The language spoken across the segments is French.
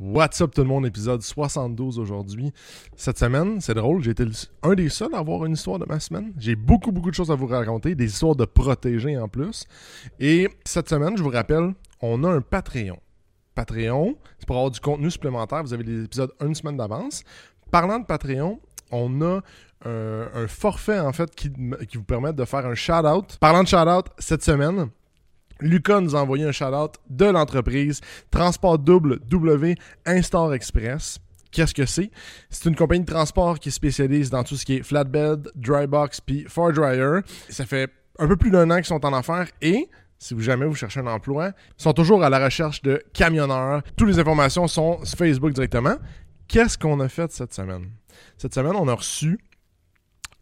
What's up tout le monde, épisode 72 aujourd'hui. Cette semaine, c'est drôle, j'ai été un des seuls à avoir une histoire de ma semaine. J'ai beaucoup, beaucoup de choses à vous raconter, des histoires de protégés en plus. Et cette semaine, je vous rappelle, on a un Patreon. Patreon, c'est pour avoir du contenu supplémentaire. Vous avez des épisodes une semaine d'avance. Parlant de Patreon, on a un, un forfait en fait qui, qui vous permet de faire un shout-out. Parlant de shout-out, cette semaine, Lucas nous a envoyé un shout-out de l'entreprise Transport Double W Instar Express. Qu'est-ce que c'est? C'est une compagnie de transport qui spécialise dans tout ce qui est flatbed, dry box puis far dryer. Ça fait un peu plus d'un an qu'ils sont en affaires et si jamais vous cherchez un emploi, ils sont toujours à la recherche de camionneurs. Toutes les informations sont sur Facebook directement. Qu'est-ce qu'on a fait cette semaine? Cette semaine, on a reçu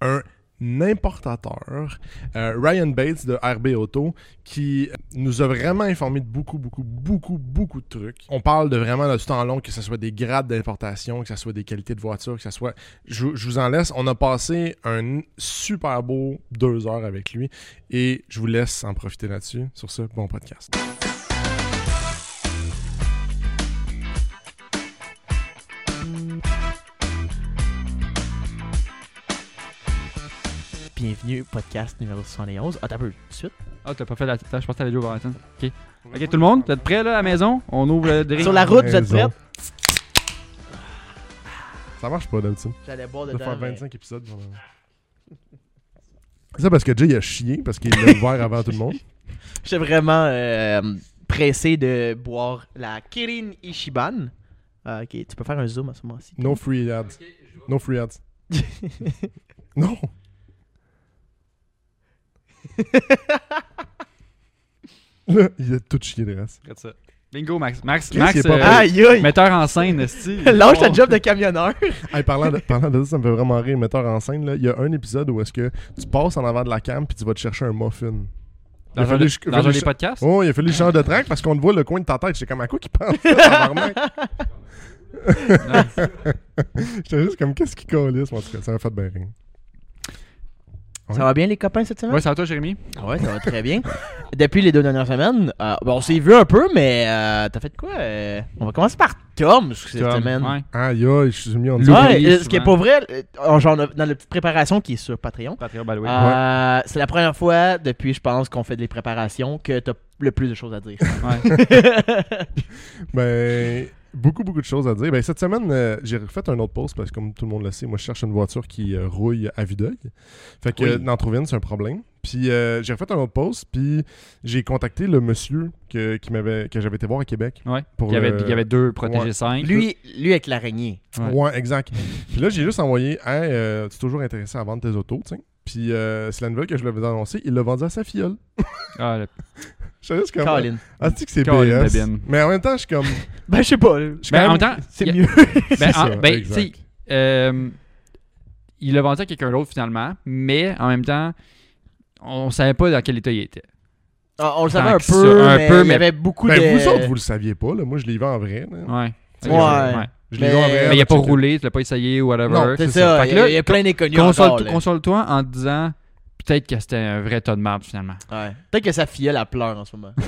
un importateur, euh, Ryan Bates de RB Auto, qui nous a vraiment informé de beaucoup, beaucoup, beaucoup, beaucoup de trucs. On parle de vraiment de tout en long, que ce soit des grades d'importation, que ce soit des qualités de voiture, que ce soit... Je, je vous en laisse. On a passé un super beau deux heures avec lui et je vous laisse en profiter là-dessus. Sur ce, bon podcast. Bienvenue au podcast numéro 71. Ah, t'as peu, tout de suite. Ah, t'as pas fait la. Je pense que t'avais joué au. Ok. Ok, tout le monde, vous êtes prêts là à la maison? On ouvre le drink. Sur la route, vous êtes prêts? Ça marche pas d'habitude. J'allais boire De faire mais- 25 épisodes. pendant- C'est ça parce que Jay il a chié parce qu'il l'a ouvert avant tout le monde. J'étais vraiment euh, pressé de boire la Kirin Ishiban. Ah, ok, tu peux faire un zoom à ce moment-ci. No free ads. No free ads. non. Là, il a tout chié le reste. Regarde ça. Bingo, Max. Max, Qu'est-ce Max qui est pas euh, pire? Aïe, aïe! metteur en scène, esti. Lâche ta job de camionneur. Hey, parlant, de, parlant de ça, ça me fait vraiment rire, metteur en scène. Là, il y a un épisode où est-ce que tu passes en avant de la cam puis tu vas te chercher un muffin. Il a Dans un, fallu dans des podcasts? Oh, il a fallu changer de track parce qu'on te voit le coin de ta tête. J'étais comme à quoi qu'il pense tabarnak? J'étais juste comme qu'est-ce qu'il calisse, en tout cas. Ça m'a fait bien rire. Ça va bien, les copains, cette semaine? Ouais, ça va toi, Jérémy? Ouais, ça va très bien. Depuis les deux dernières semaines, euh, bon, on s'est vu un peu, mais euh, t'as fait quoi? euh? On va commencer par Tom cette Tom, semaine. Ouais. Aïe, aïe, je suis mis en. Ouais, euh, ce qui est pas vrai, euh, genre dans la petite préparation qui est sur Patreon, Patreon, c'est la première fois depuis, je pense, qu'on fait des préparations que t'as le plus de choses à dire. Ouais. Ben, beaucoup, beaucoup de choses à dire. Ben, cette semaine, euh, j'ai refait un autre post parce que, comme tout le monde le sait, moi, je cherche une voiture qui euh, rouille à vue d'œil. Fait que Oui. euh, d'en trouver une, c'est un problème. Puis, euh, j'ai refait un autre post, puis j'ai contacté le monsieur que, qui m'avait, que j'avais été voir à Québec. Ouais. Pour il, y avait, le- il y avait deux protégés Ouais. 5. lui, lui avec l'araignée. Ouais. Ouais, exact. Puis là, j'ai juste envoyé Hey, euh, tu es toujours intéressé à vendre tes autos, tu sais? Puis, euh, c'est la nouvelle que je l'avais annoncé. Il l'a vendu à sa filleule. Ah, le... Je suis juste comme. Colin. Ah, tu sais que c'est Colin BS. Babine. Mais en même temps, je suis comme. Ben, je sais pas. je suis Ben, en même- temps, C'est mieux. Ben, en- ça, ben, tu exact. sais, euh, il l'a vendu à quelqu'un d'autre finalement, mais en même temps, on savait pas dans quel état il était. Ah, on le savait un ça, peu, un mais peu, il y avait beaucoup Ben, de... vous autres, vous le saviez pas, là. Moi, je l'ai vu en vrai. là. Ouais. Tu Ouais. je- ouais. Je l'ai Mais- vu en vrai. Mais il a pas roulé, tu l'as pas essayé ou whatever. Non, C'est ça, il y, y a plein d'inconnus. Console-toi en disant peut-être que c'était un vrai tas de marde finalement. Ouais. Peut-être que sa filleule, elle pleure en ce moment.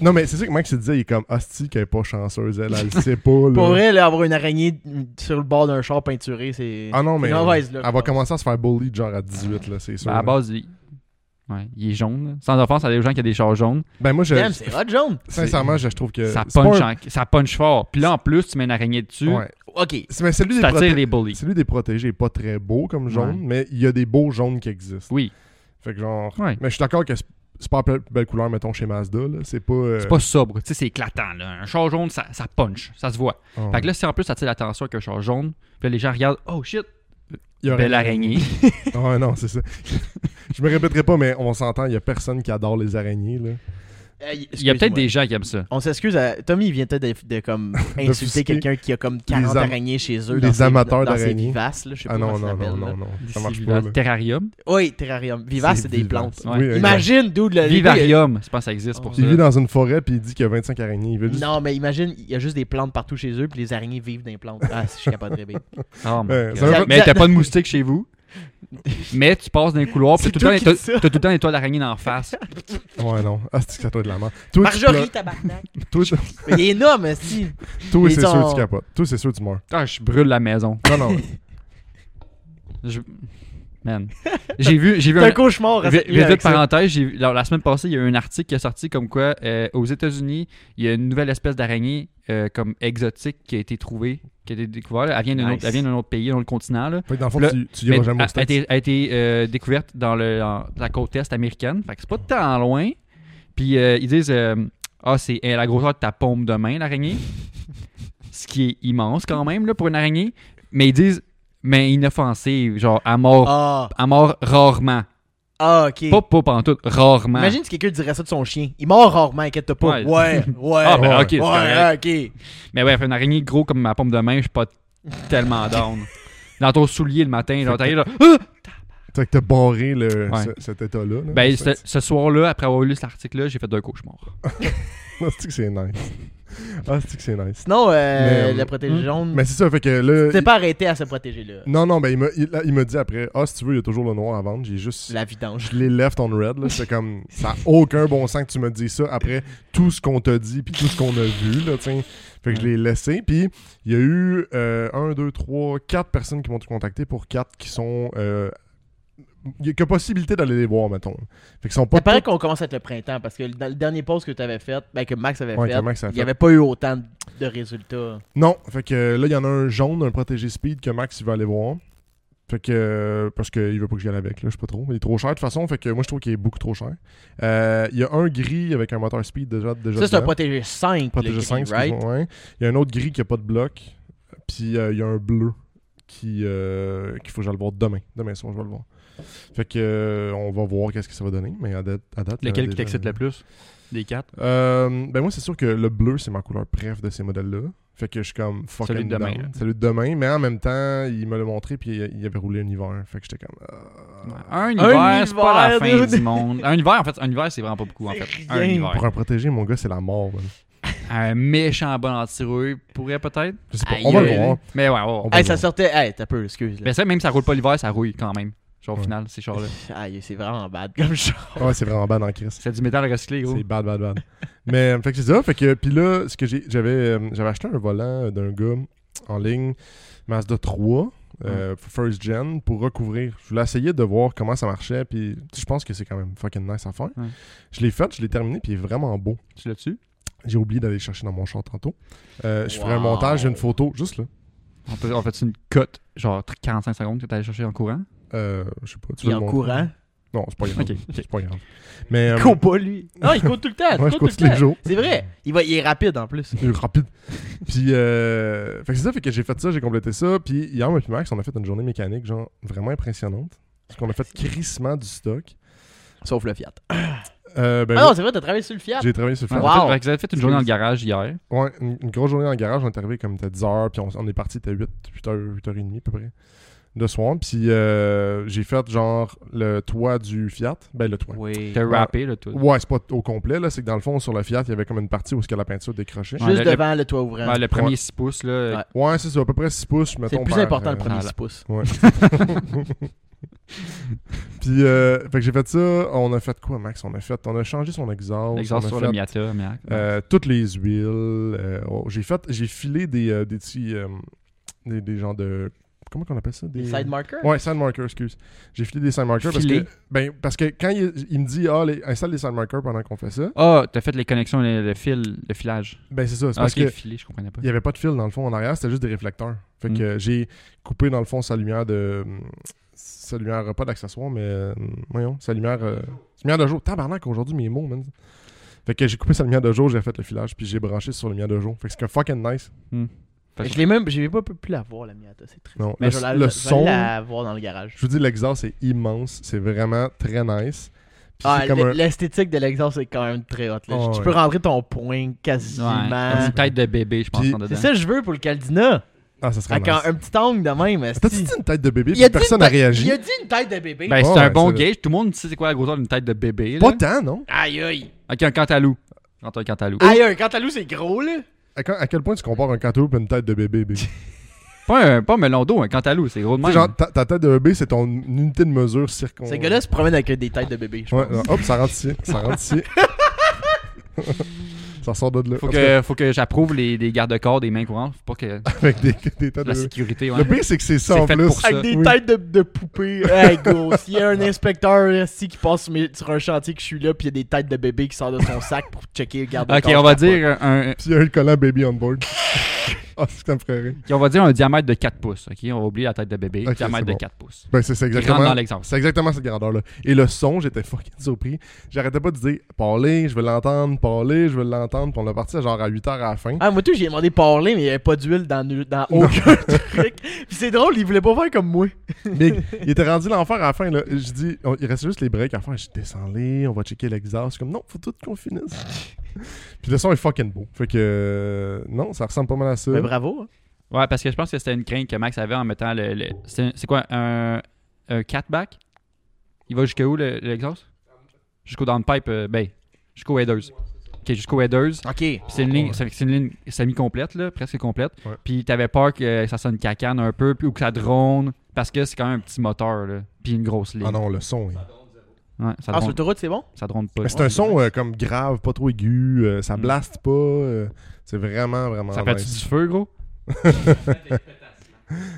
Non, mais c'est ça que Max se disait. Il est comme Hostie qu'elle est pas chanceuse. Elle, elle le sait pas. Là. Pour vrai, là, avoir une araignée sur le bord d'un char peinturé, c'est... Ah non, mais. Une mauvaise elle va commencer à se faire bully genre à 18, là, c'est sûr. Ben, à base, il... Ouais, il est jaune. là. Sans offense à des gens qui ont des chars jaunes. Ben, moi, je. Damn, c'est hot, jaune. Sincèrement, je trouve que. ça, c'est pas punch un- en- ça punch fort. Puis là, en plus, tu mets une araignée dessus. Ouais. OK. C'est- Mais celui des, Ça attire proté- les bullies. celui des protégés est pas très beau comme jaune, Ouais. mais il y a des beaux jaunes qui existent. Oui. Fait que genre. Ouais. Mais je suis d'accord que c'est pas la belle couleur, mettons, chez Mazda. là. C'est pas. euh, C'est pas sobre. Tu sais, c'est éclatant. Là. Un char jaune, ça, ça punch. Ça se voit. oh. Fait que là, si en plus, ça attire l'attention avec un char jaune, puis là, les gens regardent, oh shit, Il y aurait- belle araignée. Ouais, non, c'est ça. je me répéterai pas, mais on s'entend, il y a personne qui adore les araignées. Là. Il y a peut-être des gens qui aiment ça. On s'excuse, à... Tommy il vient peut-être de, de comme insulter quelqu'un qui a comme 40 Les am- araignées chez eux. ses- amateurs d'araignées. vivaces, là, je sais Ah pas non, comment ça non, non, s'appelle, non, non. Ça marche là, pas. là. Terrarium. Oui, terrarium. Vivace, c'est des plantes. Ouais. Oui, exact. Imagine, dude, le Vivarium. Je pense que ça existe pour ça. Il vit dans une forêt puis il dit qu'il y a 25 araignées. Il veut juste. Non, mais imagine, il y a juste des plantes partout chez eux, puis les araignées vivent dans les plantes. Ah, si je suis capable de rêver. Oh Euh, Mais t'as pas de moustique chez vous? Mais tu passes dans les couloirs, puis t'as tout, le temps- tout le temps l'étoile d'araignée d'en face. Ouais, non. Ah, c'est que ça doit être de la merde. Marjorie, tabarnak. Toi, il est énorme, si. toi, c'est sûr que tu capotes. Toi, c'est sûr que tu meurs. Ah, je brûle la maison. Non, non. Je- Man. J'ai vu, j'ai vu C'est un un. cauchemar. Vite, parenthèse, j'ai vu- la, la semaine passée, il y a eu un article qui est sorti comme quoi euh, aux États-Unis, il y a une nouvelle espèce d'araignée euh, comme exotique qui a été trouvée, qui a été découverte. Elle vient d'un Nice. autre, pays, d'un autre continent. Là. Fait que dans le fond, Là, tu, tu Mais iras jamais a, été, a été, euh, découverte dans le, la côte est américaine. Fait que c'est pas tant loin. Puis euh, ils disent euh, Ah, c'est la grosseur de ta paume de main, l'araignée. Ce qui est immense quand même là, pour une araignée. Mais ils disent Mais inoffensive, genre à mort, Ah, à mort rarement. ah, ok. Pas pas pantoute, rarement. Imagine si quelqu'un dirait ça de son chien. Il mord rarement, inquiète-toi pas. Ouais. Ouais, ouais. Ah, ben Ouais. ok, c'est ouais, correct. ok. Mais ouais, une araignée gros comme ma paume de main, je suis pas tellement down. Dans ton soulier le matin, genre t'arrives là. Ah! Fait que t'as barré le, Ouais. ce- cet état-là. là. Ben, Fait ce, ce soir-là, après avoir lu cet article-là, j'ai fait deux cauchemars. que- Ah, c'est que c'est nice? Ah, c'est que c'est nice. Sinon, euh, Mais, le euh, protégé jaune, Mais c'est ça, fait que là. t'es il- pas arrêté à se protéger là. Non, non, ben il m'a il, il m'a dit après, ah, si tu veux, il y a toujours le noir à vendre. J'ai juste. La vidange. Je l'ai left on red, là. C'était comme. Ça a aucun bon sens que tu me dises ça après tout ce qu'on t'a dit puis tout ce qu'on a vu, là, tiens. Fait que je l'ai laissé. Puis il y a eu euh, un, deux, trois, quatre personnes qui m'ont contacté pour quatre qui sont. euh, Il y a que possibilité d'aller les voir, mettons. Fait qu'ils sont pas. Ça paraît qu'on commence à être le printemps parce que dans le dernier post que tu avais fait, ben que Max avait Ouais, fait, Max il n'y avait pas eu autant de résultats. Non, fait que là, il y en a un jaune, un protégé speed que Max il veut aller voir. Fait que. parce qu'il veut pas que j'y aille avec, là, je sais pas trop. Il est trop cher de toute façon, fait que moi je trouve qu'il est beaucoup trop cher. Euh, Il y a un gris avec un moteur speed déjà. déjà Ça, c'est un protégé 5. Protégé le 5, gris, right? excuse-moi, ouais. Il y a un autre gris qui a pas de bloc. Puis euh, il y a un bleu qui euh, qu'il faut que j'aille le voir demain. Demain soir, je vais le voir. Fait que euh, on va voir qu'est-ce que ça va donner. Mais à date, à Lequel qui déjà- t'excite le plus? Des quatre? Euh, ben moi c'est sûr que le bleu c'est ma couleur préf de ces modèles-là. Fait que je suis comme fucking Celui de demain. Celui de demain, mais en même temps, il me l'a montré puis il, avait roulé un hiver. Fait que j'étais comme euh, Un hiver, c'est pas la fin du monde. Un hiver, en fait, un hiver, c'est vraiment pas beaucoup, en fait. Un hiver. pour un protégé, mon gars, c'est la mort. Un méchant bon anti-rouille pourrait peut-être? Je sais pas, Aïe, on va le voir. Mais ouais, ouais. On va Hey, le ça voir. sortait. Hey, t'as peu, excuse. là. Mais ça, même si ça roule pas l'hiver, ça rouille quand même. Genre, au Ouais. final, ces chars-là. Aïe, c'est vraiment bad comme genre. Ouais, c'est vraiment bad en crise. C'est du métal recyclé, gros. C'est bad, bad, bad. Mais euh, fait que c'est ça. Fait que puis là, ce que j'avais, euh, j'avais acheté un volant d'un gars en ligne, Mazda 3, euh, first gen, pour recouvrir. Je voulais essayer de voir comment ça marchait. Puis tu je pense que c'est quand même fucking nice à faire. Ouais. Je l'ai fait, je l'ai terminé, puis il est vraiment beau. Tu l'as dessus J'ai oublié d'aller le chercher dans mon char tantôt. Euh, je ferai un montage, j'ai une photo juste là. On peut- on fait une cote, genre 45 secondes que t'allais chercher en courant? Euh, je sais pas. Tu Il est en courant? Non, c'est pas grave. C'est pas grave. Mais euh, Il court pas, lui. Non, il court tout le temps. ouais, je court tout tous le les temps. jours. C'est vrai. Il, va, il est rapide en plus. Il est rapide. Puis, euh, fait que c'est ça, fait que j'ai fait ça, j'ai complété ça. Puis hier, moi et Max, on a fait une journée mécanique, genre, vraiment impressionnante. Parce qu'on a fait crissement du stock. Sauf le Fiat. Euh, ben, Ah non, c'est vrai, t'as travaillé sur le Fiat? j'ai travaillé sur le Ouais, fait. Wow. fait Vous avez fait une journée dans le garage hier. Ouais, une, une grosse journée dans le garage, on est arrivé comme à 10h, puis on, on est parti, c'était 8, 8h, 8h30 à peu près, de soir. Puis euh, j'ai fait genre le toit du Fiat. Ben, le toit. Oui. T'as Ouais. rappé, là, tout. Ouais, c'est pas au complet, là. C'est que dans le fond, sur le Fiat, il y avait comme une partie où est-ce que la peinture décrochait. Ouais, Juste le- devant le toit ouvrant. Ouais, le premier Ouais. 6 pouces, là. Ouais. Ouais, c'est ça, à peu près 6 pouces, c'est le plus par, important, le euh, premier ah, 6 là. pouces. Ouais. Puis, euh, fait que j'ai fait ça. On a fait quoi, Max? On a fait, on a changé son exhaust. L'exhaust sur fait, le Miata, euh, toutes les huiles. euh, oh, j'ai fait, j'ai filé des, euh, des petits, euh, des, des genres de, comment qu'on appelle ça? Les side markers? Ouais, side markers, excuse. J'ai filé des side markers parce que, ben, parce que quand il, il me dit, ah, les- installe les side markers pendant qu'on fait ça, Ah, t'as fait les connexions, le, le fil, le filage. ben c'est ça. C'est Ah, parce ok, que filé, je comprenais pas. il n'y avait pas de fil dans le fond en arrière, c'était juste des réflecteurs. Fait Mm. que j'ai coupé dans le fond sa lumière de. Sa lumière, pas d'accessoire, mais. euh, voyons, sa lumière. euh, sa lumière de jour. Tabarnak, aujourd'hui, mes mots, man. Fait que j'ai coupé sa lumière de jour, j'ai fait le filage, puis j'ai branché sur la lumière de jour. Fait que c'est que fucking nice. Fait Je l'ai même, j'ai pas pu la voir, la Miata, c'est triste. Non, Mais le, je vais la, le je vais son, la voir dans le garage. je vous dis, l'exhaust est immense. C'est vraiment très nice. Ah, un. l'esthétique de l'exhaust est quand même très hot. là. Ah, tu ouais. peux rentrer ton poing Ouais, quasiment. comme une tête de bébé, je pense, c'est ça que je veux pour le Caldina. Ah, ça serait Avec nice. un, un petit angle de même. T'as-tu dit une tête de bébé, Il personne n'a réagi? Il a dit une tête de bébé. Ben, c'est Ouais, un ouais, bon gauge. Tout le monde sait c'est quoi la grosseur d'une tête de bébé. Pas Là. tant, non? Aïe aïe. Ok, un cantalou. Un cantalou. Aïe, un cantalou, c'est gros, là. À, quand- à quel point tu compares un cantaloupe et une tête de bébé, baby? Pas un, pas un melon d'eau, un cantalou, c'est gros de même. genre, ta, ta tête de bébé, c'est ton unité de mesure circon. Ces gars-là se promènent avec des têtes de bébé, je Ouais, pense. non, hop, ça rentre ici. Ça rentre ici. ça sort de là. Faut que, faut que j'approuve les, les gardes-corps des mains courantes pour que cas, Avec des, des têtes de la sécurité. ouais. Le pire, c'est que c'est ça en fait plus. pour ça. Avec des Oui. têtes de, de poupées. Hey, gros, s'il y a un inspecteur ici qui passe sur, un chantier que je suis là, puis il y a des têtes de bébé qui sortent de son sac pour checker le garde Ok, on va dire un, Puis il y a un collant baby on board. Ah, c'est que ça me ferait rire. on va dire un diamètre de 4 pouces. Ok, on va oublier la tête de bébé. Ok, diamètre c'est de bon. 4 pouces. Ben, c'est c'est Qui rentre exactement. dans l'exemple. C'est exactement cette grandeur-là. Et le son, j'étais fucking surpris. J'arrêtais pas de dire parler, je veux l'entendre, parler, je veux l'entendre. Puis on est parti à genre à 8h à la fin. Ah, moi, tout, j'ai demandé parler, mais il n'y avait pas d'huile dans, dans aucun truc. Puis c'est drôle, il voulait pas faire comme moi. Mais il était rendu l'enfer à la fin. Là. Je dis, on- il restait juste les breaks à faire. Je descends les, on va checker l'exhaust. Je suis comme, non, faut tout qu'on finisse. Puis le son est fucking beau. Fait que, euh, non, ça ressemble pas mal à ça. Mais bravo. hein. Ouais, parce que je pense que c'était une crainte que Max avait en mettant le. le- c'est c'est quoi un, un catback? Il va jusqu'à où le- l'exhaust Jusqu'au downpipe, euh, ben, jusqu'au headers. Ok, jusqu'au headers. Ok. Puis c'est une ligne, c'est c'est une ligne semi-complète, là, presque complète. Ouais. Puis t'avais peur que ça sonne cacane un peu, puis, ou que ça drone, parce que c'est quand même un petit moteur, là, puis une grosse ligne. Ah non, le son. Ouais, ça, Ah, sur l'autoroute, c'est bon? ça drone pas. C'est un son euh, comme grave, pas trop aigu. euh, ça Mm. blaste pas. euh, c'est vraiment, vraiment. Ça fait-tu nice. du feu, gros?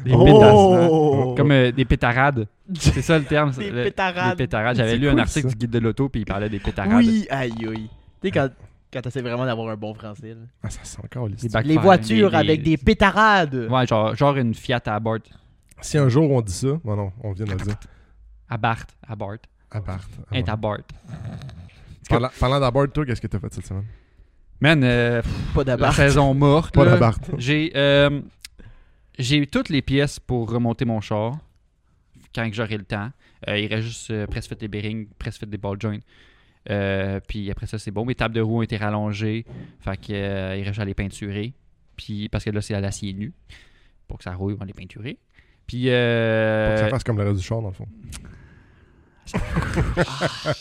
Des Oh! pétasses. Comme euh, des pétarades. C'est ça le terme. Des le- pétarades. Des pétarades. J'avais C'est lu un cool, article ça? du guide de l'auto, puis il parlait des pétarades. Oui, aïe, aïe. Tu sais, quand, quand t'essaies vraiment d'avoir un bon français. là. Ah, ça sent encore les Des Les voitures des- avec des pétarades. Ouais, genre, genre une Fiat à Bart. Si un jour on dit ça, bon non, on vient de le dire. À Bart. À Bart. À Bart. À Bart. Parlant, parlant d'Abart, toi, qu'est-ce que t'as fait cette semaine? Man, euh, Pas la d'abord. saison morte. Pas là. d'Abart. J'ai euh, j'ai toutes les pièces pour remonter mon char quand que j'aurai le temps. Euh, il reste juste euh, presque fait des bearings, presque fait des ball joints. Euh, puis après ça, c'est bon. Mes tables de roue ont été rallongées. Fait que, euh, il reste juste à les peinturer. Puis, parce que là, c'est à l'acier nu. Pour que ça roule, on va les peinturer. Puis, Pour que euh, ça fasse comme le reste du char, dans le fond.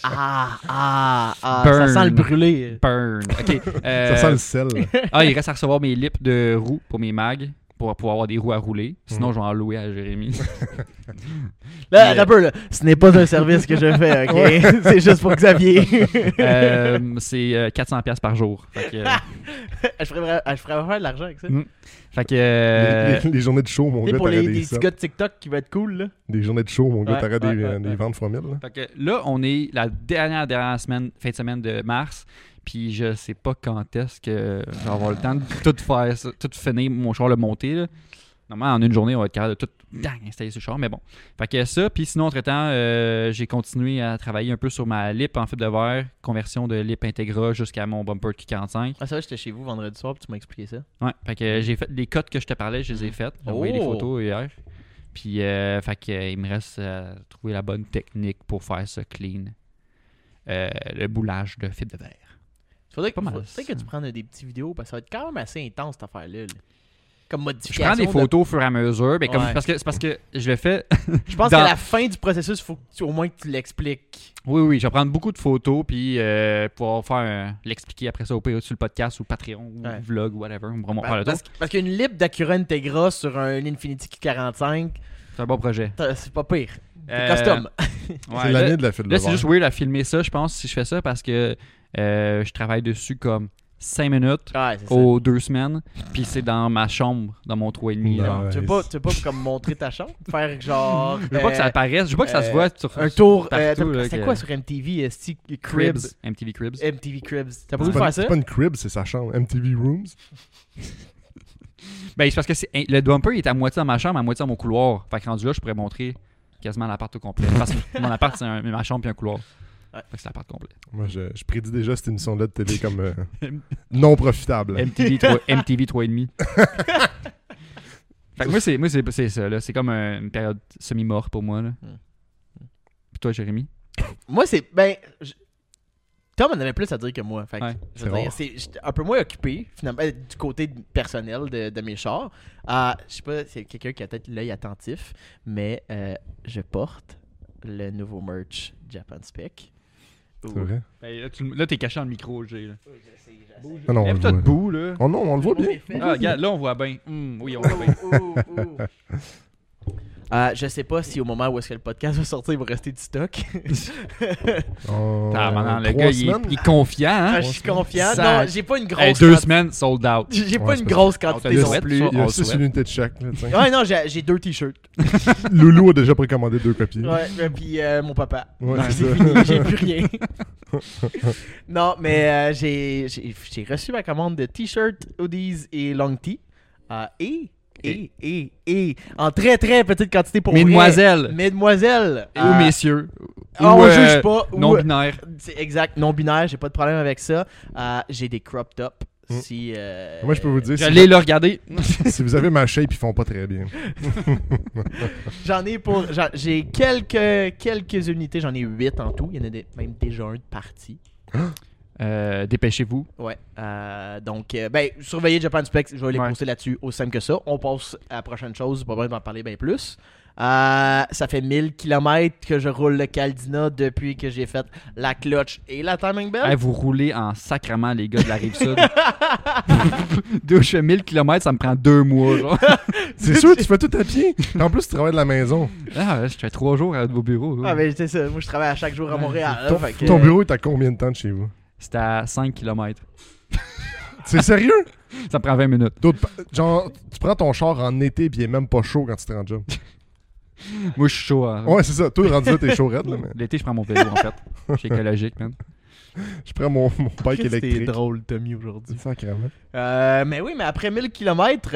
Ah, ah, ah. Burn. Ça sent le brûlé. burn. OK. euh, Ça sent le sel. Ah, il reste à recevoir mes lips de roues pour mes mags. Pour pouvoir avoir des roues à rouler. Sinon, Mhm. je vais en louer à Jérémy. Là, Mais- un peu, là. Ce n'est pas un service que je fais, ok? c'est juste pour Xavier. Euh, c'est euh, 400$ piastres par jour. Fait que, euh, je, ferais, vra- je ferais faire de l'argent avec ça. Mm. fait que, euh, les, les journées de show, mon gars, pour les, des, petits gars de TikTok qui vont être cool, là. Des journées de show, mon gars, Ouais, t'aurais des, ouais, euh, ouais, des ouais. ventes fois mille. là. fait que là, on est la dernière, dernière semaine, fin de semaine de mars. Puis je sais pas quand est-ce que je vais avoir le temps de tout faire, ça, tout finir mon char, le monter. Là. Normalement, en une journée, on va être capable de tout dang, installer ce char, mais bon. Fait que ça, puis sinon, entre-temps, euh, j'ai continué à travailler un peu sur ma lip en fibre de verre, conversion de lip Integra jusqu'à mon bumper Q45. Ah, ça, j'étais chez vous vendredi soir, puis tu m'as expliqué ça. Ouais, fait que j'ai fait les cotes que je te parlais, je les ai faites. J'ai envoyé Oh! photos hier. Puis, euh, fait que, euh, il me reste à trouver la bonne technique pour faire ça clean. Euh, le boulage de fibre de verre. Faudrait que, Pas mal, faudrait ça. que tu prennes des petites vidéos, parce que ça va être quand même assez intense, cette affaire-là. là. Comme Je modification. prends des de- photos au fur et à mesure, mais comme, Ouais. parce que c'est parce que je le fais. Je pense dans- qu'à la fin du processus, il faut que tu- au moins que tu l'expliques. oui, oui, je vais prendre beaucoup de photos, puis euh, pouvoir faire un- l'expliquer après ça au pire sur le podcast ou Patreon ou Ouais. vlog ou whatever. On va vraiment faire le tour. Parce, parce qu'une lip d'Acura Integra sur un Infinity Q45, C'est un bon projet. c'est pas pire. C'est Euh, custom. Ouais, c'est l'année de la file de Là, c'est juste weird à filmer ça, je pense, si je fais ça, parce que euh, je travaille dessus comme 5 minutes Ouais, c'est ça. aux deux semaines, puis c'est dans ma chambre, dans mon 3,5. là. Ouais. Tu veux pas, tu veux pas comme montrer ta chambre? Faire genre. Je veux pas que ça euh, apparaisse, je veux pas que ça se voit sur Un tour. euh, que- quoi sur MTV? c'est- Cribs. Cribs, MTV Cribs. MTV Cribs. T'as pas C'est voulu pas, faire ça? c'est pas une crib, c'est sa chambre. MTV Rooms. Ben, c'est parce que c'est- le bumper il est à moitié dans ma chambre, à moitié dans mon couloir. Fait que rendu là, je pourrais montrer quasiment l'appart au complet. Parce que mon appart, c'est ma chambre puis un couloir. Ouais. Fait que c'est l'appart complet. Moi, je, je prédis déjà cette émission-là de télé comme euh, non profitable. MTV 3, MTV 3,5. fait que moi, c'est, moi c'est, c'est ça. Là. C'est comme un- une période semi-morte pour moi. Là. Hmm. Puis toi, Jérémy? Moi, c'est. Ben. je- Tom en avait plus à dire que moi. Fait que, Ouais, je veux c'est dire, rare. c'est j'étais un peu moins occupé, finalement, euh, du côté personnel de, de mes chars. Euh, je sais pas, c'est quelqu'un qui a peut-être l'œil attentif, mais euh, je porte le nouveau merch Japan Spec. C'est vrai. Ben, là, tu- là, t'es caché dans le micro, Jay. là. Ah non, on le Lève-toi voit. debout, là. Oh non, on le voit bien. Ah, regarde, là, on voit bien. Hum, oui, on voit bien. Euh, je sais pas si au moment où est-ce que le podcast va sortir, il va rester du stock. Oh, Tabarnak, le trois gars, il est, semaines? il est confiant, hein? Ah, je suis confiant. Ça- Non, j'ai pas une grosse Hey, deux semaines, sold out. J'ai pas une grosse quantité le non souhaite, plus. Il y a on 6 souhaite. unités de chèque. Là. Ouais, non, j'ai deux t-shirts. Loulou a déjà précommandé deux copies. Ouais, et puis euh, mon papa. Ouais, c'est fini, j'ai plus rien. non, mais euh, j'ai reçu ma commande de t-shirts, hoodies et long tee. Euh, et, et, et, et, en très très petite quantité pour Mesdemoiselles. vrai. Mesdemoiselles. Ou euh, messieurs. ah, Ou, on euh, juge pas. ou- Non-binaire. Exact, non-binaire, j'ai pas de problème avec ça. Euh, j'ai des crop tops. Mm. Si, euh, Moi, je peux vous dire, si, J'allais le regarder. si vous avez ma shape, ils font pas très bien. J'en ai pour. J'ai quelques, quelques unités, j'en ai 8 en tout. Il y en a des- même déjà un de parti. Euh, Dépêchez-vous. Ouais. Euh, donc, euh, ben, surveillez Japan Specs, je vais les Ouais. poster là-dessus, aussi simple que ça. On passe à la prochaine chose, pas besoin d'en parler bien plus. Euh, ça fait 1000 km que je roule le Caldina depuis que j'ai fait la clutch et la timing belt. Hey, vous roulez en sacrement, les gars de la rive sud. D'où je fais 1000 km, ça me prend deux mois. Genre. C'est sûr, tu fais tout à pied. En plus, tu travailles de la maison. Ah, je fais trois jours à vos bureaux. Ah, ben, c'est ça. Moi, je travaille à chaque jour à Montréal. là, Ton, que- ton bureau est à combien de temps de chez vous? C'était à 5 km. C'est sérieux? Ça prend 20 minutes. D'autres pa- genre, tu prends ton char en été puis il est même pas chaud quand tu te rends job. Moi, je suis chaud. hein. Ouais, c'est ça. Toi, rendu là, t'es chaud raide, là, mais L'été, je prends mon vélo, en fait. Je suis écologique, man. je prends mon, mon bike C'était électrique. drôle, Tommy, aujourd'hui? Sacrément. Euh, mais oui, mais après 1000 km,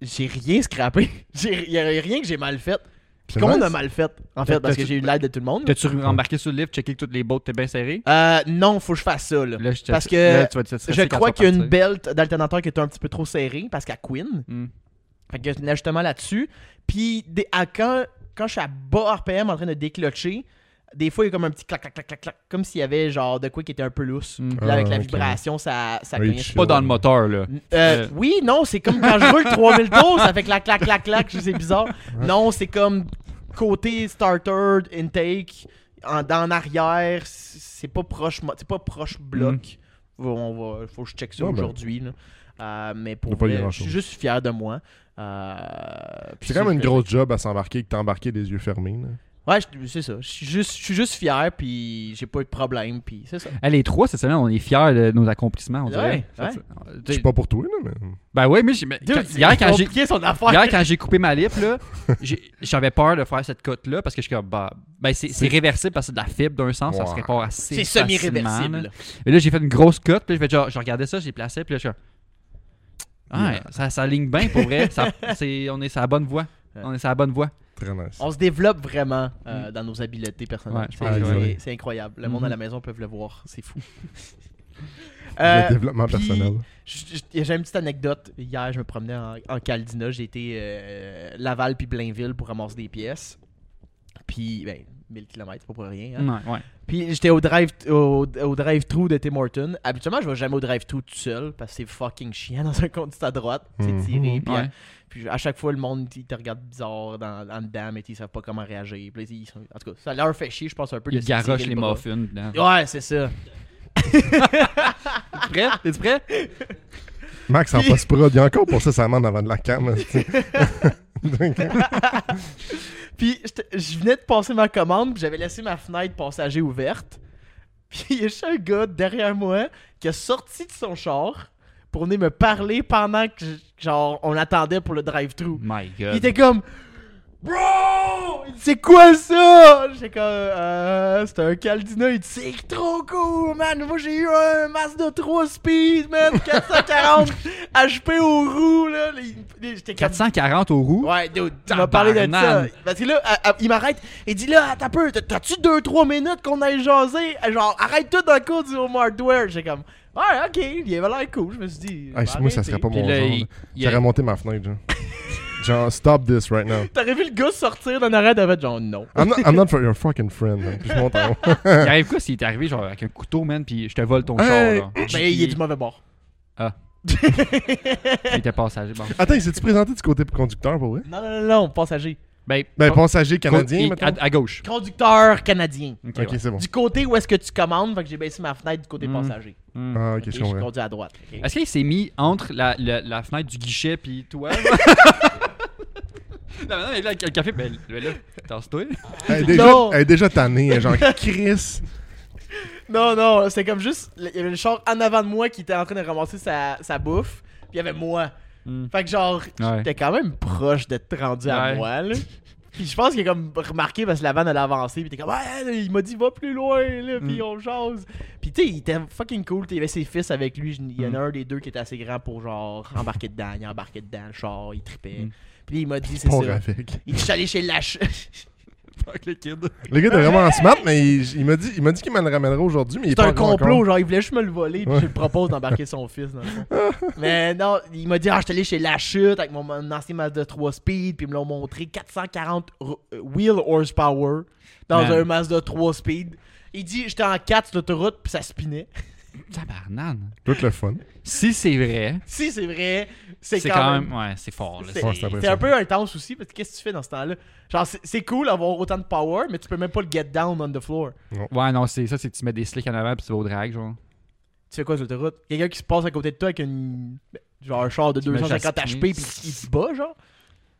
j'ai rien scrappé. Il y a rien que j'ai mal fait. Puis C'est qu'on nice. a mal fait, en fait, parce que j'ai eu l'aide de tout le monde? T'as-tu embarqué sur le lift, checké que toutes les bottes étaient bien serrées? Euh, non, faut que je fasse ça, là. Là, je te- Parce que là, tu vas te stresser Je quand crois tu qu'il y a une partir. belt d'alternateur qui est un petit peu trop serrée, parce qu'elle queen. Hmm. Fait qu'il y a un ajustement là-dessus. Puis des- à quand, quand je suis à bas RPM en train de déclotcher, des fois il y a comme un petit clac clac clac clac clac, comme s'il y avait genre de quoi qui était un peu lousse. Puis là, avec Ah, la ok. vibration, ça, ça Oui, cognait. Pas dans le moteur, là. Euh, Euh. Oui, non, c'est comme quand je roule 3000 tours, ça fait clac, clac, clac, clac, c'est bizarre. Non, c'est comme côté starter, intake, en, en arrière, c'est pas proche, c'est pas proche bloc. On va, faut que je check ça Ouais, ben. aujourd'hui. là. Euh, mais pour vrai, je suis juste fier de moi. Euh, C'est quand même une grosse job à s'embarquer que t'es embarqué les yeux fermés. là. Ouais, je- c'est ça. Je suis juste, je suis juste fier, puis j'ai pas eu de problème, puis c'est ça. Hey, les trois, cette semaine, on est fiers de nos accomplissements, on dirait. Ouais, ouais. Je suis pas pour toi, là, mais. Ben oui, mais, j'ai- mais Dude, quand- hier, quand j'ai compliqué son affaire. Hier, quand j'ai coupé ma lip, là, j'ai- j'avais peur de faire cette cote-là parce que je suis comme, bah, ben c'est, réversible parce que c'est de la fibre d'un sens, ça se répare assez C'est facilement, semi-réversible. là. Et là, j'ai fait une grosse cote, puis je, fais genre, je regardais ça, j'ai placé, puis là, je suis comme, ah, ouais, ça, ça ligne bien pour vrai. Ça- c'est, on est sur la bonne voie. On est sur la bonne voie. Très nice. On se développe vraiment euh, dans nos habiletés personnelles. Ouais, je c'est, incroyable. Le monde Mhm. à la maison peuvent le voir. C'est fou. le Euh, développement puis- personnel. J'ai une petite anecdote. Hier, je me promenais en, en Caldina. J'ai été euh, Laval puis Blainville pour ramasser des pièces. Puis, ben, 1000 km, c'est pas pour rien. hein. Ouais, ouais. Puis j'étais au drive au, au drive-thru de Tim Hortons. Habituellement, je vais jamais au drive-thru tout seul parce que c'est fucking chiant dans un conduite à droite. C'est Mhm. tiré. Puis, Ouais. à, puis à chaque fois, le monde il te regarde bizarre dans, en dedans, mais ils savent pas comment réagir. Puis ils sont- en tout cas, ça leur fait chier, je pense, un peu de Il se garoche tirer les le bras. muffins dedans. Ouais, c'est ça. T'es prêt? T'es prêt? Max en Puis- post-prod, il y a encore pour ça sa main avant de la cam. Puis je venais de passer ma commande, puis j'avais laissé ma fenêtre passager ouverte. Puis il y a juste un gars derrière moi qui a sorti de son char pour venir me parler pendant que genre on attendait pour le drive-thru. My Il God. était comme Bro! Il dit, C'est quoi ça? J'étais comme euh, c'est un Caldina, il dit c'est trop cool, man! Moi j'ai eu un Mazda 3 Speed, man! 440 HP aux roues, là! Les- les- J'étais comme 440 aux roues? Ouais, dude, tu m'as parlé de ça. Parce que là, à- à- il m'arrête. Il dit là, un peu, t'as- t'as-tu 2-3 minutes qu'on aille jaser? Genre, arrête tout dans le cours du Home Hardware. J'ai comme, ouais, ok, il avait l'air cool. Je me suis dit, bah, moi, ça serait pas Puis mon là, genre. il- il- monté ma fenêtre, genre. Genre, stop this right now. T'aurais vu le gars sortir d'un arrêt de genre, non. I'm not, I'm not for your fucking friend. man. Puis je monte en haut. Il arrive quoi s'il est arrivé genre avec un couteau, man, puis je te vole ton Hey! char, là? Ben, il est du mauvais bord. Il était passager, bon. Attends, il s'est-tu présenté du côté conducteur pour vrai? Non, non, non, non, passager. Ben, Ben, pas- passager canadien, et- à, à gauche. Conducteur canadien. Ok, ouais. c'est bon. Du côté où est-ce que tu commandes, fait que j'ai baissé ma fenêtre du côté Mm. passager. Hmm. Ah, ok, Ok, je je comprends. conduis à droite. Est-ce qu'il s'est mis entre la, la, la fenêtre du guichet puis toi? non, non, mais là, le café, ben là, là tasse-toi. Elle est déjà, Non. elle est déjà tannée, hein, genre Chris. Non, non, c'est comme juste. Il y avait le char en avant de moi qui était en train de ramasser sa, sa bouffe. Puis il y avait moi. Hmm. Fait que genre, Ouais. j'étais quand même proche d'être rendu à moi, là. Puis je pense qu'il a comme remarqué parce que la vanne elle a avancé. Puis t'es comme, ouais, il m'a dit, va plus loin, là. Puis Mm. on jase. Puis tu sais, il était fucking cool. Il y avait ses fils avec lui. Il y en a Mm. un des deux qui était assez grand pour genre embarquer dedans. Il embarquait dedans, le char, il tripait. Mm. Puis il m'a dit, c'est ça. Il suis allé chez Lach. Fuck le kid. Le gars est vraiment smart, mais il, il m'a dit, il m'a dit qu'il me le ramènera aujourd'hui, mais il est C'est un complot, encore. genre il voulait juste me le voler, puis Ouais. je lui propose d'embarquer son fils dans le fond. Mais non, il m'a dit ah, je suis allé chez La Chute avec mon, mon ancien Mazda 3 Speed, puis ils me l'ont montré 440 ro- euh, wheel horsepower dans Man. un Mazda 3 Speed. Il dit j'étais en 4 sur l'autoroute, puis ça spinait. Tabarnane. Tout le fun. Si c'est vrai, Si c'est vrai, c'est quand, même. Ouais, c'est fort. C'est un peu intense aussi, parce que qu'est-ce que tu fais dans ce temps-là? Genre, c'est- cool d'avoir autant de power, mais tu peux même pas le get down on the floor. Ouais, non, c'est ça, c'est que tu mets des slicks en avant puis tu vas au drag, genre. Tu fais quoi sur l'autoroute? Quelqu'un qui se passe à côté de toi avec une. Genre un char de Tu mets 250 juste à HP puis il te bat, genre?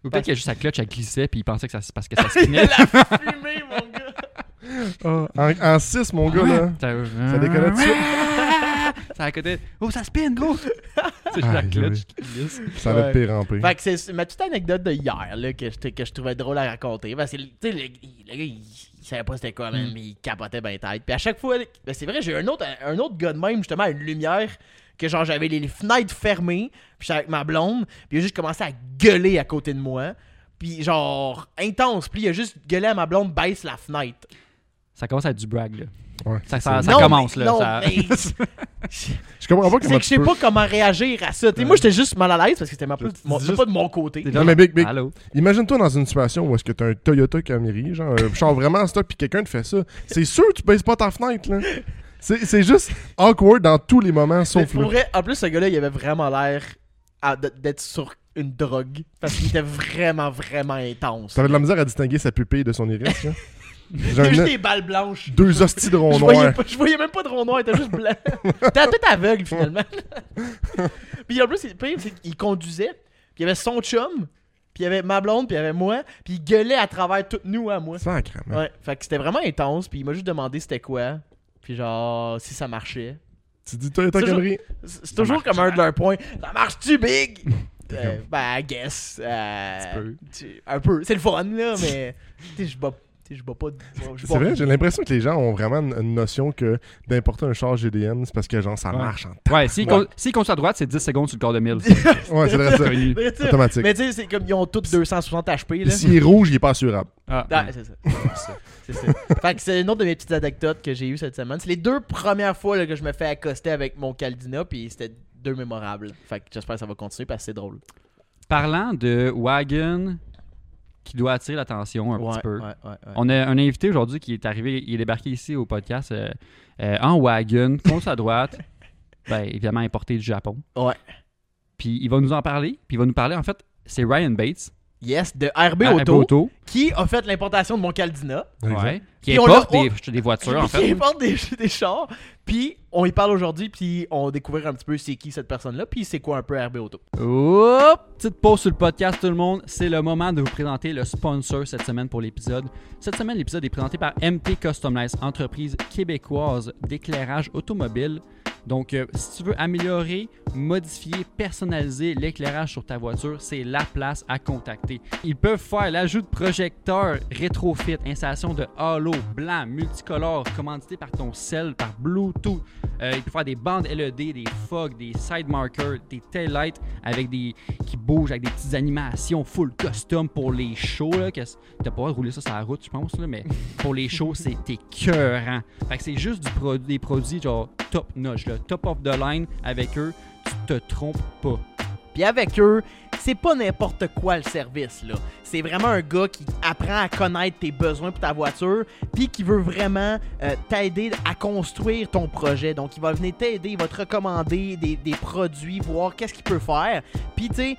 Ou peut-être que juste sa clutch, elle glissait puis il pensait que ça, c'est parce que ça spinait. La fumée, mon gars! Ah, en 6, mon gars, là. Ça Ça décollait tout de suite. Ça à côté. Oh, ça spin, gros! c'est juste la clutch glisse. Ça va être pire en pire. Fait que c'est ma petite anecdote de hier là, que, je, que je trouvais drôle à raconter. Parce que tu sais, le, gars, il, il savait pas c'était quoi, man, Mm. mais il capotait bien tête. Puis à chaque fois, ben, c'est vrai, j'ai un autre, un autre gars de même, justement, à une lumière, que genre j'avais les, les fenêtres fermées, puis j'étais avec ma blonde, puis il a juste commencé à gueuler à côté de moi. Puis genre, intense, puis il a juste gueulé à ma blonde, baisse la fenêtre. Ça commence à être du brag, là. Ouais, Ça, c'est- ça, ça Non, commence, mais- là. non, ça... mais- Je comprends pas C'est comment que je sais peux... pas comment réagir à ça. Tu sais, Moi, j'étais juste mal à l'aise parce que c'était ma- Juste- pas de mon côté. Non, mais Big, Big, Allô? imagine-toi dans une situation où est-ce que t'as un Toyota Camry, genre un char vraiment en stock, puis quelqu'un te fait ça. C'est sûr que tu baisses pas ta fenêtre, là. C'est c'est juste awkward dans tous les moments, sauf là. vrai, en plus, ce gars-là, il avait vraiment l'air d'être sur une drogue. Parce qu'il était vraiment, vraiment intense. T'avais de la misère à distinguer sa pupille de son iris, là. J'ai juste des balles blanches. deux hosties de rond Je voyais, noir. pas- je voyais même pas de rond noir, il était juste blanc. T'es tout aveugle finalement. puis en plus, pire, c'est qu'il conduisait, puis il y avait son chum, puis il y avait ma blonde, puis il y avait moi, puis il gueulait à travers toutes nous à moi. Sacrément. Ouais, fait que c'était vraiment intense, puis il m'a juste demandé c'était quoi, puis genre si ça marchait. Tu dis C'est Camry. C'est c'est toujours comme un de leurs points. Ça marche-tu, Big? Euh, ben, I guess. euh, Un peu. tu- un peu. C'est le fun, là, mais. Tu sais, je bats. Je bats pas. je C'est vrai, j'ai l'impression que les gens ont vraiment une, notion que d'importer un char GDM, c'est parce que genre ça Ouais. marche en Ouais, s'il Ouais. s'il conduit à droite, c'est 10 secondes sur le corps de 1000. Ouais, c'est vrai ça. Automatique. Mais tu sais, c'est comme ils ont tous 260 HP, là. S'il est rouge, il est pas assurable. Ah, Ah, c'est ça. C'est ça. fait que c'est une autre de mes petites anecdotes que j'ai eues cette semaine. C'est les deux premières fois là, que je me fais accoster avec mon Caldina, puis c'était deux mémorables. Fait que j'espère que ça va continuer parce que c'est drôle. Parlant de wagon qui doit attirer l'attention un ouais, petit peu. ouais, ouais, ouais. On a un invité aujourd'hui qui est arrivé, il est débarqué ici au podcast euh, euh, en wagon, contre à droite, ben, évidemment importé du Japon. Ouais. Puis il va nous en parler, puis il va nous parler en fait, c'est Ryan Bates, Yes, de RB Auto, Auto, qui a fait l'importation de mon Caldina. ouais, qui Puis on importe l'a- des, des voitures en Qui fait. importe des, des chars. Puis on y parle aujourd'hui, puis on découvre un petit peu c'est qui cette personne-là, puis c'est quoi un peu RB Auto. Petite pause sur le podcast, tout le monde. C'est le moment de vous présenter le sponsor cette semaine pour l'épisode. Cette semaine, l'épisode est présenté par MT Customize, entreprise québécoise d'éclairage automobile. Donc, euh, si tu veux améliorer, modifier, personnaliser l'éclairage sur ta voiture, c'est la place à contacter. Ils peuvent faire l'ajout de projecteurs rétrofit, installation de halo blanc, multicolore, commandité par ton cell, par Bluetooth. Euh, ils peuvent faire des bandes LED, des fogs, des side markers, des taillights avec des qui bougent avec des petites animations full custom pour les shows. T'as pas rouler ça sur la route, je pense, mais pour les shows, c'est écœurant. Fait que c'est juste des produits genre top notch, top of the line avec eux, tu te trompes pas. Puis avec eux, c'est pas n'importe quoi le service là. C'est vraiment un gars qui apprend à connaître tes besoins pour ta voiture, puis qui veut vraiment euh, t'aider à construire ton projet. Donc il va venir t'aider, il va te recommander des, produits, voir qu'est-ce qu'il peut faire. Puis tu sais,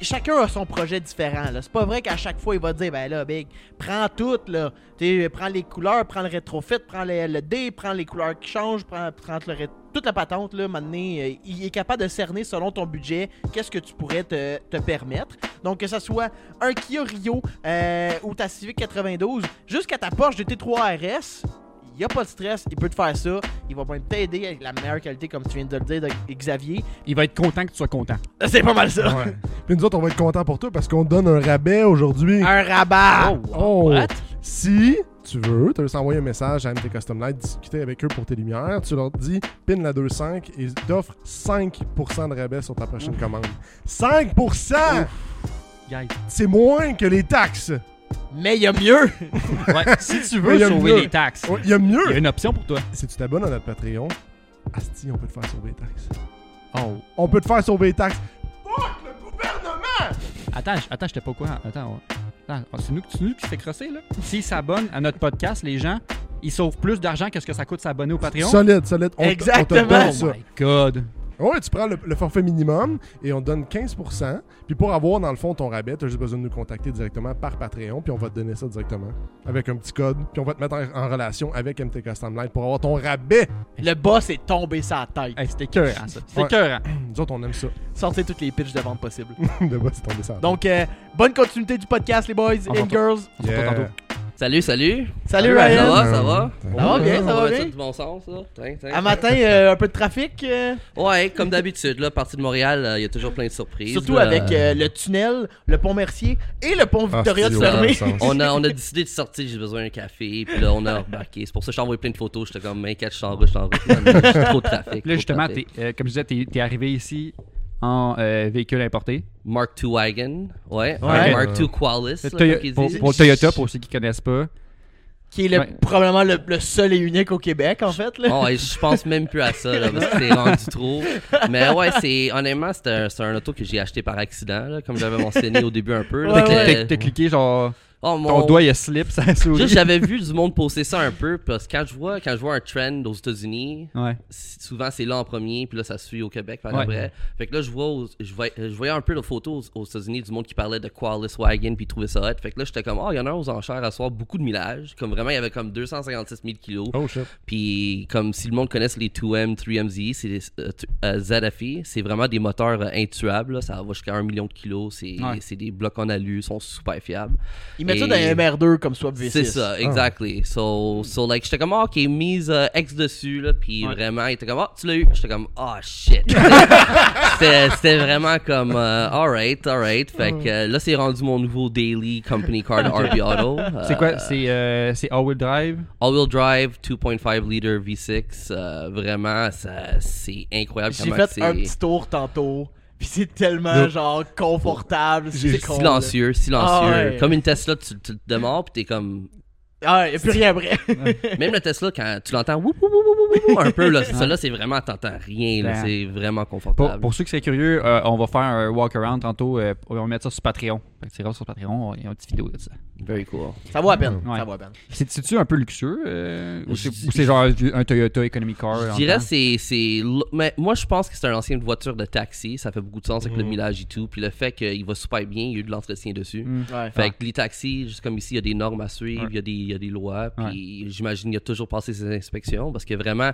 chacun a son projet différent. C'est pas vrai qu'à chaque fois, il va te dire, ben là, Big, prends tout, là. Tu sais, prends les couleurs, prends le rétrofit, prends les LED, prends les couleurs qui changent, prends, prends le ré- toute la patente, là, maintenant, euh, il est capable de cerner selon ton budget qu'est-ce que tu pourrais te, te permettre. Donc, que ce soit un Kia Rio euh, ou ta Civic 92, jusqu'à ta Porsche GT3 RS, il a pas de stress, il peut te faire ça. Il va même t'aider avec la meilleure qualité, comme tu viens de le dire, de Xavier. Il va être content que tu sois content. C'est pas mal ça. Ouais. Puis nous autres, on va être contents pour toi parce qu'on te donne un rabais aujourd'hui. Un rabat! Oh! What? Si tu veux, tu veux envoyer un message à MT Custom Light, discuter avec eux pour tes lumières, tu leur dis pin la 2.5 et ils t'offrent 5% de rabais sur ta prochaine commande. 5%! Guys. C'est moins que les taxes! Mais il y a mieux! Ouais, si tu veux il y a sauver mieux. les taxes, Il y a il y a mieux! une option pour toi. Si tu t'abonnes à notre Patreon, Asti, on peut te faire sauver les taxes. Oh. On peut te faire sauver les taxes. Fuck le gouvernement! Attends, attends, j'étais pas au courant. Attends, attends, c'est nous, c'est nous qui se fait crosser, là. S'ils s'abonnent à notre podcast, les gens, ils sauvent plus d'argent que ce que ça coûte s'abonner au Patreon. Solide, solide. On, Exactement. On te donne Oh my god. Ouais, tu prends le, le forfait minimum et on te donne 15%. Puis pour avoir, dans le fond, ton rabais, tu as juste besoin de nous contacter directement par Patreon. Puis on va te donner ça directement avec un petit code. Puis on va te mettre en, en relation avec MT Custom Light pour avoir ton rabais. Le boss est tombé sa tête. Hey, c'était ça. C'était Ouais. Nous autres, on aime ça. Sortez toutes les pitches de vente possibles. de bas, c'est tombé ça. Donc, euh, bonne continuité du podcast, les boys s'entend. girls. On se retrouve tantôt. Salut, salut. Salut, Ryan. Ça va, ça va? Ça va bien, ça va bien? du bon sens, là. Tiens, tiens. À matin, euh, un peu de trafic. euh, Ouais, comme d'habitude, là, partie de Montréal, euh, il y a toujours plein de surprises. surtout là. avec euh, le tunnel, le pont Mercier et le pont Ah, Victoria de c'est fermé. On a, on a décidé de sortir, j'ai besoin d'un café, puis là, on a embarqué. C'est pour ça que je t'ai envoyé plein de photos. J'étais comme, inquiète, je suis en route, je suis en route. Non, mais j'ai trop de trafic. Là, de justement, trafic. t'es, euh, comme je disais, t'es, t'es arrivé ici en euh, véhicule importé. Mark II Wagon, ouais. Ouais. Mark II Qualis, là, Toyo- pour, Toyota, pour ceux qui connaissent pas. Qui est le- Ouais. probablement le, le seul et unique au Québec, en fait. Là. Oh, ouais, je pense même plus à ça, là, parce que c'est rendu trop. Mais ouais, c'est honnêtement, c'est un, c'est un auto que j'ai acheté par accident, là, comme j'avais mentionné au début un peu. là. Ouais, T'as, ouais. t'as- t'as cliqué, genre, Oh, ton mon... doigt il a slip, ça sourit. Juste, j'avais vu du monde poster ça un peu, parce que quand je vois, quand je vois un trend aux États-Unis, Ouais. souvent c'est là en premier, puis là ça suit au Québec par Ouais. après. Fait que là, je vois, je voyais, je voyais un peu de photos aux, aux États-Unis du monde qui parlait de Qualis Wagon, puis trouvait ça hot. Fait que là, j'étais comme, oh, il y en a un aux enchères à soir, beaucoup de millage. Comme vraiment, il y avait comme 256 000 kilos. Oh shit. Puis comme si le monde connaisse les 2M, 3MZ, c'est des euh, euh, ZFE, c'est vraiment des moteurs euh, intuables, là. ça va jusqu'à 1 million de kilos, c'est Ouais. c'est des blocs en alu, sont super fiables. Mettent ça dans un MR2 comme Swap V6. C'est ça, exactly. So, so like, j'étais comme, ah, ok, mise euh, X dessus, là, puis Ouais. vraiment, il était comme, ah, tu l'as eu. J'étais comme, ah, shit. C'était vraiment comme, euh, alright, alright. Fait que euh, là, c'est rendu mon nouveau daily company car de RB Auto. C'est quoi Euh, C'est, euh, all-wheel drive? All-wheel drive, 2.5 liter V6. euh, vraiment, ça, c'est incroyable. J'ai fait un petit tour tantôt. Puis c'est tellement, genre, confortable. C'est silencieux, silencieux. Ah ouais. Comme une Tesla, tu, tu te démarres, puis t'es comme, Ah, y'a plus rien après. Même le Tesla, quand tu l'entends woup, woup, woup, woup, woup, un peu, là, ça là, c'est vraiment, t'entends rien, là, c'est vraiment confortable. pour ceux qui seraient curieux, euh, on va faire un walk-around tantôt. euh, on va mettre ça sur Patreon. C'est grave sur Patreon, il y a une petite vidéo de ça. Very cool. ça vaut à peine. Ouais. Ça vaut à peine. C'est- C'est-tu un peu luxueux euh, ou c'est genre un Toyota Economy Car Je dirais c'est c'est l- mais moi je pense que c'est une ancienne voiture de taxi, ça fait beaucoup de sens avec le millage et tout, puis le fait qu'il va super bien, il y a eu de l'entretien dessus. Mm. Ouais. Fait que les taxis, juste comme ici, il y a des normes à suivre, Ouais. il y, a des- il a des lois, puis j'imagine qu'il a toujours passé ses inspections parce que vraiment,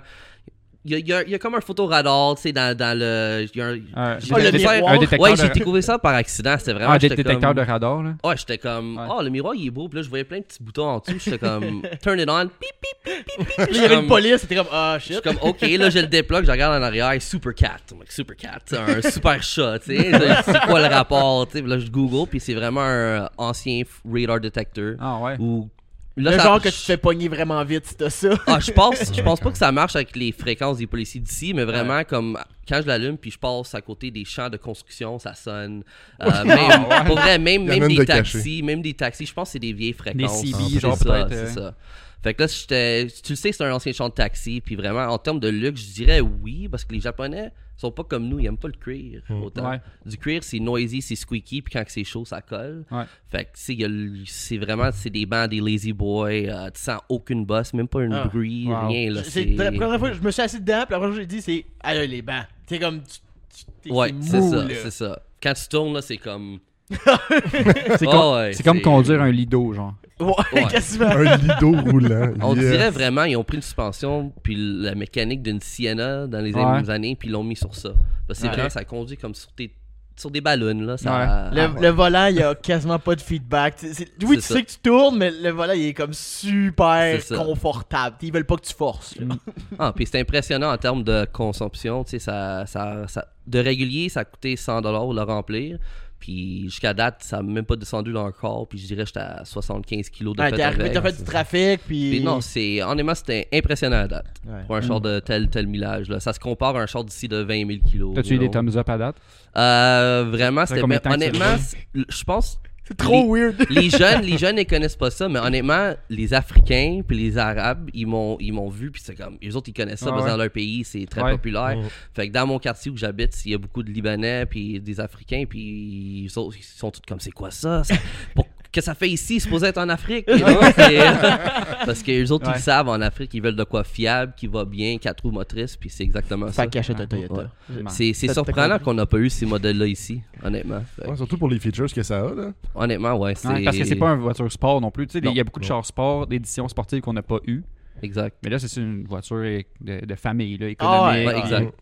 il y a, il y a- il y a comme un photoradar, tu sais, dans, dans le. il y a un- Euh, Ah, le miroir. un détecteur Ouais, j'ai découvert ça par accident, c'était vraiment. ah, dé- j'étais détecteur comme- de radar. Là? Ouais, j'étais comme, Ouais. oh, le miroir il est beau, puis là je voyais plein de petits boutons en dessous, j'étais comme, turn it on, pip, pip, pip, pip, il y avait une police, c'était comme, ah, je suis shit. comme, ok, là je le déplogue, je regarde en arrière, super cat. Like, super cat, un super chat, tu sais. C'est quoi le rapport, tu sais. Là je Google, puis c'est vraiment un ancien radar detector. Ah ouais. Ou. Là, le ça- genre que tu te fais pogner vraiment vite si t'as ça. Ah, je pense, je pense pas que ça marche avec les fréquences des policiers d'ici, mais vraiment comme quand je l'allume puis je passe à côté des champs de construction, ça sonne. Euh, même, Pour vrai, même, même des de taxis, même des taxis, je pense que c'est des vieilles fréquences. CB, C'est genre, ça, peut-être, C'est euh. ça. Fait que là, tu le sais, c'est un ancien champ de taxi, puis vraiment, en termes de luxe, je dirais oui, parce que les Japonais sont pas comme nous, ils aiment pas le cuir autant. Ouais. Du cuir, c'est noisy, c'est squeaky, puis quand c'est chaud, ça colle. Ouais. Fait que, tu sais, c'est vraiment, c'est des bancs, des lazy boys, euh, tu sens aucune bosse, même pas un Ah. bruit, Wow. rien, là. C'est c'est- la première fois que je me suis assis dedans, puis la première fois que j'ai dit, c'est, ah là, les bancs. C'est comme, tu- tu- t'es- Ouais, c'est ça, là. c'est ça. quand tu tournes, là, c'est comme. C'est Ah comme, ouais, c'est comme conduire un Lido, genre. Ouais, Ouais. quasiment. Un lido roulant. On Yes. dirait vraiment, ils ont pris une suspension, puis la mécanique d'une Sienna dans les Ouais. années, puis ils l'ont mis sur ça. Parce que Ouais. vraiment, ça conduit comme sur, tes, sur des ballons, là. Ça, Le, Ah, le volant, il y a quasiment pas de feedback. C'est- c'est- oui, tu sais que tu tournes, mais le volant, il est comme super confortable. Ils veulent pas que tu forces. là. Ah, puis c'est impressionnant en termes de consommation. Tu sais, ça, ça, ça- de régulier, ça a coûté 100$ le remplir. Puis jusqu'à date, ça n'a même pas descendu dans le corps. Puis je dirais que j'étais à 75 kilos de Ouais, fête t'es arrivé, avec. t'as fait du trafic, puis. Puis non, c'est honnêtement, c'était impressionnant à date. Ouais. Pour un char de tel, tel millage. Là. Ça se compare à un char d'ici de 20 000 kilos. T'as-tu eu you des thumbs up à date? Euh, vraiment, c'était. honnêtement, je pense. C'est trop weird. Les jeunes, les jeunes, ils connaissent pas ça, mais honnêtement, les Africains puis les Arabes, ils m'ont, ils m'ont vu, puis c'est comme, les autres, ils connaissent ça Ah parce que ouais. dans leur pays, c'est très Ouais. populaire. Fait que dans mon quartier où j'habite, il y a beaucoup de Libanais puis des Africains, puis ils sont, ils sont tous comme, c'est quoi ça? Ça- pour- que ça fait ici, supposé être en Afrique? C'est- parce que les autres, ils Ouais. savent, en Afrique, ils veulent de quoi fiable, qui va bien, quatre roues motrices, puis c'est exactement ça. Fait qu'il achète un Toyota. Ouais. C'est, surprenant qu'on n'a pas eu ces modèles-là ici, honnêtement. Ouais, surtout pour les features que ça a, là. honnêtement, ouais, c'est... Ouais, parce que c'est pas une voiture sport non plus. Tu sais, il y a beaucoup de chars sport, d'éditions sportives qu'on n'a pas eu. Exact. Mais là, c'est une voiture de, de famille, là, Ah ouais, économique. Ouais, exact.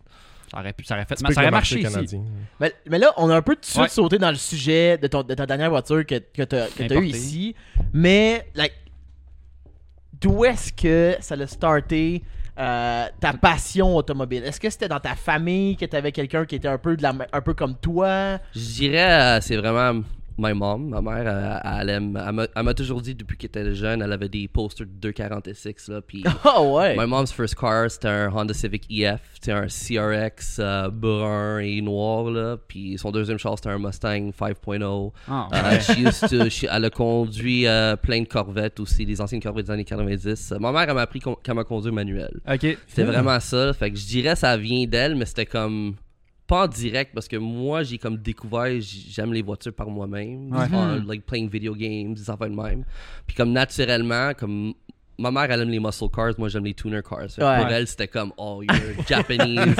Ça aurait, pu- ça aurait, fait, ça aurait marché ici. Mais, mais là, on a un peu tout de suite Ouais. sauté dans le sujet de, ton, de ta dernière voiture que, que t'as que t'as eu Importée. ici. Mais, like, d'où est-ce que ça a starté euh, ta passion automobile? Est-ce que c'était dans ta famille que t'avais quelqu'un qui était un peu, de la, un peu comme toi? Je dirais, euh, c'est vraiment my mom, ma mère, elle, aime, elle m'a- elle m'a toujours dit depuis qu'elle était jeune, elle avait des posters de 246 là, puis Ah ouais! my mom's first car c'était un Honda Civic EF, c'était un CRX euh, brun et noir là, puis son deuxième char c'était un Mustang 5.0. Ah, Euh, she used to- she- elle a conduit euh, plein de Corvettes aussi, des anciennes Corvettes des années 90. Ma mère elle m'a appris qu'on- comment conduire manuel. ok. C'était vraiment ça. Fait que je dirais ça vient d'elle, mais c'était comme pas en direct parce que moi j'ai comme découvert j'aime les voitures par moi-même, Ouais. Uh, like playing video games, des affaires de même. Puis comme naturellement comme ma mère elle aime les muscle cars, moi j'aime les tuner cars. Ouais. Pour elle c'était comme oh you're Japanese.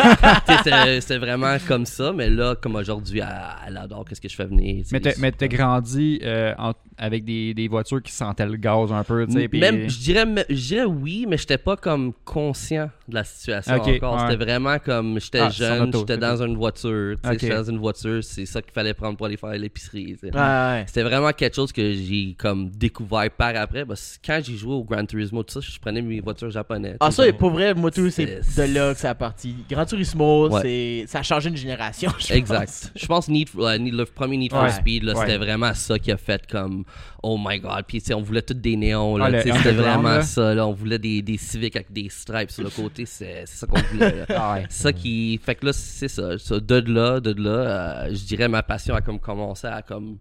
C'était vraiment comme ça, mais là comme aujourd'hui elle, elle adore qu'est-ce que je fais venir. Mais t'as- grandi euh, en- avec des, des voitures qui sentaient le gaz un peu, tu sais. puis- Même, je dirais, me- je dirais oui, mais j'étais pas comme conscient de la situation encore. ouais. C'était vraiment comme j'étais Ah, jeune, j'étais dans une voiture, tu sais, Ok. j'étais dans une voiture, c'est ça qu'il fallait prendre pour aller faire l'épicerie. Ouais. C'était vraiment quelque chose que j'ai comme découvert par après. Parce que quand j'ai joué au Gran Turismo, tout ça, je prenais mes voitures japonaises. Ah, ça, et pour vrai, moi, tout, c'est de là que ça a parti. Gran Turismo, Ouais. c'est... ça a changé une génération, je. Exact. Je pense Need, euh, Need- le premier Need for. Speed, c'était vraiment ça qui a fait comme Oh my god. Puis on voulait tous des néons. Ah, c'était vraiment là. ça. Là. On voulait des, des Civics avec des stripes sur le côté. C'est ça qu'on voulait. Ah ouais. Ça qui. Fait que là, c'est ça. ça. De là, de là, euh, je dirais ma passion a comme commencé à comme.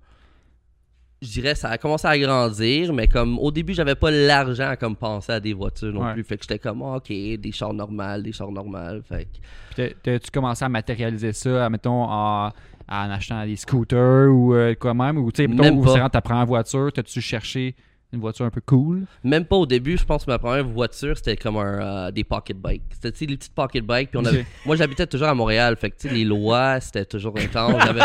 Je dirais ça a commencé à grandir, mais comme au début, j'avais pas l'argent à comme penser à des voitures non Ouais. plus. Fait que j'étais comme, ok, des chars normales, des chars normales. Fait que T'as-tu commencé à matérialiser ça, mettons, en, en achetant des scooters ou euh, quoi même? Ou tu sais, mettons, c'est vraiment ta première voiture, t'as-tu cherché une voiture un peu cool? Même pas au début, je pense que ma première voiture c'était comme un, euh, des pocket bikes. C'était tu sais, les petites pocket bikes. Puis on avait- moi j'habitais toujours à Montréal, fait que tu sais, les lois c'était toujours intense. J'avais,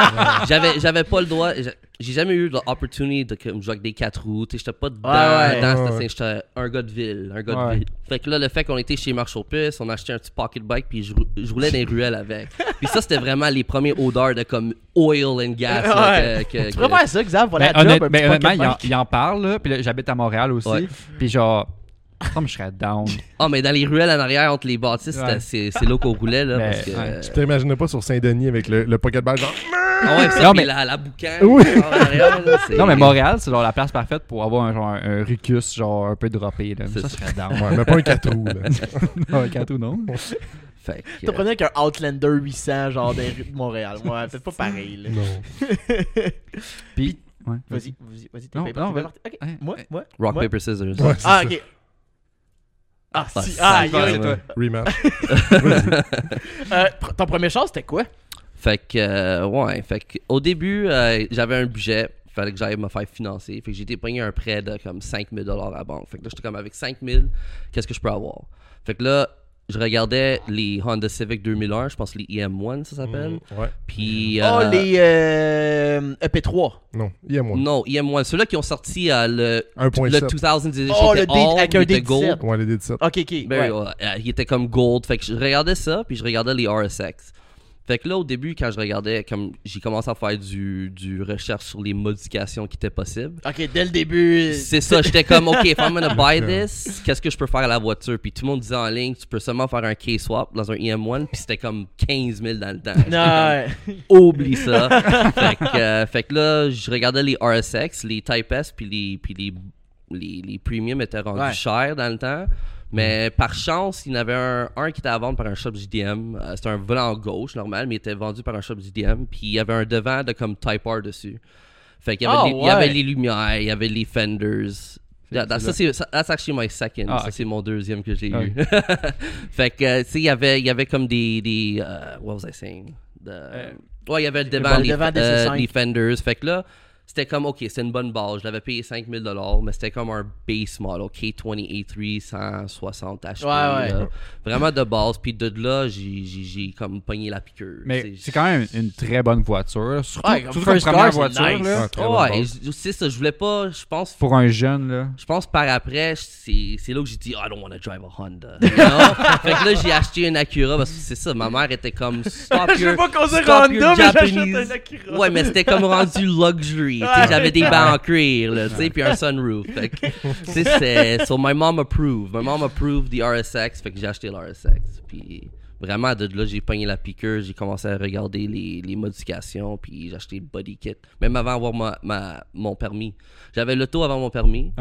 j'avais, j'avais pas le droit. j'ai- jamais eu l'opportunité de comme, jouer avec des quatre roues. Tu sais, J'étais pas dedans. Ouais, ouais. dans Ouais, cette- ouais. J'étais un gars de ville. Un gars Ouais. de ville. Fait que là, le fait qu'on était chez Marche aux Puces, on achetait un petit pocket bike, puis je, je roulais dans les ruelles avec. Puis ça, c'était vraiment les premiers odeurs de comme oil and gas. là, Ouais. que- que- Tu pourrais que- faire ça, Xav, pour Ben, job, honnête- ben, honnêtement, il en, bike. il en parle, là, puis là, j'habite à Montréal aussi. Ouais. Puis genre, comme je serais down. Ah, mais dans les ruelles en arrière, entre les bâtisses, Ouais. c'est, c'est là qu'on roulait. Là, parce que, ouais. Tu t'imaginais pas sur Saint-Denis avec le, le pocket bike genre? Ah ouais, ça, Non, puis mais- la, la boucan. Oui. en arrière, là, c'est- Non, mais Montréal, c'est genre la place parfaite pour avoir un, genre, un Rucus, genre un peu droppé. Là. Ça, ça. serait down. Ouais, mais pas un 4 roues, là. non, un canto, non. Fait que, T'as prenais avec un Outlander 800, genre des rues de Montréal. Ouais, peut-être pas pareil, là. Non. Puis, ouais, Vas-y, vas-y, vas-y. t'es Non, pas- non, t'es vas- pas- Ok, Ouais, moi, ouais. moi. Rock, moi. paper, scissors. Ouais, Ah, ça. ok. Ah, Ah, si. ça, Ah, c'est toi. Rematch. Euh, ton premier char, c'était quoi? Fait que, euh, ouais, fait que, au début, euh, j'avais un budget. Fallait que j'aille me faire financer. Fait que j'ai été pogné un prêt de comme 5000 à la banque. Fait que là, j'étais comme avec 5000, qu'est-ce que je peux avoir? Fait que là, je regardais les Honda Civic 2001, je pense les EM1, ça s'appelle. Mm, ouais. Puis. Oh, euh, les euh, EP3. Non, il y a moi. Non, EM1. Ceux-là qui ont sorti euh, le, 1.7. le 2000 edition. Oh, était le D- all, avec il un était D17. gold. Ouais, les D17. Ok, ok. Ben, ouais. ouais, euh, il était comme gold. Fait que je regardais ça, puis je regardais les RSX. Fait que là, au début, quand je regardais, comme j'ai commencé à faire du, du recherche sur les modifications qui étaient possibles. Ok, dès le début. C'est ça, j'étais comme, OK, if I'm gonna buy this, qu'est-ce que je peux faire à la voiture? Puis tout le monde disait en ligne, tu peux seulement faire un K-swap dans un EM1, puis c'était comme 15 000 dans le temps. Non, comme, Oublie ça. fait, que, euh, fait que là, je regardais les RSX, les Type S, puis les, puis les, les, les premium étaient rendus Ouais. chers dans le temps. Mais par chance, il y en avait un, un qui était à vendre par un shop JDM. Euh, C'était un volant gauche normal, mais il était vendu par un shop JDM. Puis il y avait un devant de comme Type R dessus. Fait qu'il y il y avait les lumières, il y avait les fenders. Yeah, that- ça, c'est, ça- that's actually my second. Ah, ça, c'est mon deuxième que j'ai Ah, eu. fait que, euh, tu sais, il y avait, il y avait comme des. des euh, what was I saying? The- ouais, il y avait le devant, le euh, C5. les fenders. Fait que là, c'était comme, ok, c'était une bonne base. Je l'avais payé 5000 mais c'était comme un base model, K20A3 160 HP. Ouais, ouais. là. Vraiment de base. Puis de là, j'ai, comme pogné la piqûre. Mais c'est quand même une très bonne voiture. Surtout, Ouais, surtout first car, c'est voiture. nice. là. Ouais, c'est ça. Je voulais pas, je pense, Pour un jeune, là. je pense par après, c'est c'est là que j'ai dit, I don't want to drive a Honda. You know? fait que là, j'ai acheté une Acura parce que c'est ça. Ma mère était comme, stop Je veux pas conduire Honda, mais j'achète Japanese. un Acura. Ouais, mais c'était comme rendu luxury. J'avais des bancs en cuir, là, tu sais, puis un sunroof. Fait que, tu sais, c'est- so my mom approved. My mom approved the RSX, fait que j'ai acheté l'RSX. Puis vraiment, de là, j'ai pogné la piqûre, j'ai commencé à regarder les, les modifications, puis j'ai acheté le body kit. Même avant ma, ma- mon permis. J'avais l'auto avant mon permis.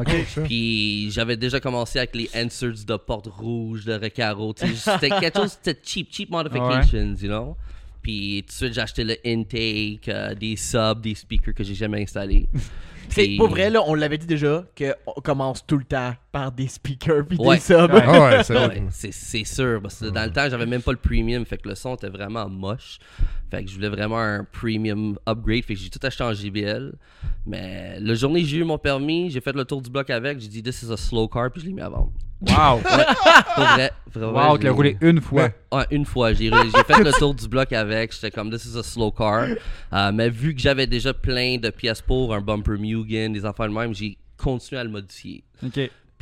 Puis j'avais déjà commencé avec les inserts de porte rouge, de recaro. C'était quelque chose, c'était cheap, cheap modifications, you know? Puis tout de suite, j'ai acheté le intake, euh, des subs, des speakers que j'ai jamais installés. C'est pour vrai, là, on l'avait dit déjà, qu'on commence tout le temps par des speakers puis Ouais. des subs. Ouais. Ah ouais, c'est Ouais, vrai. sûr, parce que dans le temps, j'avais même pas le premium, fait que le son était vraiment moche. Fait que je voulais vraiment un premium upgrade, fait que j'ai tout acheté en JBL. Mais la journée que j'ai eu mon permis, j'ai fait le tour du bloc avec, j'ai dit this is a slow car, puis je l'ai mis à vendre. Wow! Pour vrai, vraiment, wow, je tu l'as l'ai- roulé une fois. Ouais, une fois, j'ai fait le tour du bloc avec. J'étais comme, this is a slow car. Euh, mais vu que j'avais déjà plein de pièces pour, un bumper Des affaires de même, j'ai continué à le modifier.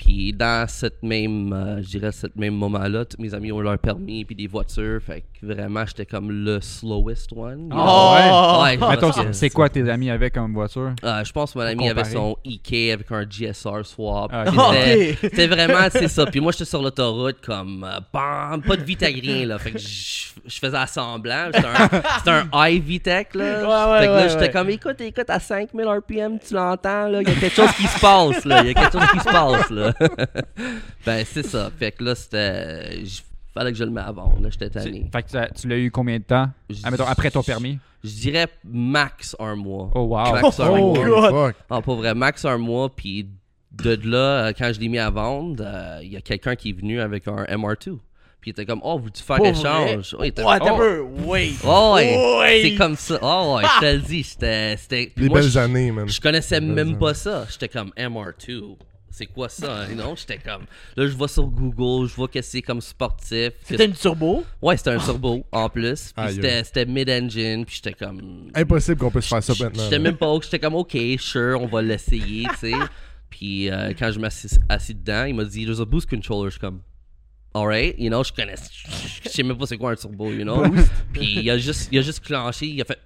Puis dans cette même, euh, je dirais, cette même moment-là, tous mes amis ont leur permis puis des voitures. Fait que vraiment, j'étais comme le slowest one. you Oh, ouais. Ouais, c'est quoi tes amis avec comme voiture? euh, je pense que mon ami avait son EK avec un GSR swap. Ah, Puis ok. c'était- vraiment, c'est ça. Puis moi, j'étais sur l'autoroute comme, euh, bam, pas de Vitec rien, là. Fait que je faisais assemblant. C'était un, c'était un high Vitec, là. Ouais, ouais, fait que là, ouais, j'étais ouais. comme, écoute, écoute, à 5000 RPM, tu l'entends, là. Il y a quelque chose qui se passe, là. Il y a quelque chose qui se passe, là. ben, c'est ça. Fait que là, c'était. Fallait que je le mette à vendre, là. J'étais tanné. Fait que tu l'as eu combien de temps? Ah, mettons, après ton permis? Je dirais max un mois. Oh, wow. Max un Oh, mois. God. Ah, pas vrai, max un mois, puis de là, euh, quand je l'ai mis à vendre, euh, il y a quelqu'un qui est venu avec un MR2. Puis il était comme, oh, veux-tu faire Pour échange? Ouais, il était- t'as oh, peu. Wait. oh, ouais, c'est comme ça. Oh, ouais, je te le dis, c'était. Les moi, belles je- années, man. Je connaissais même années. pas ça. J'étais comme MR2. C'est quoi ça? You know? J'étais comme. Là, je vois sur Google, je vois que c'est comme sportif. C'était une turbo? Ouais, c'était un turbo en plus. Puis c'était mid-engine. Puis j'étais comme. Impossible qu'on puisse faire ça maintenant. J'étais même pas J'étais comme, OK, sure, on va l'essayer, tu sais. Puis euh, quand je m'assis assis dedans, il m'a dit, there's a boost controller. Je suis comme, alright, you know, je connais. Je sais même pas c'est quoi un turbo, you know. Puis il a juste, il a juste clenché, il a fait.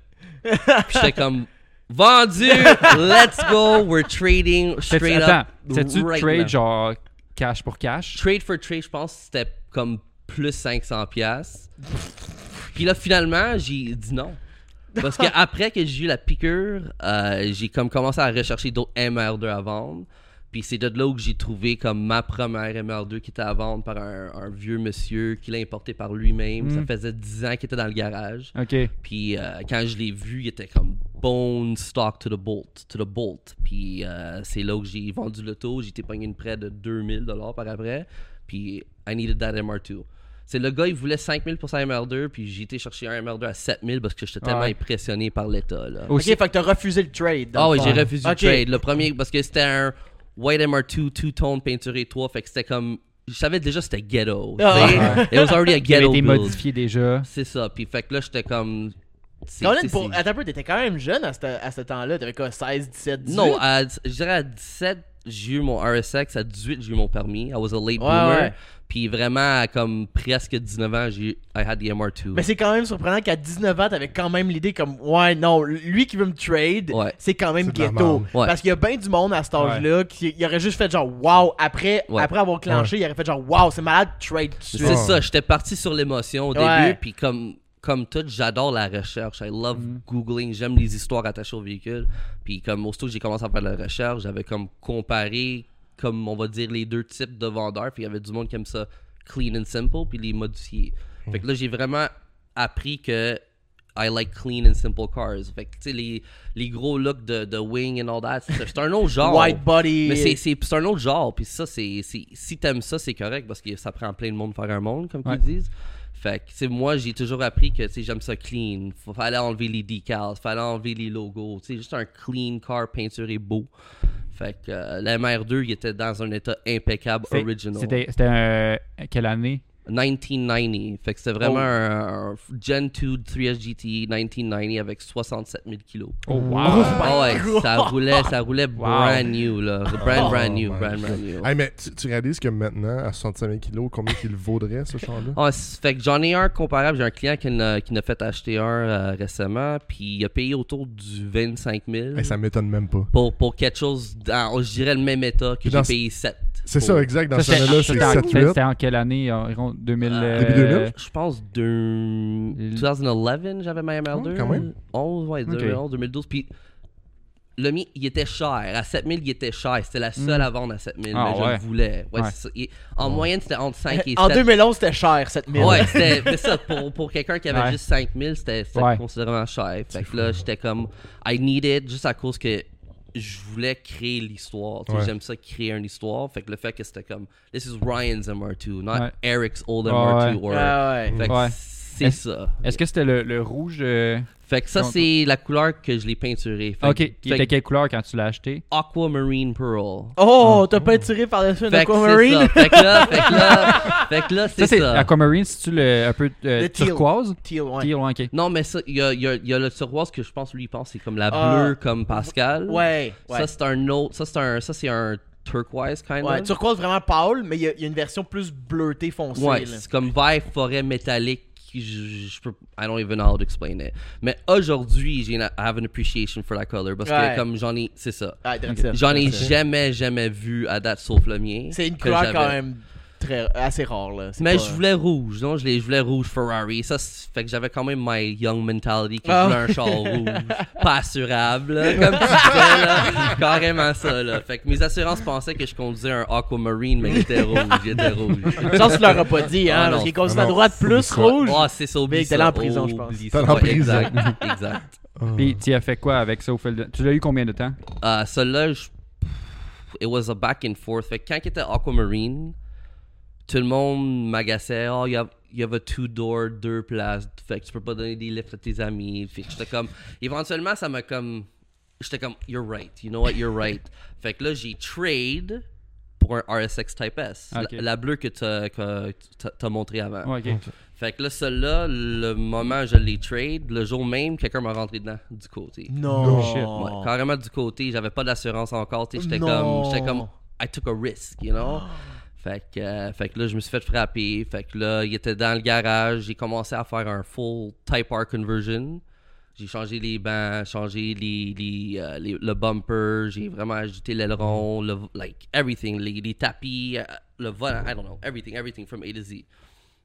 Puis j'étais comme, vendu, let's go, we're trading straight Attends, up. c'est-tu right trade now. genre cash pour cash? Trade for trade, je pense que c'était comme plus 500 pièces. Puis là, finalement, j'ai dit non. Parce que après que j'ai eu la piqûre, euh, j'ai comme commencé à rechercher d'autres MR2 à vendre. Puis c'est de là où j'ai trouvé comme ma première MR2 qui était à vendre par un, un vieux monsieur qui l'a importé par lui-même. Ça Mm. faisait 10 ans qu'il était dans le garage. Puis euh, quand je l'ai vu, il était comme bone stock to the bolt, to the bolt. Puis euh, c'est là où j'ai vendu l'auto, j'ai été pogné une près de 2000 dollars par après. Puis I needed that MR2. C'est le gars, il voulait 5000 pour sa MR2, puis j'ai été chercher un MR2 à 7000 parce que j'étais tellement Ouais. impressionné par l'état là. Aussi, Ok, fait que t'as refusé le trade. Ah oui, j'ai refusé le trade. Le premier, parce que c'était un White MR2, two-tone peinturé 3, fait que c'était comme je savais déjà c'était ghetto. Ah. It was already a Qui avait ghetto été build. modifié déjà. C'est ça. Puis fait que là, j'étais comme. Colin, pour... Attends un peu, t'étais quand même jeune à ce, à ce temps-là. T'avais quoi, 16, 17, 18? Non, à, je dirais à 17, j'ai eu mon RSX. À 18, j'ai eu mon permis. I was a late Ouais, bloomer. ouais. Puis vraiment, à comme presque 19 ans, j'ai eu- I had the MR2. Mais c'est quand même surprenant qu'à 19 ans, t'avais quand même l'idée comme, ouais, non, lui qui veut me trade, Ouais. c'est quand même ghetto. Ouais. Parce qu'il y a bien du monde à cet âge-là qui il aurait juste fait genre, wow, après, Ouais. après avoir clenché, il aurait fait genre, wow, c'est malade, trade. C'est Ouais. ça, j'étais parti sur l'émotion au Ouais. début, puis comme, comme tout, j'adore la recherche. I love Mm. googling, j'aime les histoires attachées au véhicule. Puis comme aussitôt que j'ai commencé à faire de la recherche, j'avais comme comparé, comme on va dire, les deux types de vendeurs. Puis il y avait du monde qui aime ça clean and simple, puis les modifiés. Fait que là, j'ai vraiment appris que I like clean and simple cars. Fait que tu sais, les, les gros looks de, de wing and all that, c'est c'est un autre genre. White body. Mais c'est- c'est c'est un autre genre. Puis ça, c'est c'est- si t'aimes ça, c'est correct parce que ça prend plein de monde de faire un monde, comme Ouais. ils disent. Fait que, tu moi, j'ai toujours appris que, tu j'aime ça clean. Faut, fallait enlever les decals, fallait enlever les logos. Tu sais, juste un clean car peinturé beau. Fait que euh, la MR2, il était dans un état impeccable, original. C'était c'était un- quelle année? 1990. Fait que c'était vraiment Oh. un, un Gen 2 3S GTI 1990 avec 67 000 kilos. Oh, wow! Ah ouais, ça roulait, ça roulait brand new, là. Brand, brand new, Oh brand, brand new. Hey, mais tu, tu réalises que maintenant, à 65 000 kilos, combien qu'il vaudrait ce char-là Ah, fait que j'en ai un comparable. J'ai un client qui n'a fait acheter un euh, récemment, puis il a payé autour du 25 000 Hey, Ça m'étonne même pas. pour, pour quelque chose, dans, je dirais le même état que j'ai payé 7. C'est pour- ça, exact. Dans Ça, ce là c'était c'est en- 7-8. c'était en quelle année? 2000 Euh, Début 2000? Je pense de 2011, j'avais ma MR2. Ouais, quand même. 11, ouais, Ok. 2011, 2012. Puis le mien, il était cher. À 7000, il était cher. C'était la seule Mm. à vendre à 7000, Ah, mais je ouais. le voulais. Ouais, Ouais. c'est ça. Il- en moyenne, c'était entre 5 et 7. En 2011, c'était cher, 7000. Ouais, c'était ça. Pour, pour quelqu'un qui avait Ouais. juste 5000, c'était c'était Ouais. considérablement cher. Fait que là, j'étais comme. I need it juste à cause que je voulais créer l'histoire. Ouais. J'aime ça créer une histoire. Fait que le fait que c'était comme. This is Ryan's MR2, not Ouais. Eric's old Ouais, MR2. ouais. Or, Ah ouais. Fait que Ouais. c'est Est-ce- ça. Est-ce que c'était le, le rouge euh, Fait que ça, Donc- c'est la couleur que je l'ai peinturé. Fait Ok, était quelle couleur quand tu l'as acheté? Aquamarine Pearl. Oh, t'as pas tiré par-dessus un aquamarine? Fait que là, fait que là, fait que là, Ça, c'est ça. Aquamarine, c'est-tu le, un peu euh, Le turquoise? Teal, ouais. Teal, ok. Non, mais ça, il y a, il y a- il y a le turquoise que je pense, lui, il pense, c'est comme la Ah. bleue, comme Pascal. Ouais, ouais. Ça, c'est un autre. Ça, c'est un, ça, c'est un turquoise, kind Ouais, of. turquoise vraiment pâle, mais il y, y a une version plus bleutée foncée. Ouais, là. c'est comme vert forêt métallique. Je, je peux, I don't even know how to explain it. Mais aujourd'hui, j'ai une- I have an appreciation for that color parce que comme j'en ai, c'est ça. Ça, J'en ai jamais, jamais vu à date sauf le mien. C'est une couleur quand même très, assez rare. Là. Mais pas- je voulais rouge, non? Je, je voulais rouge Ferrari. Ça, fait que j'avais quand même my young mentality que Ah. je voulais un char rouge. Pas assurable, là, comme tu disais, là. Carrément ça, là. Fait que mes assurances pensaient que je conduisais un Aquamarine, mais il était rouge. Il était rouge. Je pense que tu leur as pas dit, hein, Ah, parce qu'il conduit Ah, à non. droite plus rouge. Ah, c'est ça, oublie ça. allé en prison, je pense. T'es ça. en prison. Exact, exact. Puis tu as fait quoi avec ça au fil de... Tu l'as eu combien de temps? Euh, Celui-là, je- it was a back and forth. Fait que quand il était Aquamarine, tout le monde m'agaçait. Oh, il y a, il y avait two door, deux places. Fait que tu peux pas donner des lifts à tes amis. Fait que j'étais comme. Éventuellement, ça m'a comme. J'étais comme, you're right. You know what, you're right. Fait que là, j'ai trade pour un RSX Type S. La-. La, bleue que t'as- t'as montré avant. Fait que là, celle-là, le moment où je l'ai trade, le jour même, quelqu'un m'a rentré dedans du côté. Non. Ouais, carrément du côté, j'avais pas d'assurance encore, tu j'étais comme j'étais comme I took a risk, you know? fait que euh, fait que là je me suis fait frapper, fait que là il était dans le garage, j'ai commencé à faire un full Type R conversion. J'ai changé les bancs, changé les, les, euh, le bumper, j'ai vraiment ajouté l'aileron, le like everything, les, les tapis, euh, le volant, I don't know, everything, everything from A to Z.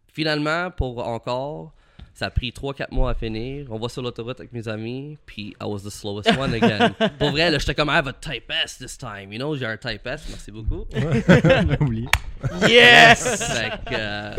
Finalement, pour encore, ça a pris 3-4 mois à finir. On va sur l'autoroute avec mes amis, puis I was the slowest one again. pour vrai, là, j'étais comme I have a Type S this time, you know, j'ai un Type S, merci beaucoup. oublié. Yes! euh,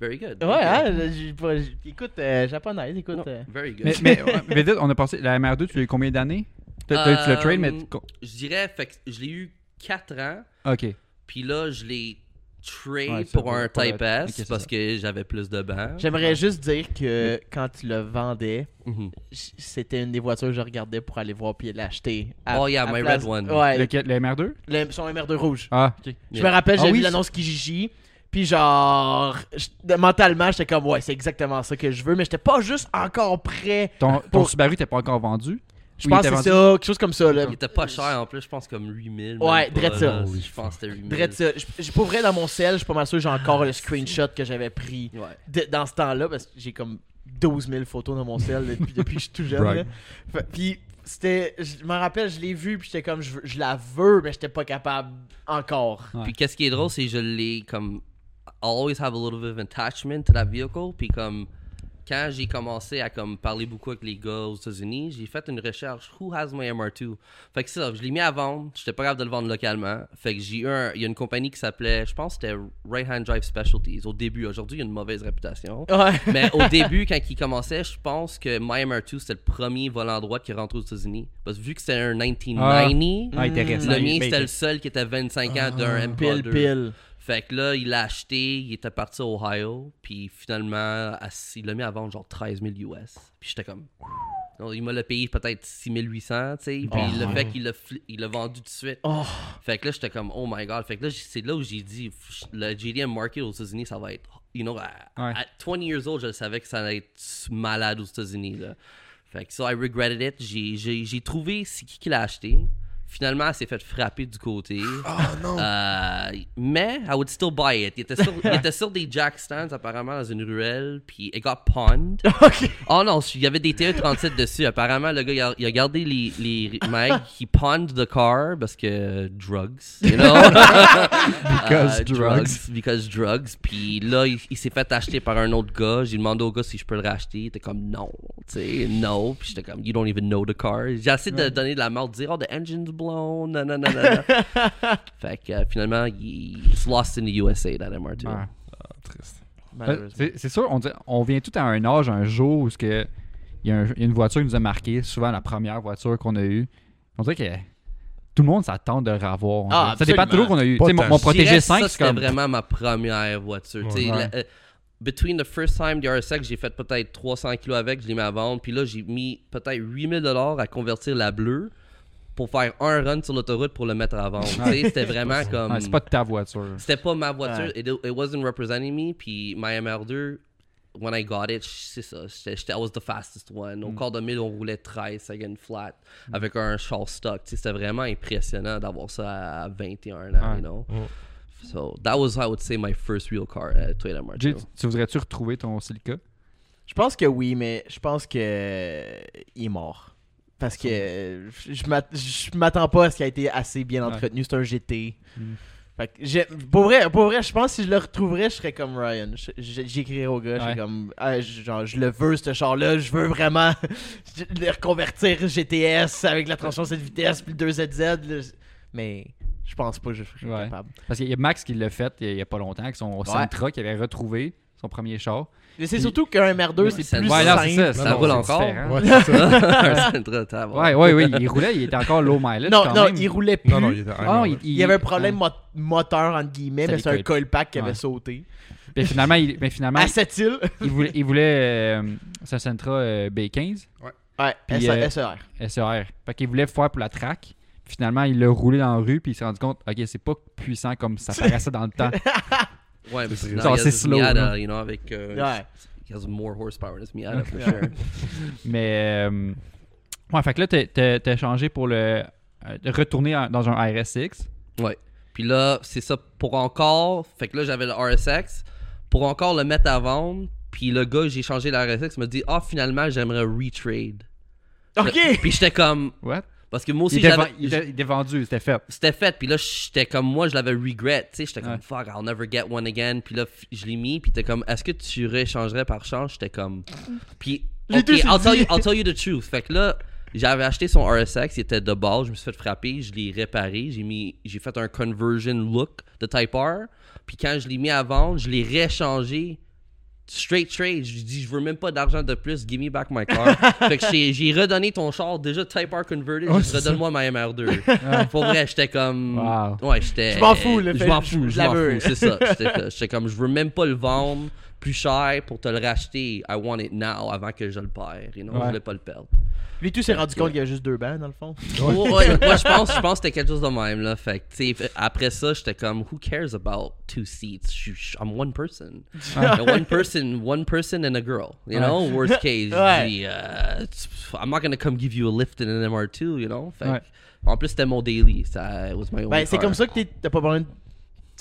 Very good. Ouais, hein, pas- j'ai- écoute, euh, japonaise, écoute. euh. Very good. Mais, mais, ouais, mais vite, on a passé. La MR2, tu l'as eu combien d'années? Eu le trade, mais. Euh, Je dirais, fait je l'ai eu 4 ans, Ok. puis là, je l'ai trade Ouais, pour un pas Type S ok, c'est parce ça. que j'avais plus de bancs. J'aimerais juste dire que quand tu le vendais, Mhm. j- c'était une des voitures que je regardais pour aller voir puis l'acheter. Oh, yeah, my place- red one. Ouais, le MR2 le- son MR2 rouge. Ah, ok. Je Yeah. me rappelle, Ah j'avais oui, vu c'est- l'annonce Kijiji. Puis genre, je- mentalement, j'étais comme, ouais, c'est exactement ça que je veux. Mais j'étais pas juste encore prêt. Ton, ton Pour- Subaru t'es pas encore vendu? Je Oui, pense que c'est ça, quelque chose comme ça. Là. Il était pas cher en plus, je pense comme 8000. même Ouais, ça. là. Holy Je pense que c'était 8000. Drette ça. Je- J'ai pas vrai dans mon sel, je suis pas mal sûr que j'ai encore le screenshot que j'avais pris Ouais. de- dans ce temps-là parce que j'ai comme 12 000 photos dans mon sel depuis, depuis que je suis tout jeune. Fait- Puis c'était, je me rappelle, je l'ai vu puis j'étais comme, je, la veux, mais j'étais pas capable encore. Ouais. Puis qu'est-ce qui est drôle, c'est que je l'ai comme. I always have a little bit of attachment to that vehicle. Puis comme. Quand j'ai commencé à comme parler beaucoup avec les gars aux États-Unis, j'ai fait une recherche Who has my MR2 Fait que ça, je l'ai mis à vendre. J'étais pas capable de le vendre localement. Fait que j'ai eu un. Il y a une compagnie qui s'appelait, je pense que c'était Right Hand Drive Specialties au début. Aujourd'hui, il y a une mauvaise réputation. Ouais. Mais au début, quand il commençait, je pense que My MR2 c'était le premier volant droit qui rentre aux États-Unis. Parce que vu que c'était un 1990, Ah, intéressant. le mien c'était le seul qui était 25 ans d'un MP2. Pile, pile. Fait que là, il l'a acheté, il était parti au Ohio, puis finalement, il l'a mis à vendre genre 13 000 US. Puis j'étais comme. Non, il m'a le payé peut-être 6800, tu sais. Puis Oh. le fait qu'il l'a il l'a vendu tout de suite. Oh. Fait que là, j'étais comme, oh my god. Fait que là, c'est là où j'ai dit, le JDM market aux États-Unis, ça va être, you know, à, Ouais. à 20 years old, je savais que ça allait être malade aux États-Unis, là. Fait que so I regretted it. J'ai trouvé c'est qui qui l'a acheté. Finalement, elle s'est fait frapper du côté. Oh non! Euh, mais I would still buy it. Il était sur, il était sur des jack stands apparemment dans une ruelle, puis it got pawned. Ok. Oh non, il y avait des TE37 dessus. Apparemment, le gars, il a, il a gardé les, les mecs, he pawned the car parce que drugs, you know? Because Euh, drugs. Because drugs. Puis là, il, il s'est fait acheter par un autre gars. J'ai demandé au gars si je peux le racheter. Il était comme non, tu sais, no. Puis j'étais comme, you don't even know the car. J'ai essayé de donner de la merde, de dire, oh, the engine's blown, non, non, non, non. non. fait que euh, finalement, il it's lost in the USA, that MR2. Ouais. Ah, triste. Malheureusement. C'est c'est sûr, on, dit- on vient tout à un âge, un jour où ce que, il y, a un- il y a une voiture qui nous a marqué, souvent la première voiture qu'on a eue. On dirait que tout le monde s'attend de revoir. Ah, ça dépend toujours qu'on a eu. Mon, mon Protégé que 5, ça, c'est c'était comme. vraiment ma première voiture. Ouais. la- euh, between the first time the RSX, j'ai fait peut-être 300 kilos avec, je l'ai mis à vendre. Puis là, j'ai mis peut-être 8000 dollars à convertir la bleue pour faire un run sur l'autoroute pour le mettre à vendre. Tu sais, c'était vraiment comme. Ouais, c'est pas de ta voiture. C'était pas ma voiture. Ouais. It, it wasn't representing me. Puis my MR2, when I got it, c'est ça. J'étais, I was the fastest one. Au Mm. quart de mille, on roulait 13 second flat avec un char stock. Tu sais, C'était vraiment impressionnant d'avoir ça à 21 ans, Ouais. you know? Mm. So that was, I would say, my first real car at Toyota Jay, II. tu- tu voudrais-tu retrouver ton Silica Je pense que oui, mais je pense que il est mort. Parce que euh, je m'att- je m'attends pas à ce qu'il a été assez bien Ouais. entretenu. C'est un GT. Mm. Fait que pour, vrai, pour vrai, je pense que si je le retrouverais, je serais comme Ryan. J'écrirais au gars, je serais Ouais. comme, ah, genre, je le veux, ce char-là, je veux vraiment le reconvertir GTS avec la transmission cette vitesse, puis le 2ZZ. là. Mais je pense pas que je serais Ouais. capable. Parce qu'il y a Max qui l'a fait il y a- il y a pas longtemps avec son Sentra qui avait retrouvé son premier char. Mais c'est Puis- surtout qu'un MR2, Ouais, c'est plus Ouais, simple. ça. Ça roule encore? différent. Ouais, c'est ça. Ouais, ouais, ouais, il roulait, il était encore low mileage. Non, quand non, même. il roulait plus. Non, non, il était Ah, non, il, Il y avait un problème mo- moteur, entre guillemets, C'est mais c'est un coils. coil pack qui avait Ouais. sauté. Puis finalement, il, mais finalement, À cette île. il voulait, il voulait euh, sa Sentra euh, B15 Ouais, Puis, SR. euh, SER. SER. Fait qu'il voulait faire pour la track. Finalement, il l'a roulé dans la rue, puis il s'est rendu compte, ok, c'est pas puissant comme ça paraissait dans le temps. Ouais, mais C'est ce slow, Miata, you know, avec. euh, Ouais. He has more horsepower than Miata, for Ouais. sure. Mais, euh, ouais, fait que là, t'as- changé pour le. euh, retourner en- dans un RSX. Ouais. Puis là, c'est ça pour encore. Fait que là, j'avais le RSX. Pour encore le mettre à vendre. Puis le gars, j'ai changé le RSX, me dit Ah, finalement, j'aimerais retrade. Ok! Puis j'étais comme. What? Parce que moi Il aussi, était, il était- il était vendu, c'était fait. c'était fait. Puis là, j'étais comme moi, je l'avais regret. Tu sais, j'étais comme Ouais. fuck, I'll never get one again. Puis là, je l'ai mis. Puis t'es comme, est-ce que tu réchangerais par change? J'étais comme. Puis, ok, I'll tell, you, I'll tell you the truth. Fait que là, j'avais acheté son RSX, il était de base. Je me suis fait frapper, je l'ai réparé. J'ai mis, j'ai fait un conversion look de Type R. Puis quand je l'ai mis à vendre, je l'ai réchangé straight trade. Je dis, je veux même pas d'argent de plus, give me back my car. fait que j'ai redonné ton char, déjà Type R converted, Ouais, c'est redonne-moi ma MR2. Pour vrai, j'étais comme. Wow. Ouais, j'étais. Je m'en fous, le Je m'en fous, je m'en fous, c'est ça. J'étais comme, je veux même pas le vendre plus cher pour te le racheter. I want it now avant que je le perds. You know? Ouais. Je voulais pas le perdre. Lui, tout s'est rendu compte qu'il y a juste deux bancs, dans le fond. Ouais, ouais, moi, je pense, je pense que c'était quelque chose de même, là. Fait que, après ça, j'étais comme, who cares about two seats? I'm one person. one person, one person and a girl. You know, worst case. euh, tu- I'm not gonna come give you a lift in an MR2, you know? Fait que, Ouais. en plus, c'était mon daily. Ça, it was my Ben, c'est comme ça que t'as pas besoin de.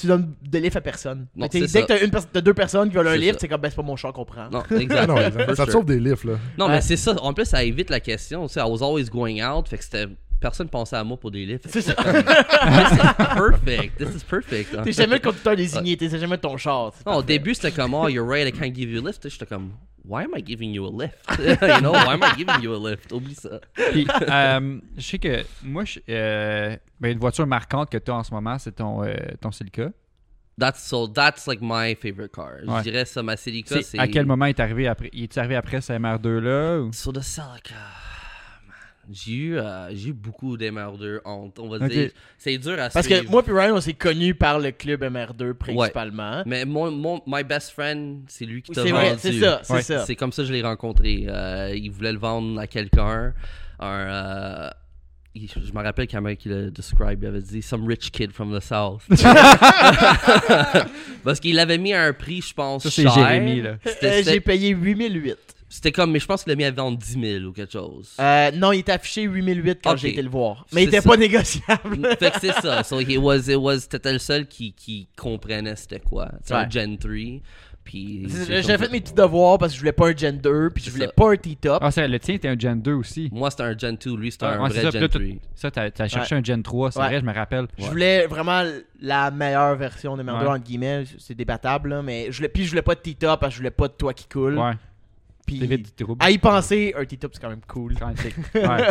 Tu donnes de lift à personne. Non, que dès que ça. t'as, une t'as deux personnes qui veulent un ça. c'est comme, ben, c'est pas mon char qu'on prend. Non, Ah exact. non, ça te sauve des lifts, là. Non, Ouais. mais c'est ça. En plus, ça évite la question. Tu sais, I was always going out. Fait que c'était. Personne pensait à moi pour des lifts. C'est ça. This is perfect. This is perfect. T'es jamais le conducteur désigné, t'es jamais ton char. Non, au début, c'était comme, oh, you're right, I can't give you a lift. J'étais comme, why am I giving you a lift? you know, why am I giving you a lift? Oublie ça. Puis, euh, je sais que moi, je- euh, ben, une voiture marquante que tu as en ce moment, c'est ton, euh, ton Celica. That's so, that's like my favorite car. Ouais. Je dirais ça, ma Celica, C'est- c'est. À quel moment il est arrivé après Il est arrivé après sa MR2 là ou... Sur le Celica. J'ai eu, euh, j'ai eu beaucoup d'MR2 honte, on va dire. C'est dur à Parce que moi puis Ryan, on s'est connus par le club MR2 principalement. Mais mon, mon, my best friend, c'est lui qui t'a vendu. c'est ça, c'est Ouais. ça. C'est comme ça que je l'ai rencontré. Euh, il voulait le vendre à quelqu'un. Un, euh, il- je me rappelle quand il le describe, il avait dit Some rich kid from the South. Parce qu'il l'avait mis à un prix, je pense. Ça, c'est cher. Jérémy, là. J'ai payé 8008. C'était comme, mais je pense qu'il l'a mis à vendre 10 000 ou quelque chose. Euh, non, il était affiché 8008 quand j'ai été le voir. Mais il était ça. pas négociable. fait que c'est ça. So he was, it was, t'étais le seul qui, qui comprenait c'était quoi. C'est un Ouais. Gen 3. Puis. comme- fait mes petits devoirs parce que je voulais pas un Gen 2 puis je voulais ça. pas un T-top. Ah, c'est- le tien était un Gen 2 aussi. Moi, c'était un Gen 2. Lui, c'était Ah, un ouais, vrai ça, Gen puis là, 3. Ça, t'as cherché un Gen 3, c'est Ouais. vrai, je me rappelle. Je voulais vraiment la meilleure version de MR2 Ouais. entre guillemets, c'est débattable là, mais je voulais puis je voulais pas de T-top parce que je voulais pas de toit qui coule. Ouais. Puis à y penser, un T-top c'est quand même cool. Quand même, c'est- ouais.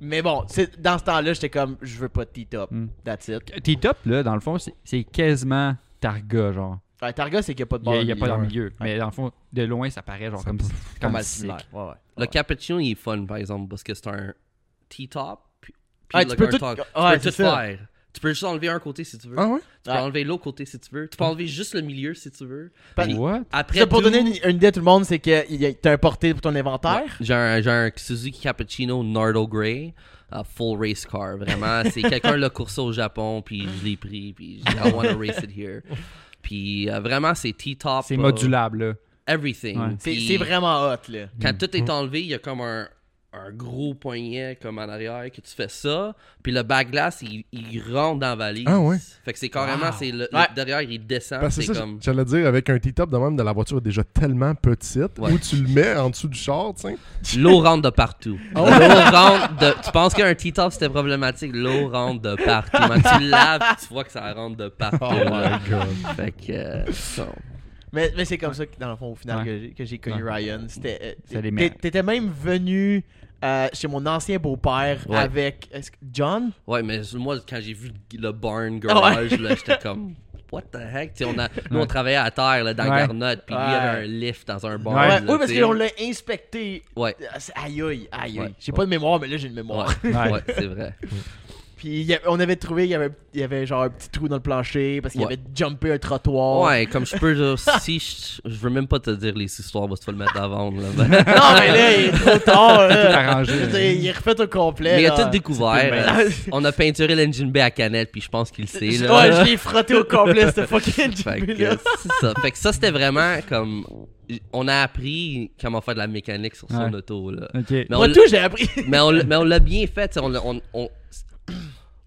mais bon, c'est- dans ce temps-là, j'étais comme je veux pas de T-top. Mm. That's it. T-Top, là, dans le fond, c'est- quasiment Targa, genre. Ouais, Targa c'est qu'il y a pas de Il n'y a, barre il y a pas dans le milieu. Mais dans le fond, de loin, ça paraît genre comme, comme mal similaire. Ouais, ouais. Le cappuccino, il est fun, par exemple, parce que c'est un T-top. Puis, puis Ah, le tu peux tout- tu peux c'est tout ça. faire. Tu peux juste enlever un côté si tu veux. Ah ouais? Tu peux Ouais. enlever l'autre côté si tu veux. Tu peux enlever juste le milieu si tu veux. Pas- Puis What? Après Ça, pour tout, donner une, une idée à tout le monde, c'est que t'as un porté pour ton inventaire. J'ai un, j'ai un Suzuki Cappuccino Nardo Grey. uh, full race car, vraiment. C'est quelqu'un l'a coursé au Japon, puis je l'ai pris, puis j'ai dit, I want to race it here. Puis euh, vraiment, c'est T-top. C'est euh, modulable, là. Everything. Ouais. C'est vraiment hot là. Quand tout est enlevé, il y a comme un, un gros poignet comme en arrière que tu fais ça. Puis le backlash, il, il rentre dans la valise. Ah ouais? Fait que c'est carrément, Wow. c'est le, le Ouais. derrière, il descend. Parce c'est ça, comme. j'allais dire, avec un T-top de même de la voiture est déjà tellement petite, Ouais. où tu le mets en dessous du char, tu sais. L'eau rentre de partout. Ah L'eau rentre de. Tu penses qu'un T-top c'était problématique? L'eau rentre de partout. Quand tu le laves, tu vois que ça rentre de partout. Oh my god. Fait que. euh. Mais, mais c'est comme ça que dans le fond au final Ouais. que j'ai- que j'ai connu Ouais. Ryan. C'était euh. T'étais même venu euh, chez mon ancien beau-père Ouais. avec John? Ouais, mais moi, quand j'ai vu le barn garage, là, j'étais comme. What the heck? On a, nous, on travaillait à terre là, dans Ouais. Garnotte, puis lui, il y avait un lift dans un barn. Oui parce qu'on l'a inspecté. Ouais. Aïe aïe aïe. Ouais. J'ai Ouais. pas de mémoire mais là j'ai une mémoire. Ouais, Ouais. ouais, c'est vrai. Puis il y a- on avait trouvé il y avait il y avait genre un petit trou dans le plancher parce qu'il Ouais. avait jumpé un trottoir. Ouais, comme je peux, si je, je veux même pas te dire les histoires parce que tu vas le mettre à vendre. Là. Non mais là il est trop tard. là. Tout arrangé. Je veux dire, il est refait au complet. Mais il a tout découvert. On a peinturé l'engine bay à canette, puis je pense qu'il le sait. Là. Ouais, je l'ai frotté au complet cette fucking Fait que, là. euh, c'est ça. Fait que ça, c'était vraiment comme. On a appris comment faire de la mécanique sur son Ouais. auto. Là. Ok. Mais on tout j'ai appris. mais on l'a- bien fait. tu sais, On, l'a- on, on-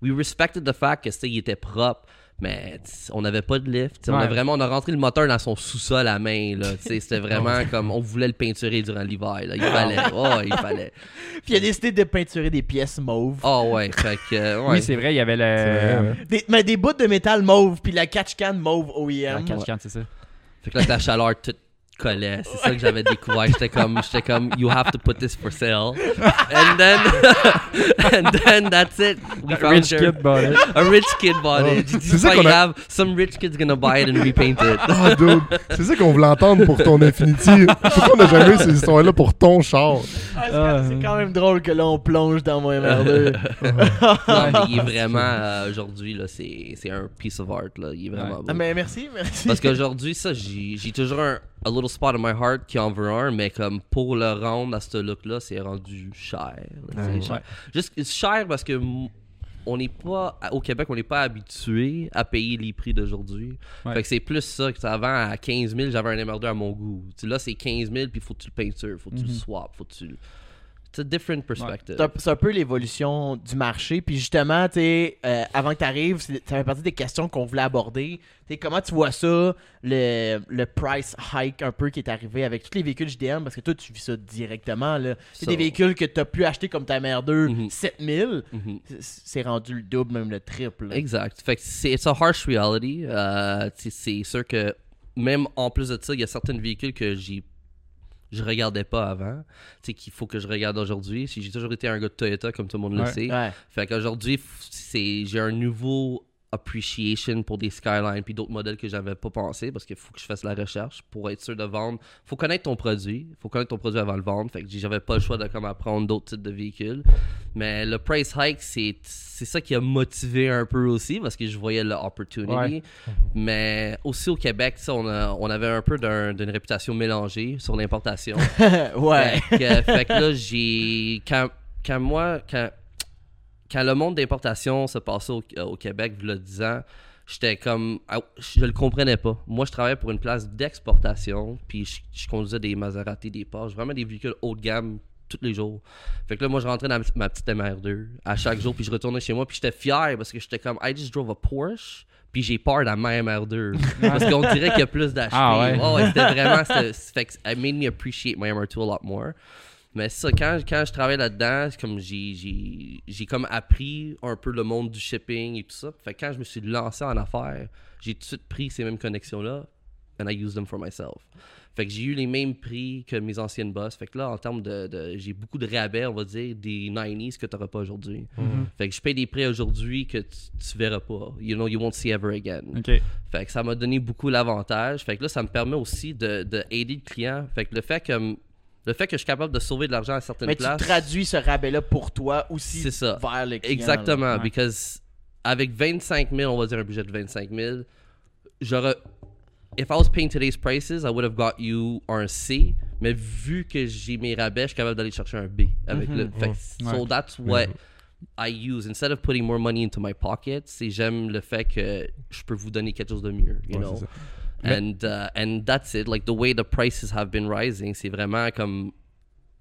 we respected the fact que tu sais, il était propre. Mais on n'avait pas de lift. On a vraiment on a rentré le moteur dans son sous-sol à main. C'était vraiment comme on voulait le peinturer durant l'hiver. là. Il fallait. Oh, il fallait. Puis il a décidé de peinturer des pièces mauves. Oh ouais. Fait que. ouais. Oui, c'est vrai, il y avait le. C'est vrai, ouais. Des, mais des bouts de métal mauve, puis la catch can mauve La OEM. catch can, c'est ça. Fait que là, la chaleur toute collait. C'est ça que j'avais découvert. J'étais comme, j'étais comme, you have to put this for sale. And then, and then that's it. We found Rich your- kid bought it. A rich kid bought it. J'ai dit, C'est ça qu'on a-. Some rich kid's gonna buy it and repaint it. Ah, dude, c'est ça qu'on voulait entendre pour ton Infinity. Pourquoi on n'a jamais eu ces histoires-là pour ton char? Ah, c'est- c'est quand même drôle que là on plonge dans mon MR2. non, mais il est vraiment, euh, aujourd'hui, là, c'est, c'est un piece of art, là. Il est vraiment Ouais. beau. Ah, mais merci, merci. Parce qu'aujourd'hui, ça, j'ai, j'ai toujours un a little spot in my heart qui en veut un, mais comme pour le rendre à ce look-là, c'est rendu cher. Ouais. cher. Juste cher parce que on n'est pas, au Québec, on n'est pas habitué à payer les prix d'aujourd'hui. Ouais. Fait que c'est plus ça que avant, à 15 000, j'avais un MR2 à mon goût. Là, c'est 15 000, puis faut que tu le peintures, faut que tu le Mhm. swap, faut que tu a different perspective. C'est un, c'est un peu l'évolution du marché. Puis justement, tu sais, euh, avant que tu arrives, ça fait partie des questions qu'on voulait aborder. Tu sais, comment tu vois ça, le, le price hike un peu qui est arrivé avec tous les véhicules JDM, parce que toi, tu vis ça directement. là. C'est So- des véhicules que tu as pu acheter comme ta mère 2, Mhm. 7000. Mhm. C'est- C'est rendu le double, même le triple. là. Exact. Fait que c'est it's a harsh reality. Euh, c'est sûr que même en plus de ça, il y a certains véhicules que j'ai je regardais pas avant, tu sais qu'il faut que je regarde aujourd'hui. Si j'ai toujours été un gars de Toyota comme tout le monde le sait. Ouais. Fait qu'aujourd'hui, j'ai un nouveau appreciation pour des Skyline puis d'autres modèles que j'avais pas pensé parce qu'il faut que je fasse la recherche pour être sûr de vendre. Faut connaître ton produit, faut connaître ton produit avant de le vendre. Fait que j'avais pas le choix de comme apprendre d'autres types de véhicules. Mais le price hike, c'est c'est ça qui a motivé un peu aussi parce que je voyais l'opportunity. Ouais. Mais aussi au Québec, on, a- on avait un peu d'un- d'une réputation mélangée sur l'importation. ouais. Fait que, fait que là, j'ai. Quand, quand moi. Quand, quand le monde d'importation se passait au, au Québec, a 10 ans, j'étais comme. ah, Je le comprenais pas. Moi, je travaillais pour une place d'exportation, puis je, je conduisais des Maserati, des Porsche, vraiment des véhicules haut de gamme tous les jours. Fait que là, moi, je rentrais dans ma petite MR2 à chaque jour, puis je retournais chez moi, puis j'étais fier parce que j'étais comme, I just drove a Porsche. Puis j'ai peur dans ma MR2. parce qu'on dirait qu'il y a plus d'acheter. Ah ouais. ouais, c'était vraiment. Fait que it made me appreciate my MR2 a lot more. Mais ça, quand, quand je travaille là-dedans, comme j'ai, j'ai, j'ai comme appris un peu le monde du shipping et tout ça. Fait que quand je me suis lancé en affaires, j'ai tout de suite pris ces mêmes connexions-là and I use them for myself. Fait que j'ai eu les mêmes prix que mes anciennes boss. Fait que là, en termes de, de- j'ai beaucoup de rabais, on va dire, des 90s que tu n'auras pas aujourd'hui. Fait que je paye des prix aujourd'hui que tu, tu verras pas. You know, you won't see ever again. Fait que ça m'a donné beaucoup l'avantage. Fait que là, ça me permet aussi de, de aider le client. Fait que le fait que le fait que je suis capable de sauver de l'argent à certaines Mais tu places. traduis ce rabais-là pour toi aussi C'est ça. vers. Exactement. Ouais. Because avec 25 000, on va dire un budget de 25 000, j'aurais. If I was paying today's prices, I would have got you un C. Mais vu que j'ai mes rabais, je suis capable d'aller chercher un B avec le. Fait que- So Ouais. that's what I use. Instead of putting more money into my pocket, c'est j'aime le fait que je peux vous donner quelque chose de mieux. You Ouais, know? C'est ça. And, uh, and that's it. Like the way the prices have been rising, c'est vraiment comme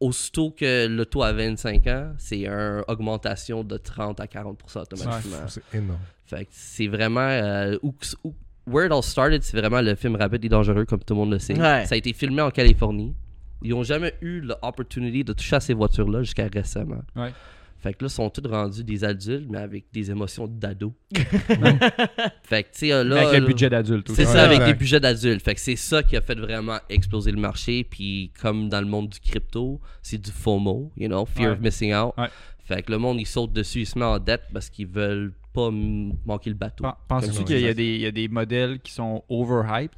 aussitôt que le taux a 25 ans, c'est une augmentation de 30 à 40% automatiquement. C'est énorme. Fait que c'est vraiment euh, où, où- where it all started, c'est vraiment le film Rapide et dangereux comme tout le monde le sait. Ouais. Ça a été filmé en Californie. Ils ont jamais eu l'opportunité de toucher à ces voitures-là jusqu'à récemment. Ouais. Fait que là, ils sont tous rendus des adultes, mais avec des émotions d'ado. fait que, tu sais, là. Mais avec là- budget d'adulte aussi. c'est Ouais, ça, avec exact. des budgets d'adultes. Fait que c'est ça qui a fait vraiment exploser le marché. Puis comme dans le monde du crypto, c'est du FOMO, you know, fear Ouais. of missing out. Ouais. Fait que le monde, il saute dessus, il se met en dette parce qu'ils veulent pas manquer le bateau. Pen- Penses-tu qu'il y, a exact. des- il y a des modèles qui sont overhyped?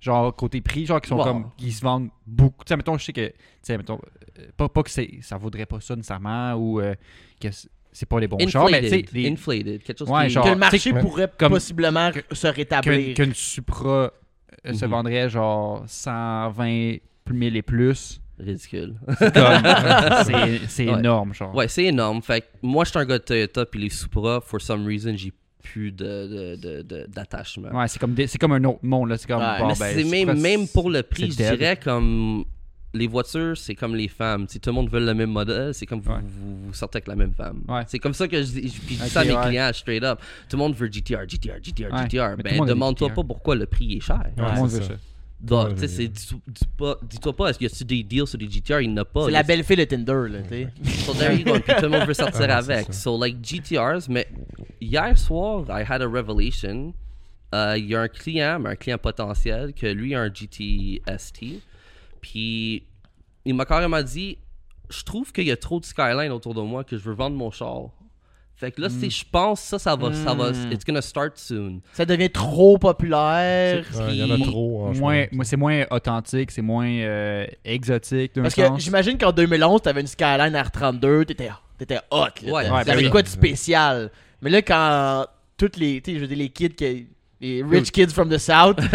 Genre côté prix, genre qui sont Wow. comme. qui se vendent beaucoup. Tu sais, mettons, je sais que. Tu sais, mettons. Euh, Pas, pas que ça vaudrait pas ça nécessairement ou euh, que c'est- pas les bons chars, mais tu sais. Inflated, les- inflated, quelque chose Ouais, qui genre- que le marché pourrait comme- possiblement se rétablir. qu'une Supra euh, se Mhm. vendrait genre 120 000 et plus. ridicule. C'est Ouais. énorme, genre. ouais, c'est énorme. Fait que moi, je suis un gars de Toyota, puis les Supra, for some reason, j'ai plus de, de, de- de- d'attachement. Ouais, c'est comme, des- comme un autre monde, là. C'est comme. Ouais, bon, mais ben, même, Supra, même pour le prix, je dirais comme les voitures, c'est comme les femmes. Si tout le monde veut le même modèle, c'est comme vous, Ouais. vous, vous sortez avec la même femme. Ouais. C'est comme ça que je dis, je- puis je dis Ok, ça à mes ouais. clients straight up. Tout le monde veut GTR, GTR, GTR, Ouais, GTR. Ben, demande-toi pas pourquoi le prix est cher. Tout le Ouais, monde c'est veut ça. ça. Donc, tu sais, pas- dis-toi pas, est-ce qu'il y a des deals sur des GTR? Il n'y en a pas. C'est la belle fille de Tinder, là, tu sais. So there you go. Puis tout le monde veut sortir Ah, avec. So like GTRs, mais hier soir, I had a revelation. Euh, Il y a un client, mais un client potentiel, que lui a un GT ST. Puis il m'a carrément dit Je trouve qu'il y a trop de skyline autour de moi que je veux vendre mon char. Fait que là, Hmm. c'est je pense ça, ça va, ça va, Mm. it's gonna start soon. Ça devient trop populaire. Ouais, Il y en a trop. Moins, moi, c'est moins authentique, c'est moins euh, exotique Parce que j'imagine qu'en 2011, t'avais une Skyline R32, t'étais t'étais hot. Là, Ouais, T'avais ouais, ben oui. quoi de spécial. Mais là, quand toutes les, tu sais, je veux dire, les kids, qui, les rich kids from the South,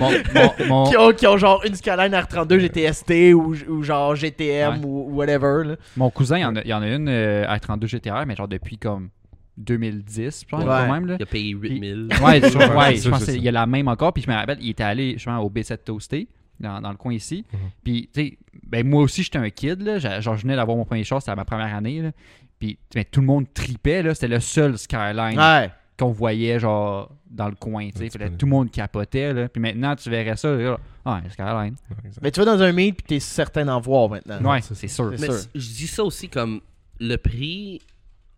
mon, mon- mon- mon- qui, ont, qui ont genre une Skyline R32 GTST ou, ou genre GTM Ouais. ou, whatever. Là. mon cousin, il y en a, il y en a une euh, R32 GTR, mais genre depuis comme 2010, je pense, Ouais. quand même. Là. Il a payé 8000. Ouais, je, Ouais, ouais, c'est je pense ça. qu'il y a la même encore. Puis je me rappelle, il était allé justement au B7 Toasté, dans, dans le coin ici. Mhm. Puis, tu sais, ben, moi aussi, j'étais un kid. Là. Genre, je venais d'avoir mon premier char, c'était ma première année. Là. Puis, ben, tout le monde tripait. là. C'était le seul Skyline Ouais. qu'on voyait, genre, dans le coin. tu sais. Tu tout le monde capotait. Là. Puis maintenant, tu verrais ça. Là, ah, Skyline. Mais tu vas dans un meet puis t'es certain d'en voir maintenant. Ouais, c'est c'est sûr. C'est Mais sûr. c- je dis ça aussi comme le prix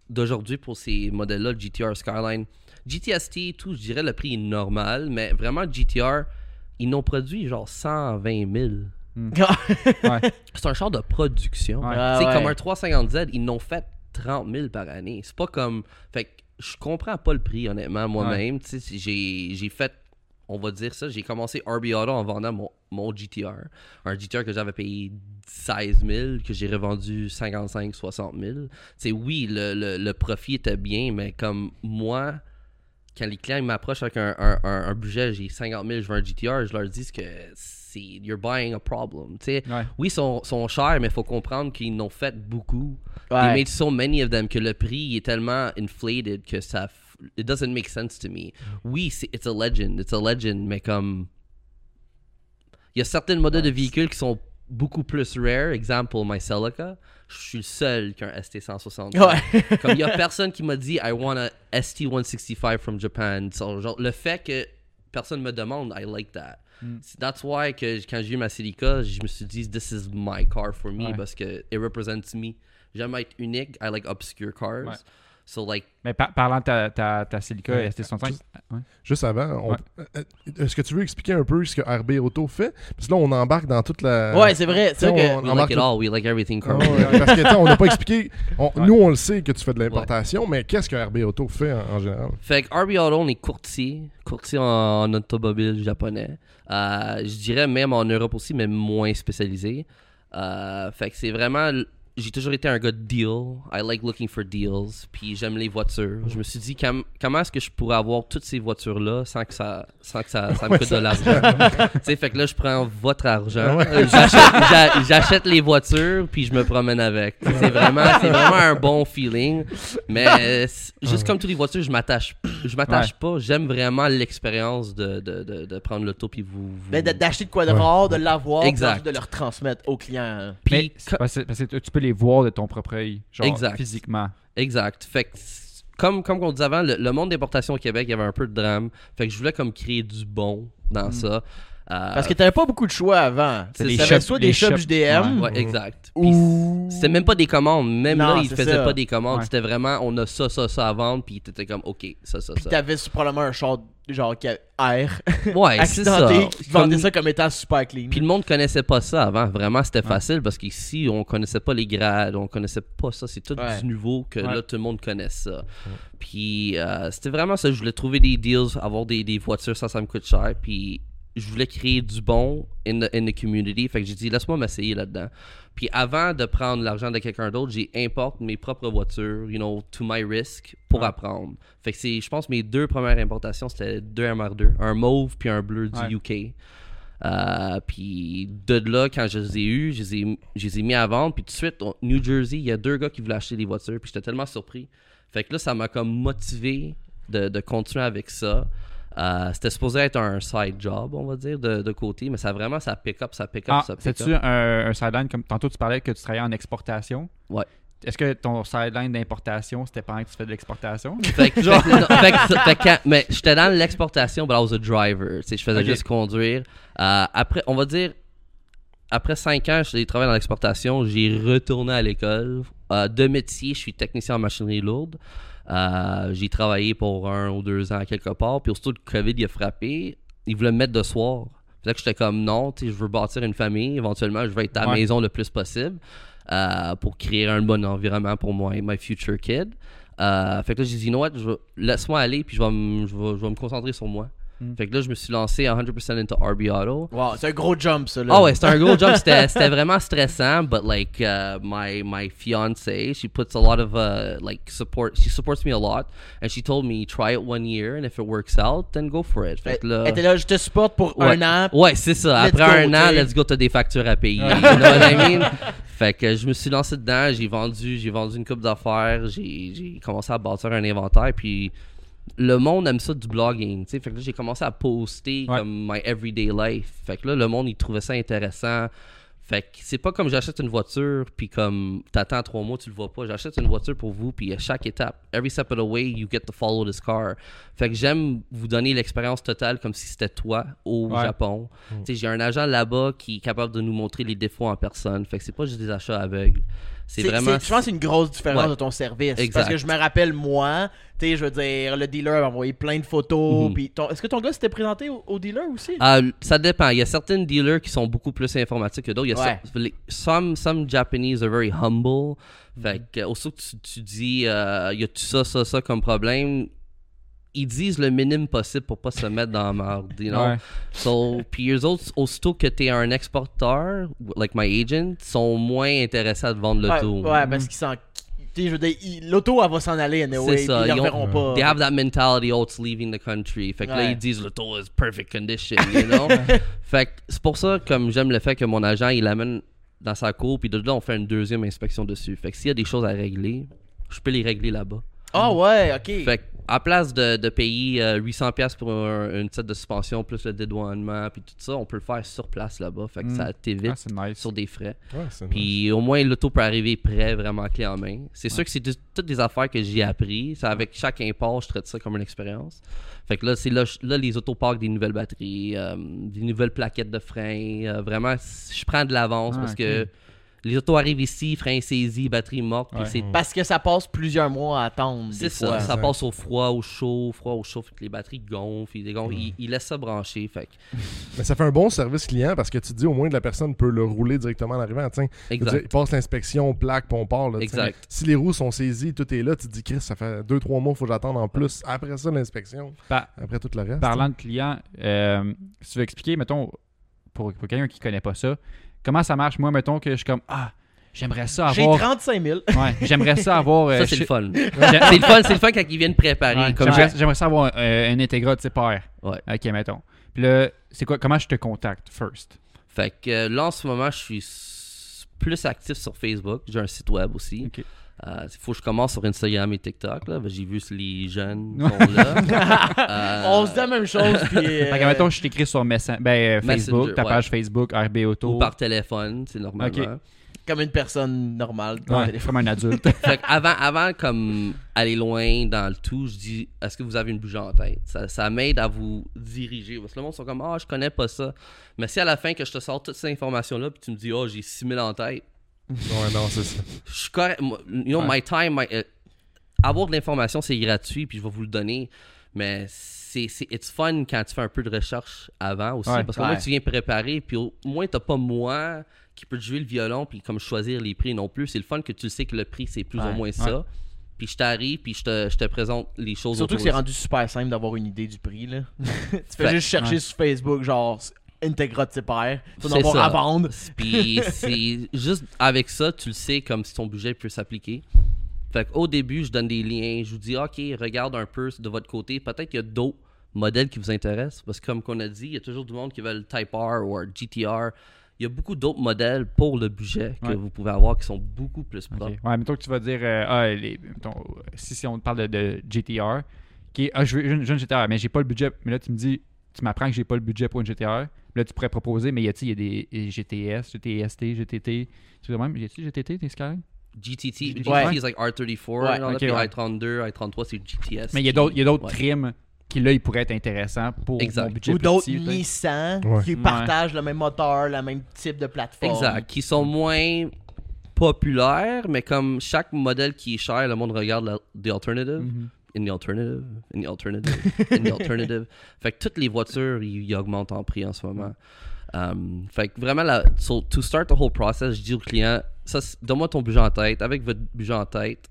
d'aujourd'hui pour ces modèles-là, le GTR Skyline. GTST et tout, je dirais le prix est normal, mais vraiment GTR, ils n'ont produit genre 120 000. Ouais. C'est un char de production. Ouais. Ah Tu ouais. comme un 350Z, ils n'ont fait 30 000 par année. C'est pas comme. Fait que je comprends pas le prix, honnêtement, moi-même. J'ai fait. On va dire ça. J'ai commencé RB Auto en vendant mon, mon GTR. Un GTR que j'avais payé 16 000, que j'ai revendu 55 60 000. Tu sais, oui, le, le, le profit était bien, mais comme moi, quand les clients m'approchent avec un, un, un- un budget, j'ai 50 000, je veux un GTR, je leur dis que c'est. You're buying a problem. Ouais. oui, ils sont, sont chers, mais il faut comprendre qu'ils n'ont fait beaucoup. They Ouais. made so many of them que le prix est tellement inflated que ça. It doesn't make sense to me. Oui, c'est it's a legend, it's a legend, mais comme. Il y a certains modèles de véhicules qui sont beaucoup plus rare. Exemple, my Celica. Je suis le seul qui a un ST160. Ouais. Comme il y a personne qui m'a dit I want a ST165 from Japan. So, genre, le fait que personne me demande, I like that. Mm. That's why que quand j'ai eu ma Celica, je me suis dit this is my car for me Ouais. parce que it represents me. J'aime être unique. I like obscure cars. Ouais. So like Mais par- parlant de ta, ta, ta Celica Ouais. ST65, ouais. Juste avant, on- Ouais. euh, est-ce que tu veux expliquer un peu ce que RB Auto fait? Parce que là, on embarque dans toute la. Ouais, c'est vrai. On- we embarque like it tout- all. We like everything Ah parce que, tu sais, on n'a pas expliqué. on- Ouais. Nous, on le sait que tu fais de l'importation, mais qu'est-ce que RB Auto fait en, en général? Fait que RB Auto, on est courtier. Courtier en, en automobile japonais. Euh, je dirais même en Europe aussi, mais moins spécialisé. Euh, fait que c'est vraiment. J'ai toujours été un gars de deal. I like looking for deals. Puis j'aime les voitures. Je me suis dit, com- comment est-ce que je pourrais avoir toutes ces voitures-là sans que ça, sans que ça, ça me coûte de l'argent? tu sais, fait que là, je prends votre argent. Euh, J'achète, j'a- j'achète les voitures, puis je me promène avec. C'est vraiment, c'est vraiment un bon feeling. Mais euh, juste comme toutes les voitures, je m'attache, je m'attache pas. J'aime vraiment l'expérience de, de, de, de prendre l'auto puis vous. vous- Ben, d'acheter de quoi de rare, de l'avoir, de le retransmettre au client. Puis Mais c'est parce que- parce que tu peux les voir de ton propre œil, genre Exact. physiquement. Exact. Fait que, comme, comme on disait avant, le, le monde d'importation au Québec, il y avait un peu de drame. Fait que je voulais comme créer du bon dans ça. Euh, Parce que t'avais pas beaucoup de choix avant. C'est T'avais les shops- soit des shops JDM, Ouais, exact. Ou. C'était même pas des commandes. Même Non, là, ils faisaient ça. pas des commandes. Ouais. C'était vraiment, on a ça, ça, ça à vendre. Puis t'étais comme, OK, ça, ça, Puis ça. t'avais probablement un char genre qui a air Ouais, c'est ça. accidenté qui vendait Comme- ça comme étant super clean. Puis le monde connaissait pas ça avant. Vraiment, c'était facile parce qu'ici, on connaissait pas les grades, on connaissait pas ça. C'est tout Ouais. du nouveau que Ouais. là, tout le monde connaît ça. Puis euh, c'était vraiment ça. Je voulais trouver des deals, avoir des, des voitures, ça, ça me coûte cher. Puis je voulais créer du bon in the, in the community. Fait que j'ai dit, laisse-moi m'essayer là-dedans. Puis avant de prendre l'argent de quelqu'un d'autre, j'ai importe mes propres voitures, you know, to my risk pour apprendre. Fait que c'est, je pense, mes deux premières importations, c'était deux MR2, un mauve puis un bleu du Ouais. UK. Euh, puis de là, quand je les ai eus, je les ai, je les ai mis à vendre. Puis tout de suite, au New Jersey, il y a deux gars qui voulaient acheter des voitures. Puis j'étais tellement surpris. Fait que là, ça m'a comme motivé de, de continuer avec ça. Euh, C'était supposé être un side job, on va dire, de, de côté. Mais ça vraiment, ça pick up, ça pick up, Ah, ça pick c'est-tu up. un, un sideline comme tantôt tu parlais que tu travaillais en exportation? Ouais. Est-ce que ton sideline d'importation, c'était pendant que tu fais de l'exportation? Fait que, non, fait que- fait que quand- mais j'étais dans l'exportation, but I was a driver. Je faisais juste conduire. Euh, après, on va dire, après 5 ans, j'ai travaillé dans l'exportation. J'ai retourné à l'école. Euh, de métier, je suis technicien en machinerie lourde. Euh, j'ai travaillé pour un ou deux ans quelque part. Puis aussitôt le COVID il a frappé, ils voulaient me mettre de soir. Fait que j'étais comme non, je veux bâtir une famille. Éventuellement, je veux être à la Ouais. maison le plus possible euh, pour créer un bon environnement pour moi et my future kid. Euh, fait que là, j'ai dit, you know what, je vais- laisse-moi aller, puis je vais, me- je, vais, je vais me concentrer sur moi. Mm. Fait que là, je me suis lancé à 100% into RB Auto. Wow, c'est un gros jump, ça. Là. Oh ouais, c'était un gros jump. C'était c'était vraiment stressant, but like uh, my my fiance, she puts a lot of uh, like support. She supports me a lot, and she told me try it one year, and if it works out, then go for it. Fait que là, Elle était là, je te supporte pour ouais, un an. ouais, c'est ça. Let's Après go, un an, t'sais. let's go, t'as des factures à payer. You know what I mean? Fait que je me suis lancé dedans, j'ai vendu, j'ai vendu une coupe d'affaires, j'ai j'ai commencé à bâtir un inventaire, puis le monde aime ça du blogging. Fait que là, j'ai commencé à poster Ouais. comme my everyday life. Fait que là, le monde, il trouvait ça intéressant. Fait que c'est pas comme j'achète une voiture, puis comme t'attends trois mois, tu le vois pas. J'achète une voiture pour vous, puis à chaque étape, every step of the way, you get to follow this car. Fait que j'aime vous donner l'expérience totale comme si c'était toi au Ouais. Japon. Sais, j'ai un agent là-bas qui est capable de nous montrer les défauts en personne. Fait que c'est pas juste des achats aveugles. C'est vraiment. Je pense que c'est une grosse différence Ouais. de ton service. Exact. Parce que je me rappelle, moi, tu sais, je veux dire, le dealer m'a envoyé plein de photos. Mhm. puis ton- Est-ce que ton gars s'était présenté au, au dealer aussi? Ah, ça dépend. Il y a certains dealers qui sont beaucoup plus informatiques que d'autres. Il a Ouais. les- some, some Japanese are very humble. Fait que, aussitôt que tu, tu dis, euh, y a-tu ça, ça, ça comme problème, ils disent le minimum possible pour pas se mettre dans la merde, you know? Ouais. So, puis eux autres, aussitôt que t'es un exporteur, like my agent, sont moins intéressés à te vendre ouais, l'auto. ouais, parce qu'ils s'en. tu sais, je veux dire, l'auto, elle va s'en aller anyway. C'est ça, ils ils ont- pas. They have that mentality, oh, it's leaving the country. Fait que là, Ouais. ils disent l'auto is perfect condition, you know? fait que c'est pour ça, comme j'aime le fait que mon agent, il l'amène dans sa cour, puis de là, on fait une deuxième inspection dessus. Fait que s'il y a des choses à régler, je peux les régler là-bas. Ah ouais, ok. Fait que, à place de, de payer euh, 800$ pour un- une set de suspension, plus le dédouanement, puis tout ça, on peut le faire sur place là-bas. Fait que Mm. ça t'évite Ah, nice. sur des frais. Ouais, c'est nice. Puis au moins l'auto peut arriver prêt, vraiment clé en main. C'est sûr que c'est de- toutes des affaires que j'ai appris. C'est avec chaque import, je traite ça comme une expérience. Fait que là, c'est là, là les autos parquent des nouvelles batteries, euh, des nouvelles plaquettes de frein. euh, vraiment, je prends de l'avance Ah, parce que les autos arrivent ici, frein saisi, batterie morte. Ouais. c'est Parce que ça passe plusieurs mois à attendre. c'est ça, fois. ça passe au froid, au chaud, au froid, au chaud, fait que les batteries gonflent, ils, dégonflent, ils, ils laissent ça brancher, fait que- Mais ça fait un bon service client parce que tu te dis au moins que la personne peut le rouler directement en arrivant. Tiens, il passe l'inspection, plaque, puis on part. Là, tiens. Exact. Si les roues sont saisies, tout est là, tu te dis, Chris, ça fait 2-3 mois, faut que j'attende en plus. Après ça, l'inspection. Après tout le reste. Parlant de clients, euh, si tu veux expliquer, mettons, pour, pour quelqu'un qui connaît pas ça, comment ça marche? Moi, mettons que je suis comme, ah, j'aimerais ça J'ai avoir. 35 000. Ouais, j'aimerais ça avoir. euh, Ça, c'est je- le fun. j'ai- c'est le fun, c'est le fun quand ils viennent préparer. Ouais, comme j'aimerais, j'aimerais ça avoir euh, un Integra de type R. Ouais. Ok, mettons. Puis là, c'est quoi, comment je te contacte first? Fait que euh, là, en ce moment, je suis plus actif sur Facebook. J'ai un site web aussi. Ok. Il faut que je commence sur Instagram et TikTok. là. J'ai vu que les jeunes sont là. Euh, On se dit la même chose. Puis, euh, Fait que, mettons, je t'écris sur Messen- ben, euh, Facebook, Messenger, ta ouais. page Facebook, RB Auto. Ou par téléphone, c'est. Ok. Comme une personne normale. Ouais, téléphone. comme un adulte. Fait que avant, avant comme aller loin dans le tout, je dis est-ce que vous avez une bougie en tête? Ça, ça m'aide à vous diriger. Parce que le monde sont comme ah je connais pas ça. Mais si à la fin que je te sors toutes ces informations là puis tu me dis oh j'ai 6000 en tête, Ouais, non, c'est ça. je suis correct. You know, Ouais. my time, my- euh, avoir de l'information, c'est gratuit, puis je vais vous le donner. Mais c'est, c'est it's fun quand tu fais un peu de recherche avant aussi. Ouais. parce qu'au moins, tu viens préparer, puis au moins, t'as pas moi qui peut te jouer le violon, puis comme choisir les prix non plus. C'est le fun que tu sais que le prix, c'est plus Ouais. ou moins ça. Puis je t'arrive, puis je te, je te présente les choses Surtout que c'est rendu super simple d'avoir une idée du prix. Là. tu fais Fait- juste chercher ouais. sur Facebook, genre Integra de type R. Tu vas en C'est avoir ça. à vendre. Puis c'est juste avec ça, tu le sais comme si ton budget peut s'appliquer. Fait qu'au début, je donne des liens, je vous dis, OK, regarde un peu de votre côté. Peut-être qu'il y a d'autres modèles qui vous intéressent. Parce que comme qu'on a dit, il y a toujours du monde qui veut le Type R ou le GTR. Il y a beaucoup d'autres modèles pour le budget que Ouais. vous pouvez avoir qui sont beaucoup plus propres. Ouais, mettons que tu vas dire, euh, ah, les- mettons, si, si on te parle de, de GTR, qui est, ah, je veux une, je veux une GTR, mais j'ai pas le budget. Mais là, tu me dis, tu m'apprends que j'ai pas le budget pour une GTR. Là, tu pourrais proposer, mais il y a, tu sais, il y a des GTS, GTST, GTT. Tu sais, même, y a-tu GTT, des Skyline? GTT, GTT Ouais. is like R34, Ouais. genre, Ok, puis ouais. i32, i33, c'est GTS. Mais il y a d'autres il y a d'autres Ouais. trims qui, là, ils pourraient être intéressants pour Exact. mon budget Ou d'autres. Nissan Ouais. qui Ouais. partagent le même moteur, le même type de plateforme. Exact. Qui sont moins populaires, mais comme chaque modèle qui est cher, le monde regarde la, the alternative. In the alternative, in the alternative, in the alternative. Fait que toutes les voitures, ils, augmentent en prix en ce moment. Um, fait que vraiment, la, so, to start the whole process, je dis au client, ça, donne-moi ton budget en tête. Avec votre budget en tête,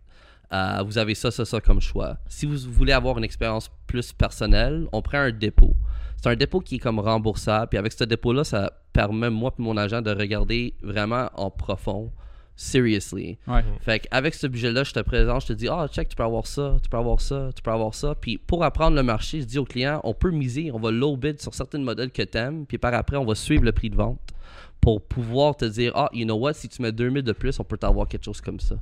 euh, vous avez ça, ça, ça comme choix. Si vous voulez avoir une expérience plus personnelle, on prend un dépôt. C'est un dépôt qui est comme remboursable. Puis avec ce dépôt-là, ça permet, moi et mon agent, de regarder vraiment en profond, seriously. Ouais. Fait avec ce budget-là, je te présente, je te dis, ah, check, tu peux avoir ça, tu peux avoir ça, tu peux avoir ça. Puis pour apprendre le marché, je dis au client, on peut miser, on va low bid sur certains modèles que t'aimes, puis par après, on va suivre le prix de vente pour pouvoir te dire, ah, you know what, si tu mets 2000 de plus, on peut t'avoir quelque chose comme ça.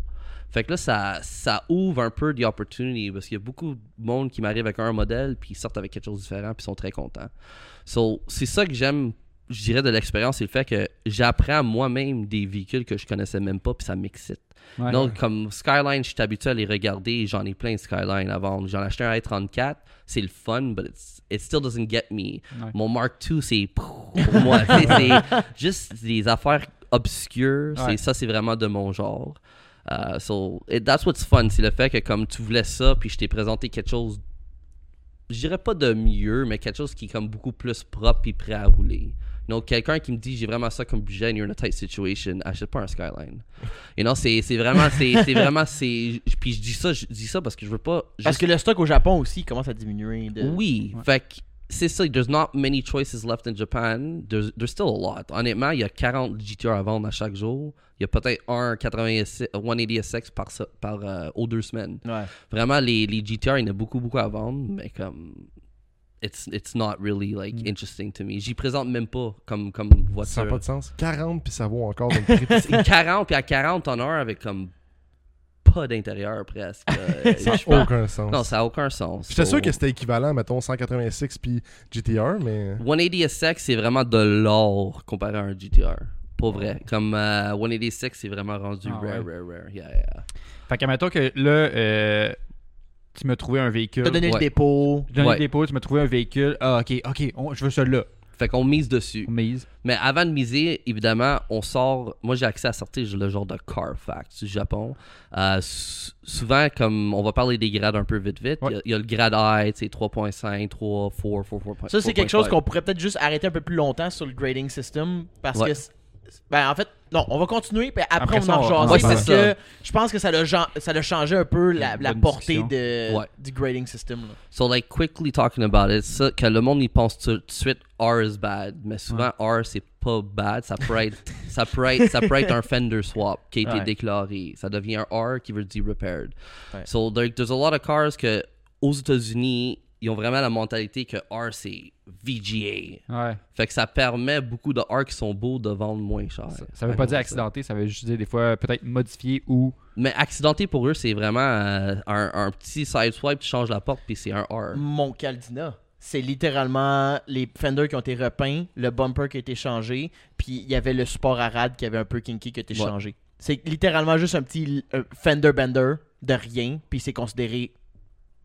Fait que là, ça, ça ouvre un peu the opportunity parce qu'il y a beaucoup de monde qui m'arrive avec un modèle, puis ils sortent avec quelque chose de différent, puis ils sont très contents. So, c'est ça que j'aime, je dirais, de l'expérience, c'est le fait que j'apprends moi-même des véhicules que je connaissais même pas, puis ça m'excite. Ouais. Donc, comme Skyline, je suis habitué à les regarder. J'en ai plein de Skyline à vendre. J'en ai acheté un i34. C'est le fun, but it's- it still doesn't get me. Ouais. Mon Mark II, c'est pour moi. C'est juste des affaires obscures. C'est-. Ça, c'est vraiment de mon genre. Uh, so, it- that's what's fun. C'est le fait que comme tu voulais ça, puis je t'ai présenté quelque chose, je dirais pas de mieux, mais quelque chose qui est comme beaucoup plus propre et prêt à rouler. Donc, quelqu'un qui me dit j'ai vraiment ça comme budget and you're in a tight situation, achète pas un Skyline. Et non, c'est c'est vraiment, c'est c'est vraiment, c'est. Puis je dis ça, je dis ça parce que je veux pas. Parce juste- que le stock au Japon aussi commence à diminuer. De... oui, Ouais. fait que c'est ça, there's not many choices left in Japan. There's, there's still a lot. Honnêtement, il y a 40 GTR à vendre à chaque jour. Il y a peut-être un 86, 180 SX par, par euh, aux deux semaines. Ouais. Vraiment, les, les GTR, il y en a beaucoup, beaucoup à vendre, mais comme. It's, it's not really like Mm. interesting to me. J'y présente même pas comme, comme Ça n'a voiture. pas de sens. 40 puis ça vaut encore. C'est 40 puis à 40 ton heure avec comme pas d'intérieur presque. Ça n'a aucun sens. non, ça a aucun sens. J'étais sûr So- que c'était équivalent, mettons, 186 puis GTR, mais... 180 SX, c'est vraiment de l'or comparé à un GTR. Pas vrai. Comme euh, 186, c'est vraiment rendu Ah rare, ouais. rare, rare. Yeah, yeah. Fait que, mettons que là, euh, tu m'as trouvé un véhicule. T'as donné Ouais. le dépôt. J'ai donné Ouais. le dépôt, tu m'as trouvé un véhicule. Ah, ok, ok, on- je veux celui-là. Fait qu'on mise dessus. On mise. Mais avant de miser, évidemment, on sort. Moi, j'ai accès à sortir le genre de Carfax du Japon. Euh, sou- souvent, comme on va parler des grades un peu vite, vite, il y a- il y, a le grade I, tu sais, 3.5, 3, 4, 4, 4. Ça, c'est quelque chose qu'on pourrait peut-être juste arrêter un peu plus longtemps sur le grading system. Parce Ouais. que. Ben, en fait, non, on va continuer, puis après, Après on ça, en on- rejaser, Ouais, parce c'est que ça. je pense que ça l'a gen- ça l'a changé un peu la, Une la bonne portée discussion. de, Ouais. du grading system. là. So, like, quickly talking about it, ça, que le monde, il pense tout de suite R is bad. Mais souvent, R, c'est pas bad. Ça peut être, ça peut être, ça peut être un fender swap qui a été Ouais. déclaré. Ça devient un R qui veut dire repaired. Ouais. So, there- there's a lot of cars que, aux États-Unis, ils ont vraiment la mentalité que R, c'est VGA. Ouais. Fait que ça permet beaucoup de R qui sont beaux de vendre moins cher. Ça, ça veut pas dire accidenté, ça veut juste dire des fois peut-être modifié ou. Mais accidenté pour eux, c'est vraiment euh, un, un petit side swipe, tu changes la porte, puis c'est un R. Mon Caldina, c'est littéralement les fenders qui ont été repeints, le bumper qui a été changé, puis il y avait le support à rad qui avait un peu kinky qui a été Ouais. changé. C'est littéralement juste un petit euh, fender bender de rien, puis c'est considéré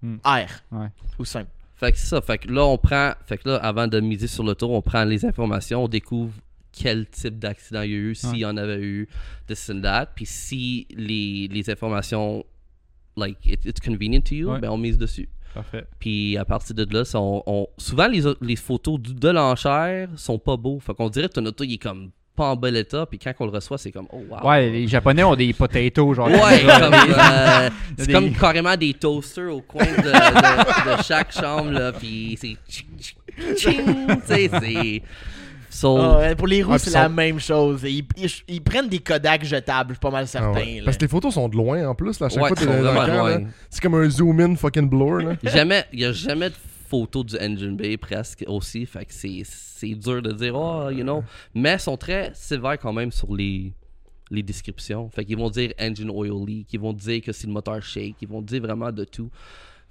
Hmm. R Ouais. ou simple. Fait que c'est ça. Fait que là, on prend. Fait que là, avant de miser sur le tour, on prend les informations, on découvre quel type d'accident il y a eu, s'il Ouais. y en avait eu, this and that. Puis si les, les informations, like, it- it's convenient to you, Ouais. ben on mise dessus. Parfait. Puis à partir de là, ça, on, on- souvent les, les photos de l'enchère sont pas beaux. Fait qu'on dirait que ton auto, il est comme pas en bel état. Puis quand on le reçoit, c'est comme, oh wow. Ouais, les Japonais ont des potatoes, genre. Ouais, comme, euh, c'est Des- comme carrément des toasters au coin de, de- de chaque chambre, là, puis c'est tu sais, c'est... So, Ah ouais, pour les roues, Ouais, c'est la sont- même chose. Ils, ils- ils prennent des Kodak jetables, je suis pas mal Ah certain. ouais. là. Parce que les photos sont de loin en plus. Là, à chaque ouais, fois t'es dans c'est comme un zoom-in fucking blur. Là. Jamais, il y a jamais de photo du engine bay presque aussi, fait que c'est, dur de dire, oh, you know, mais ils sont très sévères quand même sur les, les descriptions. Fait qu'ils vont dire engine oil leak, ils vont dire que c'est le moteur shake, ils vont dire vraiment de tout.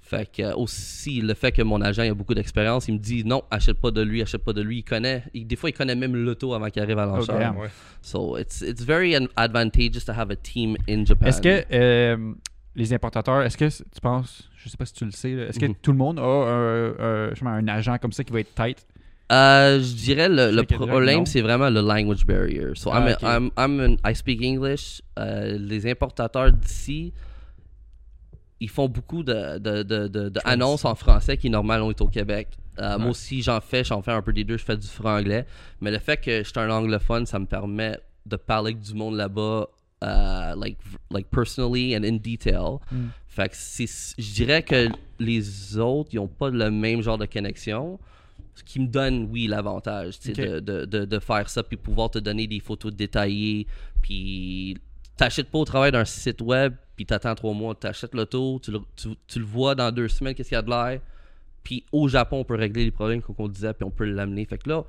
Fait que euh, aussi le fait que mon agent a beaucoup d'expérience, il me dit non, achète pas de lui, achète pas de lui. Il connaît, il- des fois il connaît même l'auto avant qu'il arrive à l'enchère. damn. Ouais. So it's it's very an- advantageous to have a team in Japan. Est-ce que euh, les importateurs, est-ce que tu penses, je sais pas si tu le sais, est-ce que Mhm. tout le monde a un, un- je sais pas, un agent comme ça qui va être tight? Euh, je dirais le, le problème c'est vraiment le language barrier. So Ah, I'm, a-. I'm, I'm an- I speak English. Euh, les importateurs d'ici, ils font beaucoup de, de, de, de- de annonces en français qui normalement est au Québec. Euh, Moi aussi, j'en fais, j'en fais un peu des deux, je fais du franglais. Mais le fait que je suis un anglophone, ça me permet de parler avec du monde là-bas, euh, like, like personally and in detail. Mm. Fait que je dirais que les autres, ils ont pas le même genre de connexion. Ce qui me donne, oui, l'avantage de, de, de, de faire ça, puis pouvoir te donner des photos détaillées, puis t'achètes pas au travail d'un site web, puis t'attends trois mois, t'achètes l'auto, tu le, tu, tu le vois dans deux semaines, qu'est-ce qu'il y a de l'air, puis au Japon, on peut régler les problèmes comme on disait, puis on peut l'amener. Fait que là,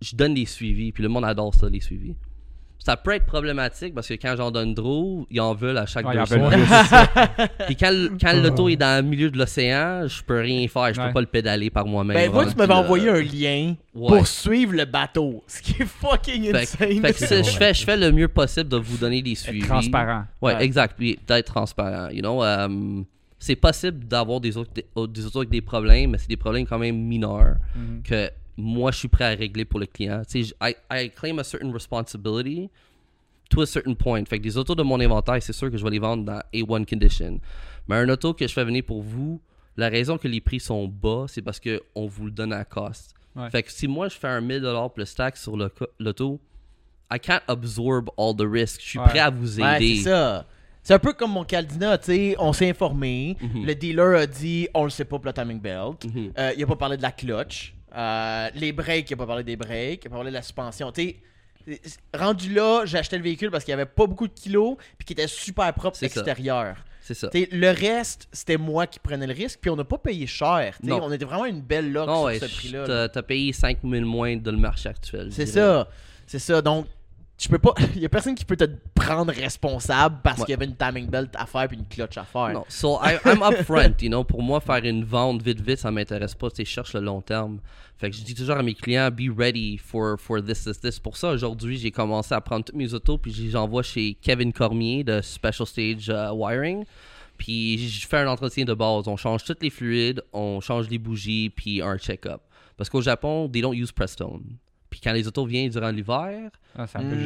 je donne des suivis, puis le monde adore ça, les suivis. Ça peut être problématique parce que quand j'en donne trop, ils en veulent à chaque Ouais, deux semaines. Puis quand, le- quand l'auto est dans le milieu de l'océan, je peux rien faire, je Ouais. peux pas le pédaler par moi-même. Ben, moi, tu m'avais envoyé un lien Ouais. pour suivre le bateau. Ce qui est fucking Fait, insane. fait que je, fais, je fais le mieux possible de vous donner des Être suivis. transparent. Ouais, Ouais. exact. Puis d'être transparent. You know, euh, c'est possible d'avoir des autres, des, avec des problèmes, mais c'est des problèmes quand même mineurs Mhm. que moi je suis prêt à régler pour le client. Tu sais, I, I claim a certain responsibility to a certain point. Fait que des autos de mon inventaire, c'est sûr que je vais les vendre dans A1 condition. Mais un auto que je fais venir pour vous, la raison que les prix sont bas, c'est parce qu'on vous le donne à cost. Ouais. Fait que si moi je fais un 1000$ plus taxe sur l'auto, I can't absorb all the risk. Je suis Ouais. prêt à vous Ouais, aider. c'est ça. C'est un peu comme mon Caldina, tu sais, on s'est informé, Mhm. le dealer a dit on le sait pas pour le timing belt, Mhm. Euh, il a pas parlé de la clutch, Euh, les breaks, il a pas parlé des breaks, il a pas parlé de la suspension, tu. Rendu là, j'ai acheté le véhicule parce qu'il y avait pas beaucoup de kilos puis qu'il était super propre extérieur. C'est ça. T'sais, le reste, c'était moi qui prenais le risque, puis on n'a pas payé cher. Non. On était vraiment une belle Non, sur ouais, ce prix-là. là. t'as- T'as payé 5000 moins de le marché actuel. C'est ça. C'est ça. Donc, je peux pas. Il y a personne qui peut te prendre responsable parce Ouais. qu'il y avait une timing belt à faire puis une clutch à faire. Non, so I, I'm upfront, you know. Pour moi, faire une vente vite vite, ça m'intéresse pas. Tu cherche le long terme. Fait que je dis toujours à mes clients, be ready for, for this, this, this. Pour ça, aujourd'hui, j'ai commencé à prendre toutes mes autos, puis je les envoie chez Kevin Cormier de Special Stage euh, Wiring. Puis je fais un entretien de base. On change tous les fluides, on change les bougies, puis un check-up. Parce qu'au Japon, they don't use Prestone. Puis quand les autos viennent durant l'hiver, Ah, ça, peut,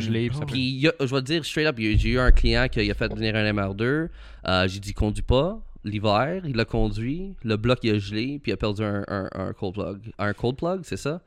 geler. puis y a- je vais te dire straight up, j'ai eu un client qui a fait venir un MR2. euh, j'ai dit conduis pas l'hiver, il l'a conduit, le bloc il a gelé, puis il a perdu un, un, un cold plug. Un cold plug, c'est ça?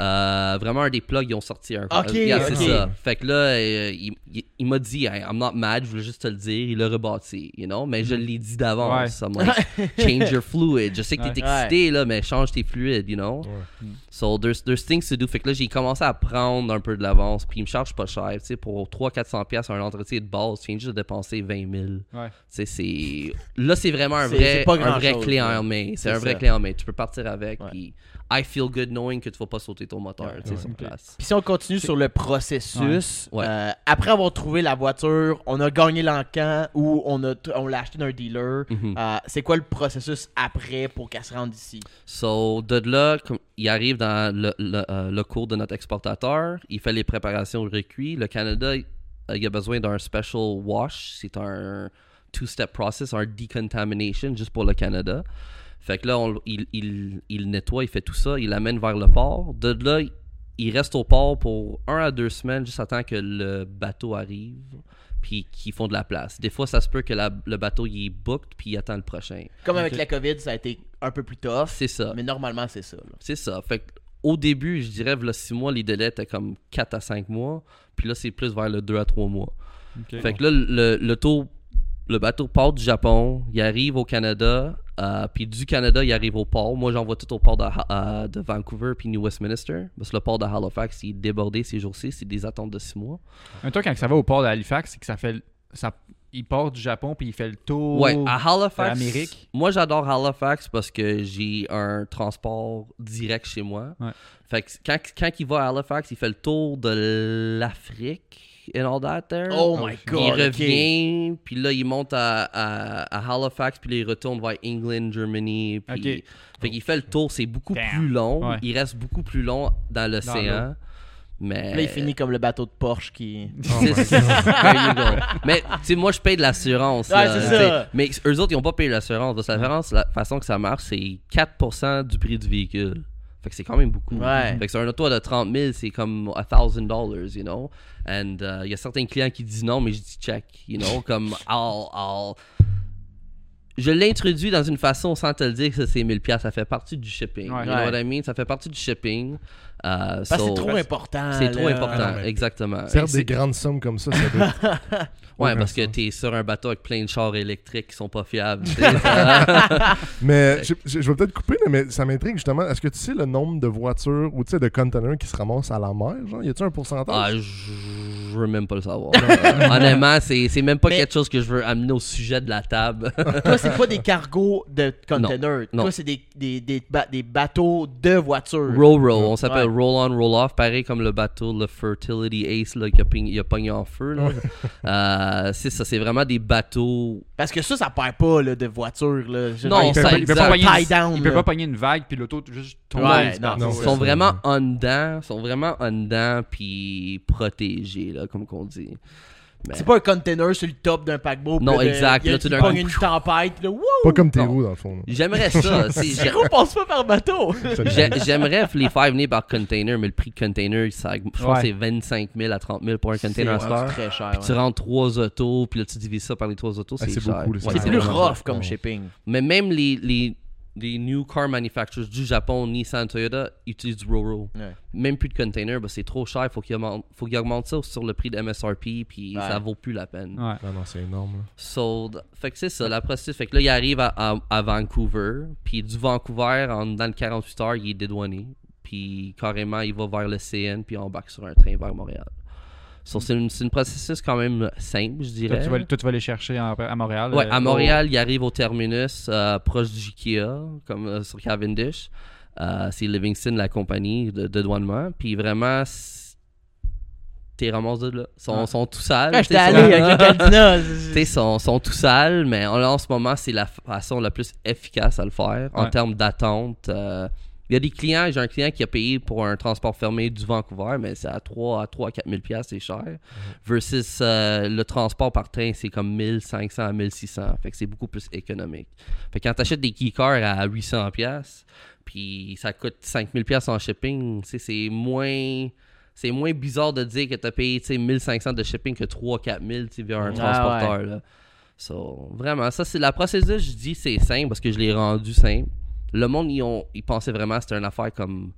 Euh, vraiment un des plugs, ils ont sorti un Ok, Yeah, c'est ça. Fait que là, euh, il, il- il m'a dit, Hey, I'm not mad, je voulais juste te le dire, il l'a rebâti, you know? Mais je l'ai dit d'avance. I'm like, change your fluid. Je sais que t'es Ouais. excité, là, mais change tes fluides, you know? Ouais. So, there's, there's things to do. Fait que là, j'ai commencé à prendre un peu de l'avance, puis il me charge pas cher. Tu sais, pour 300-400$ pièces un entretien de base, tu viens juste de dépenser 20 000. Ouais. Tu sais, c'est... Là, c'est vraiment un vrai, pas un vrai clé en main. C'est un vrai ça. clé en main. Tu peux partir avec, Ouais. puis I feel good knowing que tu vas pas sauter ton moteur, sur place. Puis si on continue sur le processus, Ouais. Ouais. euh, après avoir trouvé la voiture, on a gagné l'encan ou on a on l'a acheté d'un dealer. Mhm. euh, c'est quoi le processus après pour qu'elle se rende ici? So, de là, il arrive dans le, le, euh, le cours de notre exportateur, il fait les préparations au recuit. Le Canada, il il a besoin d'un special wash. C'est un two-step process, un decontamination, juste pour le Canada. Fait que là, on- il, il, il nettoie, il fait tout ça, il l'amène vers le port. De là, il reste au port pour un à deux semaines, juste attend que le bateau arrive, puis qu'ils font de la place. Des fois, ça se peut que la- le bateau, il est booked, puis il attend le prochain. Comme avec la COVID, ça a été un peu plus tough. C'est ça. Mais normalement, c'est ça. C'est ça. Fait que, au début, je dirais, là, 6 mois, les délais étaient comme 4 à 5 mois. Puis là, c'est plus vers le 2 à 3 mois. Fait que là, le, le, taux- le bateau part du Japon, il arrive au Canada. euh, puis du Canada, il arrive au port. Moi, j'envoie tout au port de, euh, de Vancouver puis New Westminster. Parce que le port de Halifax, il est débordé ces jours-ci. C'est des attentes de 6 mois. Un truc quand ça va au port d'Halifax, c'est que ça fait. Ça, il part du Japon puis il fait le tour. Ouais, à Halifax. l'Amérique. Moi, j'adore Halifax parce que j'ai un transport direct chez moi. Ouais. Fait que quand, quand il va à Halifax, il fait le tour de l'Afrique and all that there. Oh Oh, my shit. god. il revient, puis là, il monte à, à, à Halifax, puis là, il retourne vers England, Germany. Puis. Fait qu'il fait le tour, c'est beaucoup Damn. plus long. Ouais. Il reste beaucoup plus long dans l'océan. Mais. Là, il finit comme le bateau de Porsche qui. Go. Mais, tu sais, moi, je paye de l'assurance. Ouais, ça. Mais eux autres, ils n'ont pas payé l'assurance. L'assurance, la façon que ça marche, c'est 4% du prix du véhicule. Fait que c'est quand même beaucoup. Ouais. Fait que c'est un auto de 30 000, c'est comme 1000 dollars, you know? And il y a certains clients qui disent non, mais je dis check, you know? comme, I'll, I'll, je l'introduis dans une façon sans te le dire que c'est 1000 pièces ça fait partie du shipping. Ouais. you know what I mean? Ça fait partie du shipping. Euh, Parce que so- c'est trop important. C'est trop important, Ah non, exactement. Faire C'est- des grandes sommes comme ça, ça doit Ouais, parce que t'es sur un bateau avec plein de chars électriques qui sont pas fiables. Mais je, je- je vais peut-être couper, là, mais ça m'intrigue justement. Est-ce que tu sais le nombre de voitures ou tu sais de containers qui se ramassent à la mer? Genre, y a-tu un ah, pourcentage? je je veux même pas le savoir. Honnêtement, c'est c'est même pas Mais- quelque chose que je veux amener au sujet de la table. Toi, c'est pas des cargos de containers? non. Toi, c'est des, des, des, ba- des bateaux de voitures. Roll-roll, on s'appelle Ouais. roll-on, roll-off, pareil comme le bateau, le Fertility Ace là, qui a, il a pogné en feu. là. Euh, c'est ça, c'est vraiment des bateaux. Parce que ça, ça perd pas là, de voiture. Là. Non, il peut, ça pas- il peut pas existe. pogner Tie down, une, il peut pas pogner une vague puis l'auto juste tombe. Ouais, du non, bateau. non, Ils sont vraiment en dedans, sont vraiment en dedans, puis protégés, là, comme qu'on dit. Mais- C'est pas un container sur le top d'un paquebot. Non, de- exact, Il y a là, une tempête. Là! Pas comme tes roues dans le fond. J'aimerais ça. tu sais, j'ai- Gros, passe pas par bateau. j'ai- J'aimerais les faire venir par container, mais le prix de container, ça, je pense Ouais. que c'est 25 000 à 30 000 pour un container C'est très cher. Puis tu rentres trois autos, puis là tu divises ça par les trois autos, Ah, c'est c'est cher. C'est plus rough comme shipping. Mais même les, les, les new car manufacturers du Japon, Nissan, Toyota, utilisent du Roro. Ouais. Même plus de container, bah, c'est trop cher, faut qu'ils augmentent, faut qu'ils augmentent ça sur le prix de MSRP, puis Ouais. ça vaut plus la peine. Ouais. Non, non, c'est énorme. là. Sold. Fait que c'est ça, la processus. Fait que là, il arrive à, à- à Vancouver. Puis du Vancouver, en, dans le 48 heures, il est dédouané. Puis carrément, il va vers le CN, puis on embarque sur un train vers Montréal. So, c'est une, processus quand même simple, je Toi, dirais. tu vas, toi, tu vas les chercher en- à Montréal. Euh, à au- Montréal, il arrive au terminus, euh, proche du IKEA, comme euh, sur Cavendish. Euh, c'est Livingston, la compagnie de, de douanement. Puis vraiment, t'es ramasses de là. Ils sont, Ouais. sont tout sales. Ouais, J'étais allé sont- avec le tu sont, sont tout sales, mais en, en ce moment, c'est la façon la plus efficace à le faire en termes d'attente. euh, il y a des clients, j'ai un client qui a payé pour un transport fermé du Vancouver, mais c'est à 3 à 3 4 000 pièces, c'est cher. Versus euh, le transport par train, c'est comme 1500 à 1600. Fait que c'est beaucoup plus économique. Fait que quand t'achètes des keycars à 800 pièces, puis ça coûte 5000 pièces en shipping, c'est moins c'est moins bizarre de dire que t'as payé tu sais, 1500 de shipping que 3 4000 tu sais, via un Ah, transporteur là. So, vraiment ça c'est la procédure, je dis c'est simple parce que je l'ai rendu simple. Le monde ils ont ils pensaient vraiment que c'était une affaire comme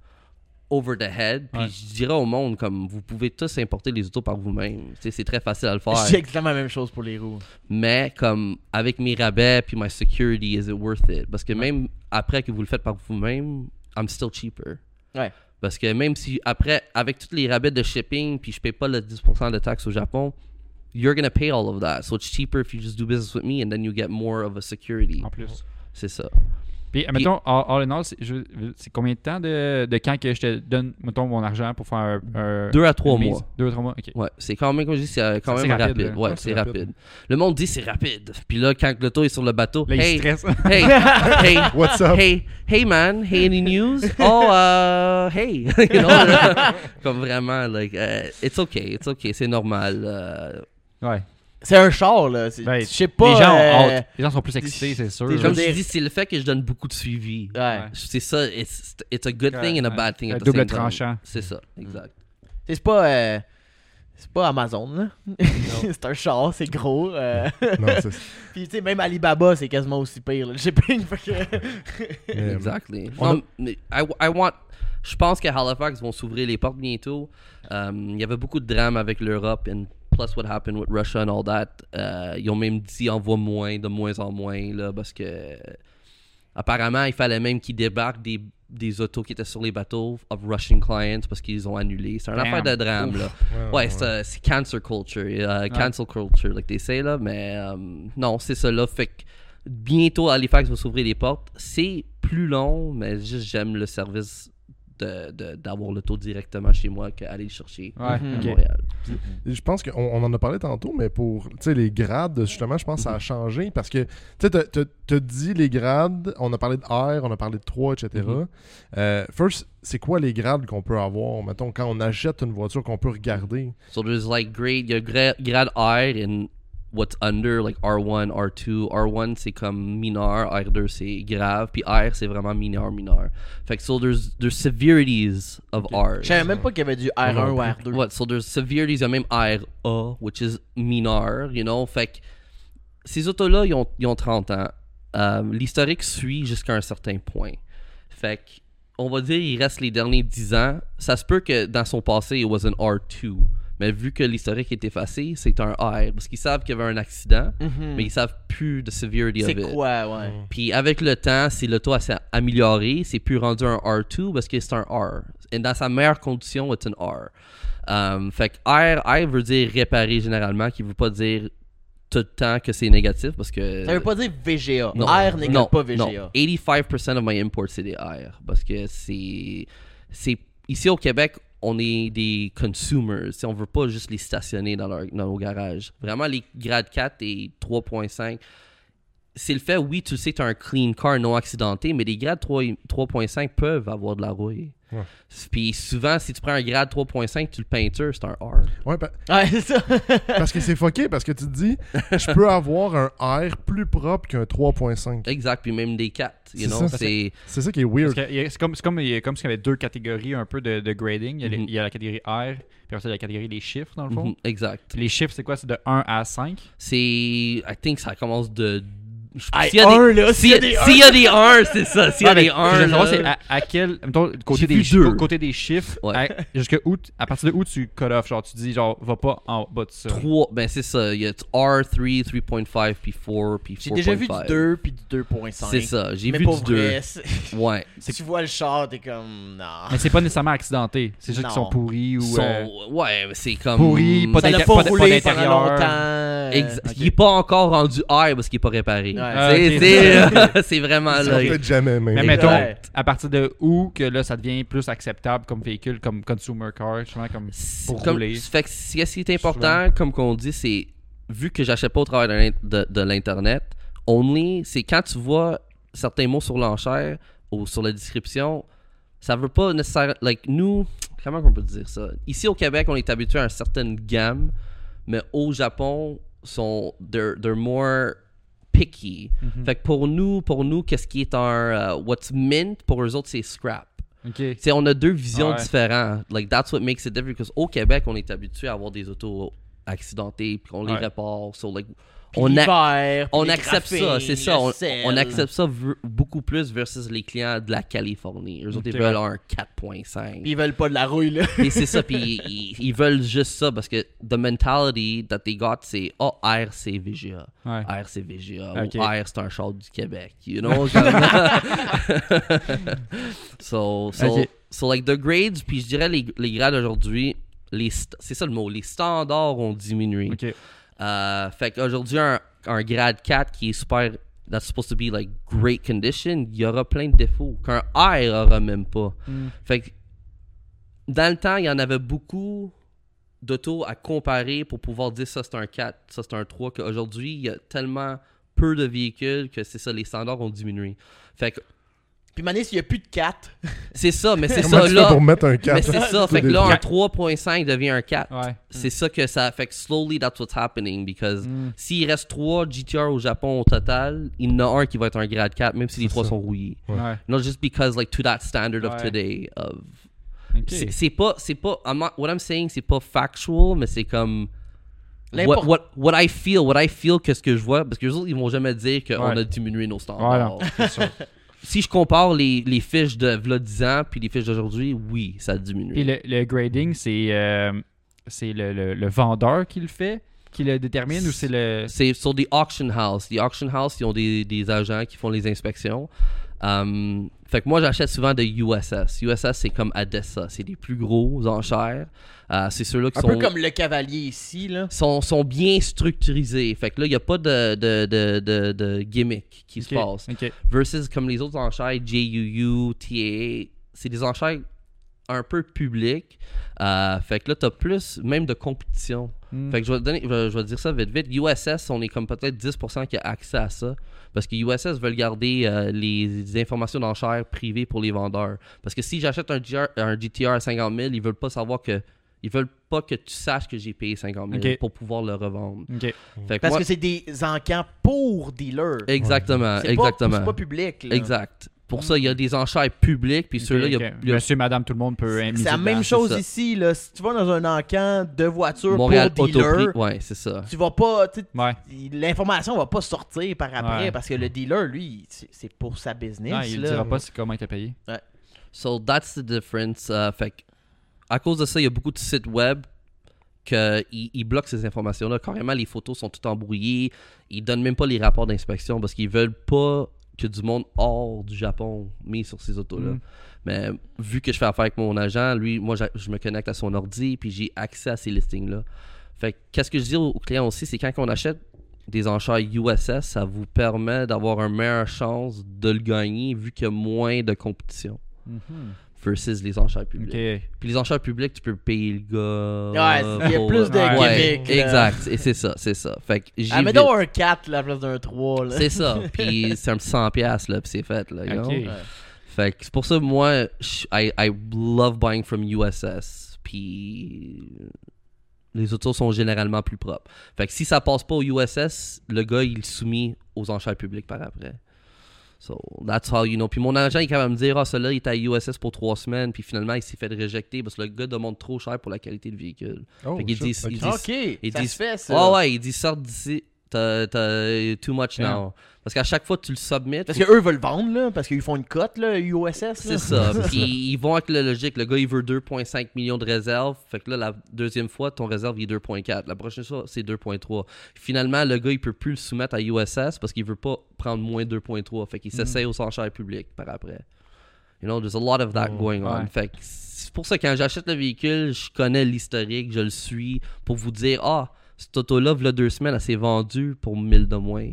over the head, puis Ouais. je dirais au monde comme vous pouvez tous importer les autos par vous-même. C'est très facile à le faire. Dis exactement la même chose pour les roues. Mais comme avec mes rabais puis my security, is it worth it? Parce que même après que vous le faites par vous-même, I'm still cheaper. Ouais. Parce que même si après, avec tous les rabais de shipping, puis je paye pas le 10% de taxes au Japon, you're gonna pay all of that. So it's cheaper if you just do business with me and then you get more of a security. En plus. C'est ça. Puis, mettons, all, all in all, c'est combien de temps de, de quand que je te donne, mettons, mon argent pour faire un. un- Deux à trois mois. Deux à trois mois, ok. Ouais, c'est quand même, comme je dis, c'est euh, quand même rapide, rapide. là. Ouais, Ouais, c'est rapide. rapide. Le monde dit c'est rapide. Puis là, quand l'auto est sur le bateau, Là, il hey, stresse. hey, hey, What's up? hey, hey man, hey any news? Oh, uh, hey, you know, là, comme vraiment, like, uh, it's okay, it's okay, c'est normal. euh. Ouais. C'est un char, là. Ben, Je sais pas. les, gens ont euh, hâte. les gens sont plus excités, c'est sûr. comme je dis, c'est le fait que je donne beaucoup de suivi. Ouais. C'est ça, it's, it's a good thing and a bad thing Un at the double same tranchant. C'est ça, exact. C'est pas. euh, C'est pas Amazon, là. c'est un char, c'est gros. euh, Non, c'est Puis, tu sais, même Alibaba, c'est quasiment aussi pire, là, le shipping. que- Exactly. Non, mais I, I want. Je pense qu'à Halifax vont s'ouvrir les portes bientôt. Um, Il y avait beaucoup de drames avec l'Europe and plus what happened with Russia and all that. Euh, ils ont même dit envoie moins, de moins en moins là, parce que apparemment il fallait même qu'ils débarquent des, des autos qui étaient sur les bateaux of Russian clients parce qu'ils ont annulé. C'est une Damn. affaire de drame là. Ouais, c'est euh, c'est cancer culture, euh, cancel culture, like they say là, mais euh, non, c'est ça là. Fait que bientôt Halifax va s'ouvrir les portes. C'est plus long, mais juste j'aime le service de- de- d'avoir l'auto directement chez moi qu'aller le chercher Ouais, à. Montréal. Je pense qu'on on en a parlé tantôt, mais pour tu sais, les grades, justement, je pense que ça a changé parce que tu t'as dit les grades, on a parlé de R, on a parlé de 3, etc. Mhm. Euh, first, c'est quoi les grades qu'on peut avoir, mettons, quand on achète une voiture qu'on peut regarder So there's like grade, il y a gra- grade R and what's under, like R1, R2. R1 c'est comme mineur, R2 c'est grave, puis R c'est vraiment mineur, mineur. Fait que so there's, there's severities of R. Je savais même pas qu'il y avait du R1 ou R2. What? So there's severities, il y a même RA, which is mineur, you know? Fait que ces autos-là, ils ont, ils ont 30 ans. euh, l'historique suit jusqu'à un certain point. Fait que, on va dire, il reste les derniers 10 ans. Ça se peut que dans son passé, it was an R2. Mais vu que l'historique est effacé, c'est un R. Parce qu'ils savent qu'il y avait un accident, Mhm. mais ils savent plus de severity of C'est it. quoi, ouais. Puis avec le temps, si l'auto s'est amélioré, c'est plus rendu un R2 parce que c'est un R. Et dans sa meilleure condition, c'est un R. Um, fait que R, R veut dire réparer généralement, qui veut pas dire tout le temps que c'est négatif parce que. Ça veut pas dire VGA. Non. R n'égale pas non. VGA. 85% of my imports, c'est des R. Parce que c'est. c'est Ici au Québec, on est des consumers. On veut pas juste les stationner dans, leur, dans nos garages. Vraiment, les grades 4 et 3.5, c'est le fait, oui, tu sais, tu as un clean car non accidenté, mais les grades 3 et- 3.5 peuvent avoir de la rouille. Ouais. Puis souvent, si tu prends un grade 3.5, tu le peintures, c'est un R. Ouais, pa- Ouais, c'est ça. parce que c'est fucké, parce que tu te dis, je peux avoir un R plus propre qu'un 3.5. Exact, puis même des 4. You C'est know, ça. c'est. C'est ça qui est weird. que il y a- C'est comme, c'est comme, il y a- comme s'il y avait deux catégories un peu de, de grading. Il y, a les- Mhm. il y a la catégorie R, puis après ça, il y a la catégorie des chiffres, dans le fond. Mhm, exact. Les chiffres, c'est quoi? C'est de 1 à 5 C'est. I think ça commence de. Je- S'il y a un, des- là, s'il y a des s'il y a des 1, c'est ça. S'il y a des ce que je veux 1. savoir, c'est à, à quel. Mettons, côté des, côté des chiffres, Ouais. à, jusqu'à où, à partir de où tu cut off Genre, tu dis, genre, va pas en bas de ça? 3, ben c'est ça. Il y a R3, 3.5, puis 4, puis 4.5. J'ai déjà vu du 2 puis du 2.5. C'est ça. J'ai Mais vu pour du 2. vrai, c'est- Ouais. si tu vois le char, t'es comme. Non. Mais c'est pas nécessairement accidenté. C'est juste qu'ils Non. sont pourris ou. Sont- euh, Ouais, c'est comme. Pourris, pas d'intérieur. Il est pas encore rendu R parce qu'il est pas réparé. Ouais. Ah, C'est- ok. c'est c'est vraiment Ça là. va peut-être jamais, mais. Mais Et mettons, ouais. à partir de où que là, ça devient plus acceptable comme véhicule, comme consumer car, justement, comme. Pour comme- rouler? Fait que ce qui est important, comme qu'on dit, c'est vu que j'achète pas au travers de l'in- de, de l'internet, only, c'est quand tu vois certains mots sur l'enchère ou sur la description, ça veut pas nécessairement, like nous, comment on peut dire ça? Ici au Québec, on est habitué à une certaine gamme, mais au Japon, sont they're, they're more picky. Mhm. Fait que pour nous, pour nous, qu'est-ce qui est un euh, what's mint pour eux autres, c'est scrap. Ok. Tu sais, on a deux visions Ouais. différentes. Like, that's what makes it different. Because au Québec, on est habitué à avoir des autos accidentées, puis on les Ouais. répare. So, like, on, a- accepte ça, c'est ça. On, accepte ça beaucoup plus versus les clients de la Californie. Eux autres, ils veulent un 4.5. Puis ils veulent pas de la rouille, là. Et c'est ça, puis ils, ils veulent juste ça parce que the mentality that they got, c'est oh, R, c'est VGA. Ouais. R, c'est VGA. Ok. Ou R, c'est un char du Québec. You know? comme- so, so, Ok. so, like, the grades, puis je dirais les, les grades aujourd'hui, c'est ça le mot, les standards ont diminué. Ok. Euh, fait qu'aujourd'hui, un, un grade 4 qui est super, that's supposed to be like great condition, il y aura plein de défauts qu'un R aura même pas. Mm. Fait que dans le temps, il y en avait beaucoup d'autos à comparer pour pouvoir dire ça c'est un 4, ça c'est un 3, qu'aujourd'hui, il y a tellement peu de véhicules que c'est ça, les standards ont diminué. Fait que Puis Mané, s'il y a plus de 4, c'est ça, mais c'est ça là. pour mettre un 4 Mais c'est ça, fait que là, un 3.5 devient un 4. Ouais. C'est ça que ça fait que slowly that's what's happening because Mm. s'il reste 3 GTR au Japon au total, il y en a un qui va être un grade 4 même si les C'est 3 ça. sont rouillés. Ouais. Not just because like to that standard of Ouais. today of Ok. c'est pas c'est pas I'm not- what I'm saying c'est pas factual mais c'est comme what, what what I feel what I feel que ce que je vois parce que les autres ils vont jamais dire qu'on Ouais. a diminué nos Ouais, standards. non, c'est sûr. si je compare les, les fiches de v'là 10 ans puis les fiches d'aujourd'hui, oui, ça a diminué. Puis le, le grading, c'est euh, c'est le, le, le vendeur qui le fait, qui le détermine ou c'est le. C'est sur des auction house. Les auction house, ils ont des, des agents qui font les inspections. Um, fait que moi, j'achète souvent de USS. USS, c'est comme Adessa. C'est les plus gros enchères. Euh, c'est ceux-là qui un sont, peu comme le cavalier ici, là. sont, sont bien structurisés. Fait que là, il n'y a pas de, de, de, de, de gimmick qui se passe. Versus comme les autres enchères, JUU, TAA, c'est des enchères un peu publiques. Euh, fait que là, tu as plus même de compétition. Mm. Fait que je vais, te donner, je vais, je vais dire ça vite vite. USS, on est comme peut-être 10% qui a accès à ça. Parce que USS veulent garder euh, les informations d'enchères privées pour les vendeurs. Parce que si j'achète un, GR un GTR à 50 000, ils veulent pas savoir que. Ils veulent pas que tu saches que j'ai payé 50 000 Ok. pour pouvoir le revendre. Ok. Fait que Parce moi- que c'est des encans pour dealers. exactement, C'est pas- exactement. C'est pas public, là. Exact. Pour ça, il y a des enchères publiques, puis ceux-là, il y a, y Monsieur, madame, tout le monde peut C'est la même chose ici, là. Si tu vas dans un encan de voiture Montréal pour dealer. Ouais, c'est ça. tu vas pas. Ouais. L'information va pas sortir par après Ouais. parce que le dealer, lui, c'est pour sa business. Non, il ne dira pas comment il t'a payé. So that's the difference. Uh, fait que, à cause de ça, il y a beaucoup de sites web qu'ils ils bloquent ces informations-là. Carrément, les photos sont toutes embrouillées. Ils donnent même pas les rapports d'inspection parce qu'ils veulent pas que du monde hors du Japon mis sur ces autos-là. Mm. Mais vu que je fais affaire avec mon agent, lui, moi, je me connecte à son ordi puis j'ai accès à ces listings-là. Fait que, qu'est-ce que je dis aux aux clients aussi, c'est quand on achète des enchères USS, ça vous permet d'avoir une meilleure chance de le gagner vu qu'il y a moins de compétition versus les enchères publiques. Puis les enchères publiques, tu peux payer le gars. Ouais, il y a plus de Ouais. Exact, et c'est ça, c'est ça. Fait que Ah, mais j'évite. donc un 4 là, à la place d'un 3. Là. C'est ça. Puis c'est un petit 100 pièces là, puis c'est fait là, you Ok. know? Ouais. Fait que c'est pour ça moi I, I love buying from USS. Puis les autos sont généralement plus propres. Fait que si ça passe pas au USS, le gars il le soumet aux enchères publiques par après. So, that's how you know. Puis mon agent, il est capable de me dire, ah, celui-là, il était à USS pour trois semaines, puis finalement, il s'est fait réjecter parce que le gars demande trop cher pour la qualité de véhicule. Oh, Fait shit, dit- ok. il dit- Ok, ça se fait ça. Ah ouais, il dit, sors d'ici, t'as t'as too much Yeah. now. Parce qu'à chaque fois que tu le submits, Parce qu'eux veulent vendre, là, parce qu'ils font une cote, là, USS. là. C'est ça. Puis ils vont avec la logique. Le gars, il veut 2,5 millions de réserves. Fait que là, la deuxième fois, ton réserve, il est 2,4. La prochaine fois, c'est 2,3. Finalement, le gars, il peut plus le soumettre à USS parce qu'il veut pas prendre moins 2,3. Fait qu'il s'essaye aux enchères publiques par après. You know, there's a lot of that Mm. going on. Ouais. Fait que c'est pour ça que quand j'achète le véhicule, je connais l'historique, je le suis pour vous dire, ah, cette auto-là, il deux semaines, elle s'est vendue pour 1000 de moins.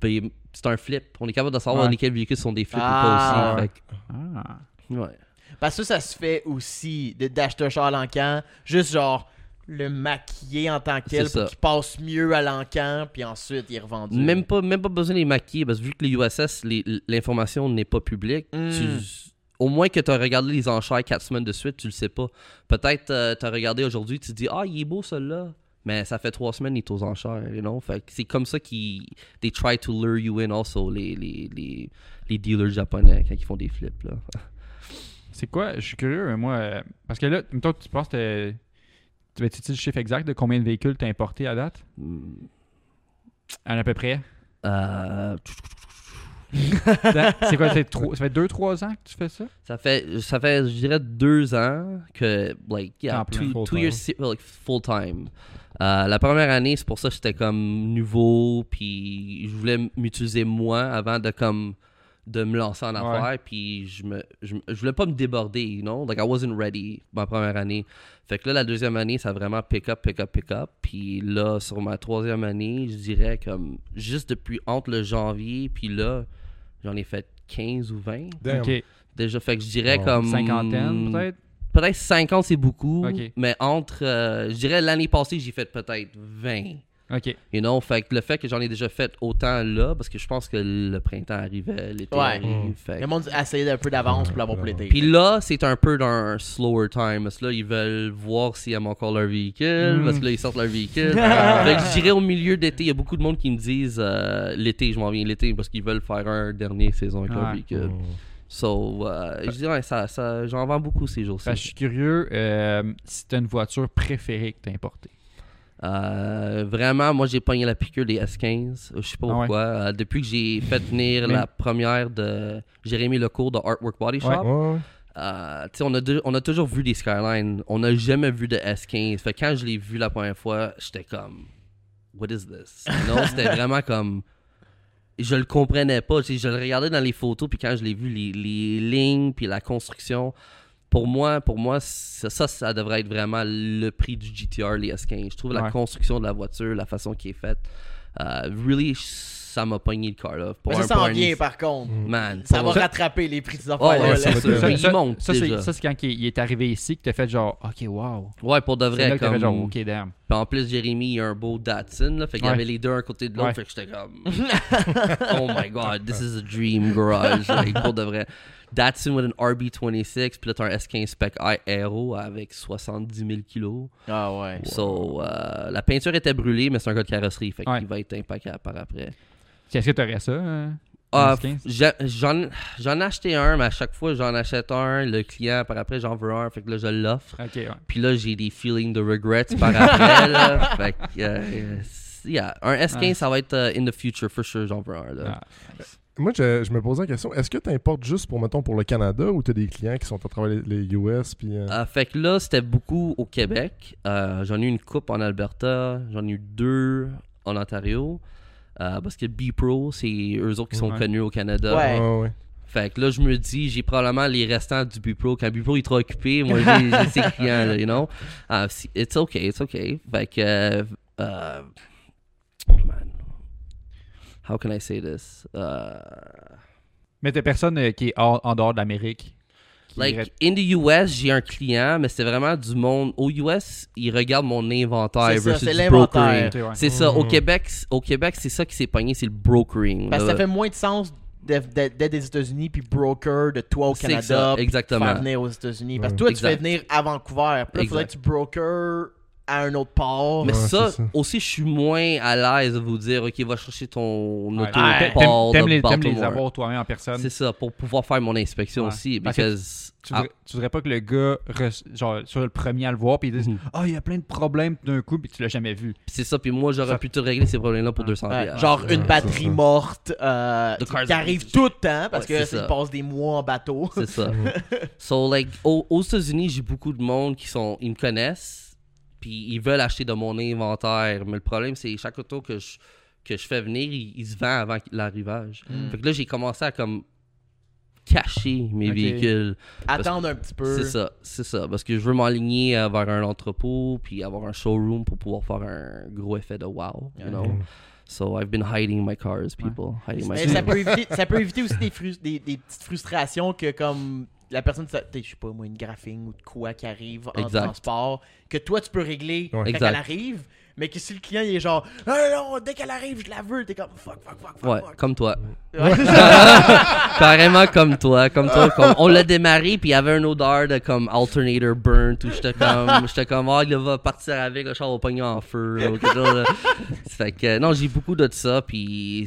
Puis c'est un flip. On est capable de savoir Ouais. lesquels véhicules sont des flips Ah, ou pas ouais. aussi. Fait Ah. ouais. Parce que ça, se fait aussi d'acheter un char à l'encan, juste genre le maquiller en tant que tel pour qu'il passe mieux à l'encan, puis ensuite il est revendu. Même pas, même pas besoin de les maquiller parce que vu que les USS, l'information n'est pas publique, Mm. tu- au moins que tu as regardé les enchères quatre semaines de suite, tu le sais pas. Peut-être tu as regardé aujourd'hui, tu te dis Ah, il est beau celui-là. Mais ça fait trois semaines, il est aux enchères. You know? Fait c'est comme ça qu'ils they try to lure you in also, les, les, les, les dealers japonais quand ils font des flips. Là. C'est quoi? Je suis curieux, moi. euh, parce que là, toi, tu penses que. Tu vas tu le chiffre exact de combien de véhicules t'as importé à date? Hmm. À, à peu près? Euh, C'est quoi Ça fait 2-3 ans que tu fais ça? Ça fait, ça fait, je dirais, deux ans que, like, yeah, two, two years, like, full time. Euh, la première année, c'est pour ça que j'étais comme nouveau, puis je voulais m'utiliser moi avant de comme de me lancer en Ouais. affaires, puis je me, je, voulais pas me déborder, you know, like I wasn't ready ma première année. Fait que là, la deuxième année, ça a vraiment pick up, pick up, pick up, puis là, sur ma troisième année, je dirais comme juste depuis entre le janvier, puis là, j'en ai fait 15 ou 20. Damn. Ok. Déjà, fait que je dirais comme. Cinquantaine, peut-être? Peut-être 50, c'est beaucoup. Mais entre. euh, je dirais l'année passée, j'ai fait peut-être 20. Ok. You know? Fait que le fait que j'en ai déjà fait autant là, parce que je pense que le printemps arrivait, l'été Ouais. arrive. Mm. fait Le monde a essayé d'un peu d'avance pour l'avoir pour l'été. Puis là, c'est un peu dans un slower time. Parce que là, ils veulent voir s'ils aiment encore leur véhicule. Mm. Parce que là, ils sortent leur véhicule. fait que je dirais au milieu d'été, il y a beaucoup de monde qui me disent euh, l'été, je m'en viens l'été, parce qu'ils veulent faire un dernier saison avec leur Ouais. véhicule. Mm. So, euh, je dirais, ça, ça, j'en vends beaucoup ces jours-ci. Que je suis curieux euh, si t'as une voiture préférée que t'as importée. Euh, vraiment, moi j'ai pogné la piqûre des S15. Je sais pas Ah ouais. pourquoi. Euh, depuis que j'ai fait venir Mais- la première de Jérémy Lecourt de Artwork Body Shop, Ouais. Ouais, euh, tu on, a de- on a toujours vu des Skyline. On n'a jamais vu de S15. Fait quand je l'ai vu la première fois, j'étais comme, What is this? Non, c'était vraiment comme. Je le comprenais pas. Je le regardais dans les photos, puis quand je l'ai vu, les, les lignes, puis la construction. Pour moi, pour moi ça, ça, ça devrait être vraiment le prix du GTR, les S15. Je trouve la construction de la voiture, la façon qui est faite, euh, really, ça m'a pogné le car. Là, pour Mais ça s'en vient par contre. Man, Ça va rattraper les prix de ces Ouais, affaires-là. ouais, là. c'est sûr. Ça, ça, monte ça, c'est, déjà. ça, c'est quand il, il est arrivé ici que t'as fait genre, ok, wow. Ouais, pour de vrai. là que t'as Comme... fait genre, ok, damn. Puis en plus, Jérémy, il a un beau Datsun. Là, fait qu'il y Ouais. avait les deux un côté de l'autre. Ouais. Fait que j'étais comme. oh my god, this is a dream garage. like, pour de vrai. Datsun with an RB26. Puis là, t'as un S15 Spec I Aero avec 70 000 kilos. Ah ouais. So, euh, la peinture était brûlée, mais c'est un gars de carrosserie. Fait Ouais. qu'il va être impeccable par après. Est-ce que t'aurais ça euh? Ah, 15? j'ai- J'en j'en ai acheté un, mais à chaque fois, j'en achète un. Le client, par après, j'en veux un. Fait que là, je l'offre. Ouais. Puis là, j'ai des feelings de regrets par après. là. Fait que, euh, yeah. Un S15, Ouais. ça va être euh, in the future, for sure, j'en veux un. Là. Ah. Moi, je, je me posais la question est-ce que tu importes juste pour, mettons, pour le Canada ou tu as des clients qui sont à travers les, les US puis, euh, Euh, fait que là, c'était beaucoup au Québec. Euh, j'en ai eu une coupe en Alberta. J'en ai eu deux en Ontario. Euh, parce que B-Pro, c'est eux autres qui sont Ouais. connus au Canada. Ouais. ouais, ouais. Fait que là, je me dis, j'ai probablement les restants du B-Pro. Quand B-Pro est trop occupé, moi, j'ai ses clients, là, you know? Uh, si- it's okay, it's okay. Fait que, euh, euh, man, how can I say this? Uh, Mais t'as personne qui est hors- en dehors de l'Amérique? Like, irait- in the US, j'ai un client, mais c'est vraiment du monde. Au US, ils regardent mon inventaire C'est ça, versus l'inventaire. brokering. Ouais. C'est ça. Au Mhm. Québec, au Québec, c'est ça qui s'est pogné, c'est le brokering. Parce que ça fait moins de sens d'être des États-Unis puis broker de toi au C'est Canada. ça, puis exactement. Faire venir aux États-Unis. Parce que Ouais. toi, tu fais venir à Vancouver. Puis là, il faudrait que tu broker à un autre port. Mais Ouais, ça, aussi, je suis moins à l'aise de vous dire, OK, va chercher ton auto Ouais. T'aimes- port T'aimes les, t'aimes les avoir toi-même en personne. C'est ça, pour pouvoir faire mon inspection Ouais. aussi. Parce que Because, Tu voudrais, tu voudrais pas que le gars, re- genre, soit le premier à le voir, puis il dise. Ah, il y a plein de problèmes d'un coup, puis tu l'as jamais vu. Ah, c'est ça, puis moi, j'aurais Ça- pu te régler ces problèmes-là pour Ouais. 200 Ouais, piastres. genre une batterie morte euh, qui arrive tout le temps parce Ouais, que c'est ça, passe des mois en bateau. C'est ça. so, like, au- aux États-Unis, j'ai beaucoup de monde qui sont, ils me connaissent, puis ils veulent acheter de mon inventaire. Mais le problème, c'est chaque auto que je, que je fais venir, il, il se vend avant l'arrivage. Mm. Fait que là, j'ai commencé à comme cacher mes véhicules. Attendre un petit peu. C'est ça, c'est ça. Parce que je veux m'aligner euh, vers un entrepôt, puis avoir un showroom pour pouvoir faire un gros effet de wow, you know? So I've been hiding my cars, people. Hiding my Mais ça peut, éviter, ça peut éviter aussi des, des petites frustrations que comme la personne, je sais pas moi, une graphing ou de quoi qui arrive en Exact. transport, que toi tu peux régler Ouais. quand Exact. elle arrive, mais que si le client il est genre ah non, dès qu'elle arrive, je la veux, t'es comme fuck, fuck, fuck, fuck. Ouais, fuck. comme toi. Ouais. Carrément comme toi, comme toi. comme- on l'a démarré, puis il y avait une odeur de comme alternator burnt, où j'étais comme, j'étais comme, ah, il va partir avec, le char va pogner en feu, là, ou quelque chose, là. Fait que, non, j'ai beaucoup de ça, puis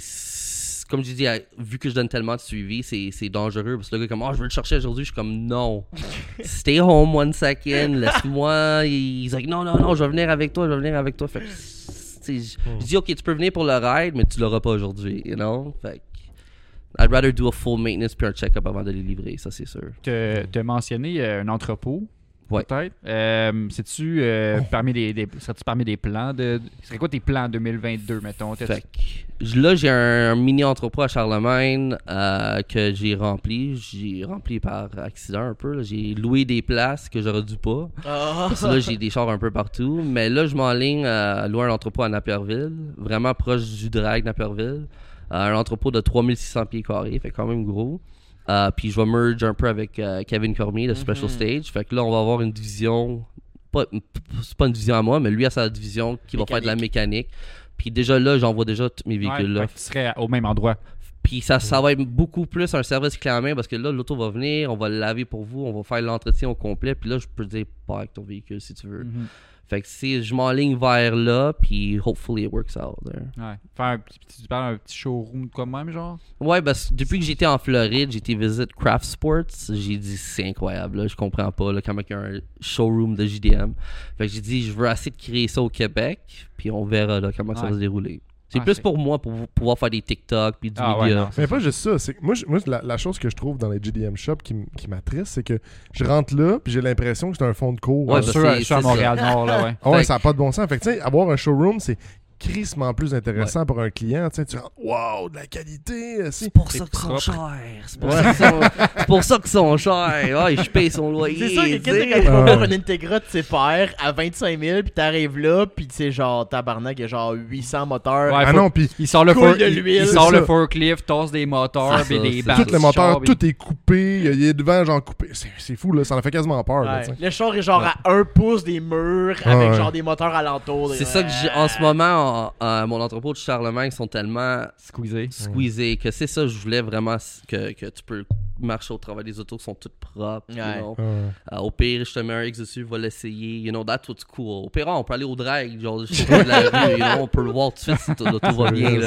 comme je dis, vu que je donne tellement de suivi, c'est c'est dangereux, parce que le gars est comme, oh, je veux le chercher aujourd'hui, je suis comme, non. Stay home one second, laisse-moi. Ils disent, non, non, non, je vais venir avec toi, je vais venir avec toi. Fait que, tu sais, je je dis, ok, tu peux venir pour le ride, mais tu l'auras pas aujourd'hui, you know? Fait que, I'd rather do a full maintenance puis un check-up avant de les livrer, ça c'est sûr. Te, te mentionner euh, un entrepôt, Ouais. peut-être. Euh, C'est-tu euh, parmi les, des- serais-tu parmi des plans de. Serait quoi tes plans 2022, mettons? Fait que, là, j'ai un, mini entrepôt à Charlemagne euh, que j'ai rempli. J'ai rempli par accident un peu. là. J'ai loué des places que j'aurais dû pas. Ah. Parce que là, j'ai des chars un peu partout. Mais là, je m'enligne à louer un entrepôt à Naperville, vraiment proche du drag Naperville. Euh, un entrepôt de 3600 pieds carrés, fait quand même gros. Euh, puis je vais merge un peu avec euh, Kevin Cormier de Special Mhm. Stage. Fait que là, on va avoir une division. Pas, c'est pas une division à moi, mais lui a sa division qui va faire de la mécanique. Puis déjà là, j'envoie déjà tous mes Ouais, véhicules là. fait que tu serais au même endroit. Puis ça, ça va être beaucoup plus un service clé en main parce que là, l'auto va venir, on va le laver pour vous, on va faire l'entretien au complet. Puis là, je peux te dire, pas avec ton véhicule si tu veux. Mhm. Fait que si je m'enligne vers là, puis hopefully it works out there. Ouais. Faire un petit, tu parles un petit showroom de quoi même, genre? Ouais, parce que depuis que j'étais en Floride, j'ai été visite Craft Sports. J'ai dit, c'est incroyable, là, je comprends pas là, comment il y a un showroom de JDM. Fait que j'ai dit, je veux essayer de créer ça au Québec, puis on verra là, comment ça va se dérouler. C'est Ah, plus pour moi, pour pouvoir faire des TikTok, puis du Ah ouais, Mais pas juste ça. c'est que moi, je- moi la, la chose que je trouve dans les GDM Shop qui, m'attriste, c'est que je rentre là, puis j'ai l'impression que c'est un fond de cours. Ouais, Euh, bah, sûr, c'est- je suis à. Montréal-Nord, là, ouais. Ah ouais, ça n'a pas de bon sens. Fait que, tu sais, avoir un showroom, c'est crissement plus intéressant pour un client. Tu sais, tu rentres, wow, de la qualité. C'est pour ça qu'ils sont chers. C'est pour, ça qu'ils sont- c'est pour ça qu'ils sont chers. Ouais, je paye son loyer. C'est ça, que tu quand sais. tu vas voir Ouais. une Integra de ses pairs à 25 000, puis t'arrives là, puis c'est genre tabarnak, il y a genre 800 moteurs. Ouais, Ah faut- non, puis Il sort le, for- de il- sort le forklift, tosse des moteurs, puis des du moteurs, char, puis- tout est coupé. Il est devant, genre coupé. C'est c'est fou, là. Ça en fait quasiment peur. là. Le char est genre à 1 pouce des murs avec genre des moteurs alentours. C'est ça que j'ai en ce moment, en- en- mon entrepôt de Charlemagne sont tellement Squeezé. squeezés que c'est ça, je voulais vraiment que, que tu peux marcher au travail des autos sont toutes propres. you Ouais. know. Ouais. Euh, au pire, je te mets un X dessus, va l'essayer. You know, that's what's cool. Au pire, on peut aller au drag, genre, de la rue, you know, on peut le voir tout de suite si tout, l'auto va bien.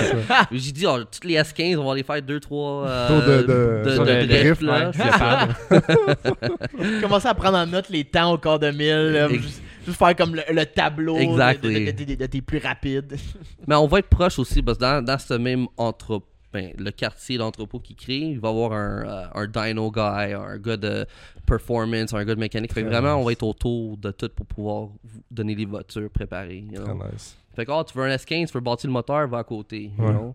J'ai dit, oh, toutes les S15, on va aller faire 2-3 euh, de- de- de, drift, là. Commencer à prendre en note les temps au quart de mille. Juste, faire comme le, le tableau de- Exactly. de, de- de- de tes plus rapides. Mais on va être proche aussi, parce que dans, dans ce même entrepôt, ben, le quartier d'entrepôt qui crée, il va y avoir un, euh, un dyno guy, un gars de performance, un gars de mécanique. Fait que vraiment, on va être autour de tout pour pouvoir vous donner les voitures préparées. you know. Très nice. Fait que, oh, tu veux un S15, tu veux bâtir le moteur, va à côté. you Ouais. know.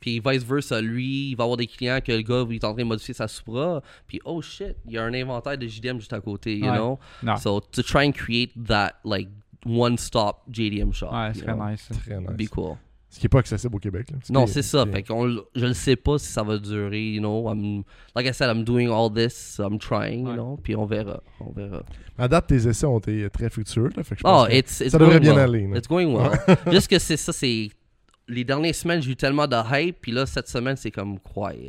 Puis vice versa, lui, il va avoir des clients que le gars il est en train de modifier sa Supra. Puis oh shit, il y a un inventaire de JDM juste à côté, you Ouais. know? Non. So to try and create that like one stop JDM shop. Ouais, c'est très know, nice. Très nice. Be cool. Ce qui n'est pas accessible au Québec. là. Ce Non, c'est ça. Fait qu'on, je ne sais pas si ça va durer, you know? I'm, like I said, I'm doing all this, I'm trying, you know? Puis on verra, on verra. À date, tes essais ont été très fructueux. Là, fait que je pense Oh, que it's, it's ça devrait going bien well. aller, là. It's going well. Juste que c'est ça, c'est... Les dernières semaines, j'ai eu tellement de hype, puis là, cette semaine, c'est comme quiet.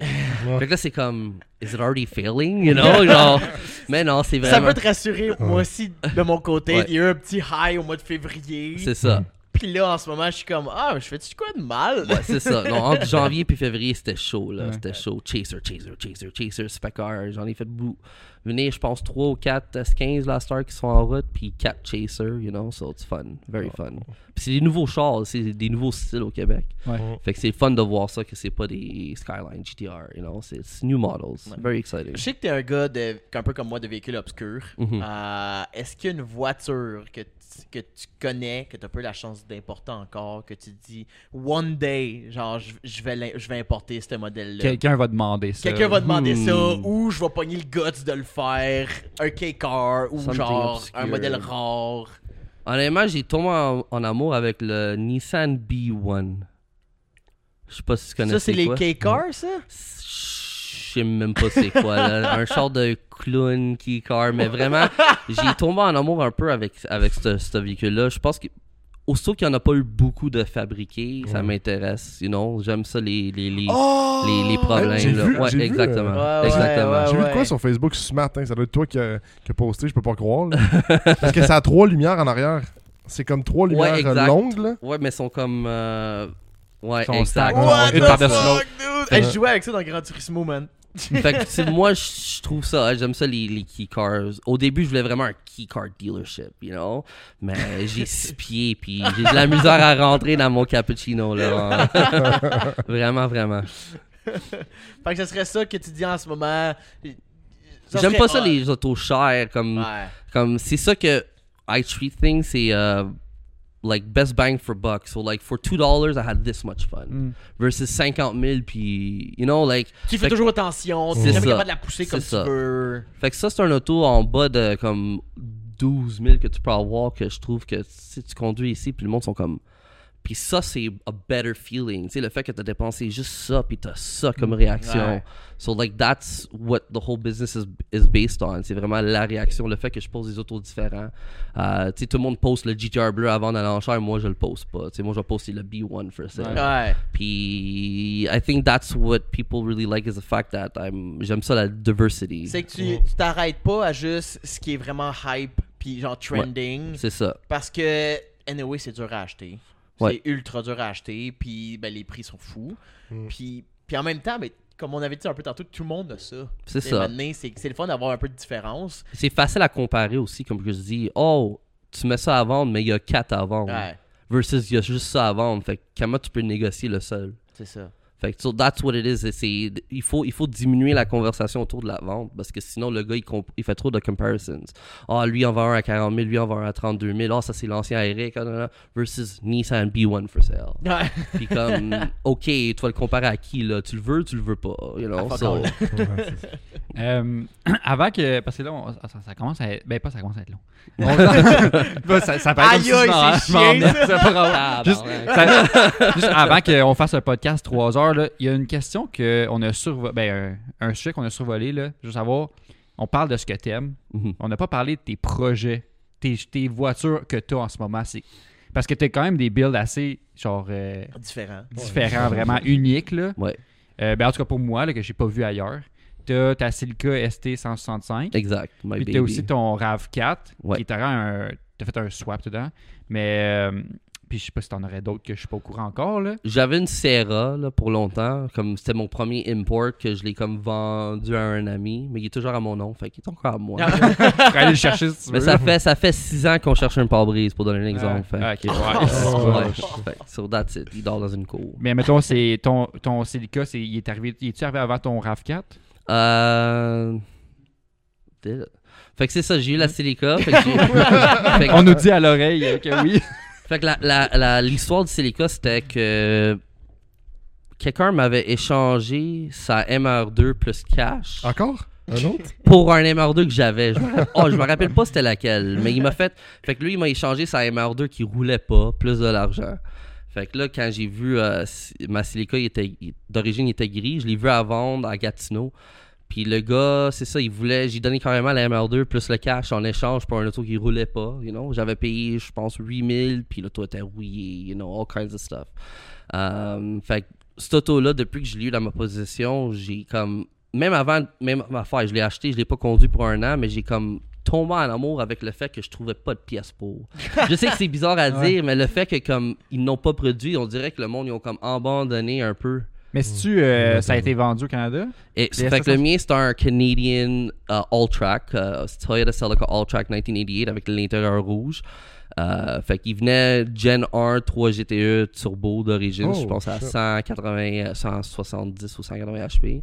Fait que là, c'est comme, is it already failing, you know? Genre, mais non, c'est Ça vraiment... peut te rassurer, moi aussi, de mon côté. Ouais. Il y a eu un petit high au mois de février. C'est ça. Puis là, en ce moment, je suis comme, ah, je fais-tu quoi de mal? Ouais, c'est ça. Non, entre janvier puis février, c'était chaud, là. Ouais. C'était chaud. Chaser, chaser, chaser, chaser, Specker. J'en ai fait beaucoup. Venir, je pense, 3 ou 4 S15 la Star qui sont en route, puis 4 Chaser, you know, so it's fun. Very fun. Puis c'est des nouveaux chars, c'est des nouveaux styles au Québec. Ouais. Fait que c'est fun de voir ça, que c'est pas des Skyline GTR, you know, c'est it's new models. Very exciting. Je sais que t'es un gars de, un peu comme moi de véhicule obscur. Mhm. Euh, Est-ce qu'il y a une voiture que, tu- que tu connais, que tu as pas eu la chance d'importer encore, que tu te dis one day, genre je, je vais, je vais importer ce modèle-là. Quelqu'un va demander ça. Quelqu'un va demander Hmm. ça, ou je vais pogner le guts de le faire, un K-car, ou Something genre obscure. un modèle rare. Honnêtement, j'ai tombé en, en amour avec le Nissan B1. Je sais pas si tu connais Ça, c'est les. K-cars, ça? Je sais même pas c'est quoi, là. Un genre de clown qui car, mais vraiment, j'ai tombé en amour un peu avec, avec ce, ce véhicule-là. Je pense que, aussitôt qu'il n'y en a pas eu beaucoup de fabriqués, ça m'intéresse, you know. J'aime ça, les, les, les, Oh! les, les problèmes, là. vu- ouais, j'ai vu, exactement. euh, Ouais, exactement. ouais, J'ai vu de quoi sur Facebook ce matin? Ça doit être toi qui a, qui a posté, je peux pas croire. là. Parce que ça a trois lumières en arrière. C'est comme trois lumières euh, exact. longues. Là. Ouais, mais sont comme. euh, Ouais, Sont exact. stack. What the fuck, dude? Hey, je jouais avec ça dans Gran Turismo, man. Fait que, moi, je trouve ça, hein, j'aime ça les, les key cars. Au début, je voulais vraiment un key car dealership, you know? Mais j'ai six pieds, puis j'ai de la misère à rentrer dans mon cappuccino, là. vraiment, vraiment. Fait que ce serait ça que tu dis en ce moment. J'aime pas ça, les autos chères, comme, Ouais. comme c'est ça que I treat things, c'est euh, like best bang for buck. So, like, for $2, I had this much fun. Mm. Versus 50 000, puis, you know, like, Tu fais Fait que- toujours attention, tu jamais ça. capable de la pousser comme C'est tu ça. veux. Fait que ça, c'est un auto en bas de comme 12 000 que tu peux avoir que je trouve que si tu conduis ici, puis le monde sont comme. Puis ça, c'est a better feeling. Tu sais, le fait que tu as dépensé juste ça, puis tu as ça comme réaction. Ouais. So, like, that's what the whole business is, is based on. C'est vraiment la réaction, le fait que je pose des autos différents. Euh, tu sais, tout le monde poste le GTR bleu avant d'aller en chair, moi, je le poste pas. Tu sais, moi, je vais poster le B1 for sale. Ouais. Puis, I think that's what people really like is the fact that I'm, j'aime ça la diversity. C'est que tu tu t'arrêtes pas à juste ce qui est vraiment hype puis genre trending. C'est ça. Parce que, anyway, c'est dur à acheter. Ouais. C'est ultra dur à acheter. Puis ben, les prix sont fous. Mm. Puis, puis en même temps, ben, comme on avait dit un peu tantôt, tout le monde a ça. C'est ça. C'est le fun d'avoir un peu de différence. C'est facile à comparer aussi, comme je dis. Oh, tu mets ça à vendre, mais il y a 4 à vendre. Ouais, Versus il y a juste ça à vendre. Fait comment tu peux négocier le seul? c'est ça. Fait que so that's what it is. C'est- il, faut, il faut diminuer la conversation autour de la vente parce que sinon le gars il, comp- il fait trop de comparisons. Ah, lui en vend un à 40 000, lui en vend un à 32 000. Ah, ça c'est l'ancien Eric. ah, versus Nissan B1 for sale. Ouais. Puis comme, ok, tu vas le comparer à qui là? Tu le veux, tu le veux pas. You know? Ah, So-. Euh, avant que. Parce que là, on- ça, ça commence à être. Ben, pas ça commence à être long. On- Ben, ça, ça comme Aïe, c'est chiant. Ah, Juste, ça- juste avant qu'on fasse un podcast 3 heures, là, il y a une question qu'on a survolé. Ben, un, un sujet qu'on a survolé. Là. Je veux savoir, on parle de ce que t'aimes. Mhm. On n'a pas parlé de tes projets, tes, tes voitures que tu as en ce moment. C'est... Parce que tu as quand même des builds assez genre euh, Différent. différents, vraiment uniques. Là. Ouais. Euh, ben, en tout cas pour moi, là, que j'ai pas vu ailleurs. t'as ta Silica ST165. Exact. My Puis baby. t'as aussi ton RAV4, Ouais. qui est un. T'as fait un swap dedans. Mais. euh, puis je sais pas si t'en aurais d'autres que je suis pas au courant encore, là. J'avais une Serra là, pour longtemps. Comme c'était mon premier import que je l'ai comme vendu à un ami. Mais il est toujours à mon nom. Fait qu'il est encore à moi. Pourrais aller le chercher si tu veux. mais ça fait, ça fait six ans qu'on cherche un pare-brise pour donner un exemple. Fait. Ah, ok, ouais. Ouais, fait que sur that's it. Il dort dans une cour. Mais mettons, c'est ton, ton Silica, c'est, il est arrivé. Il est arrivé avant ton RAV4? Euh... Fait que c'est ça, j'ai eu la Silica. Fait que, j'ai- fait que- On nous dit à l'oreille que oui. Fait que la- l'histoire du Silica, c'était que quelqu'un m'avait échangé sa MR2 plus cash Encore? Un autre? pour un MR2 que j'avais. Je me oh, je me rappelle pas c'était laquelle, mais il m'a fait. Fait que lui, il m'a échangé sa MR2 qui roulait pas, plus de l'argent. Fait que là, quand j'ai vu euh, ma Silica, il était, d'origine, était gris, je l'ai vu à vendre à Gatineau. Puis le gars, c'est ça, il voulait, j'ai donné carrément la MR2 plus le cash en échange pour un auto qui roulait pas, you know. J'avais payé, je pense, 8000, puis l'auto était rouillé, you know, all kinds of stuff. Um, fait que cet auto-là, depuis que je l'ai eu dans ma possession, j'ai comme, même avant, même ma affaire, je l'ai acheté, je l'ai pas conduit pour un an, mais j'ai comme tombé en amour avec le fait que je trouvais pas de pièces pour. Je sais que c'est bizarre à Ouais. dire, mais le fait que comme ils n'ont pas produit, on dirait que le monde ils ont comme abandonné un peu. Mais si tu, euh, ça a été vendu au Canada? Et fait que le SS100. mien, c'est un Canadian uh, All-Track, uh, Toyota Celica All-Track 1988 avec l'intérieur rouge. Euh, fait qu'il venait Gen 1 3 GTE turbo d'origine, Oh, je pense à shit. 180, 170 ou 180 HP.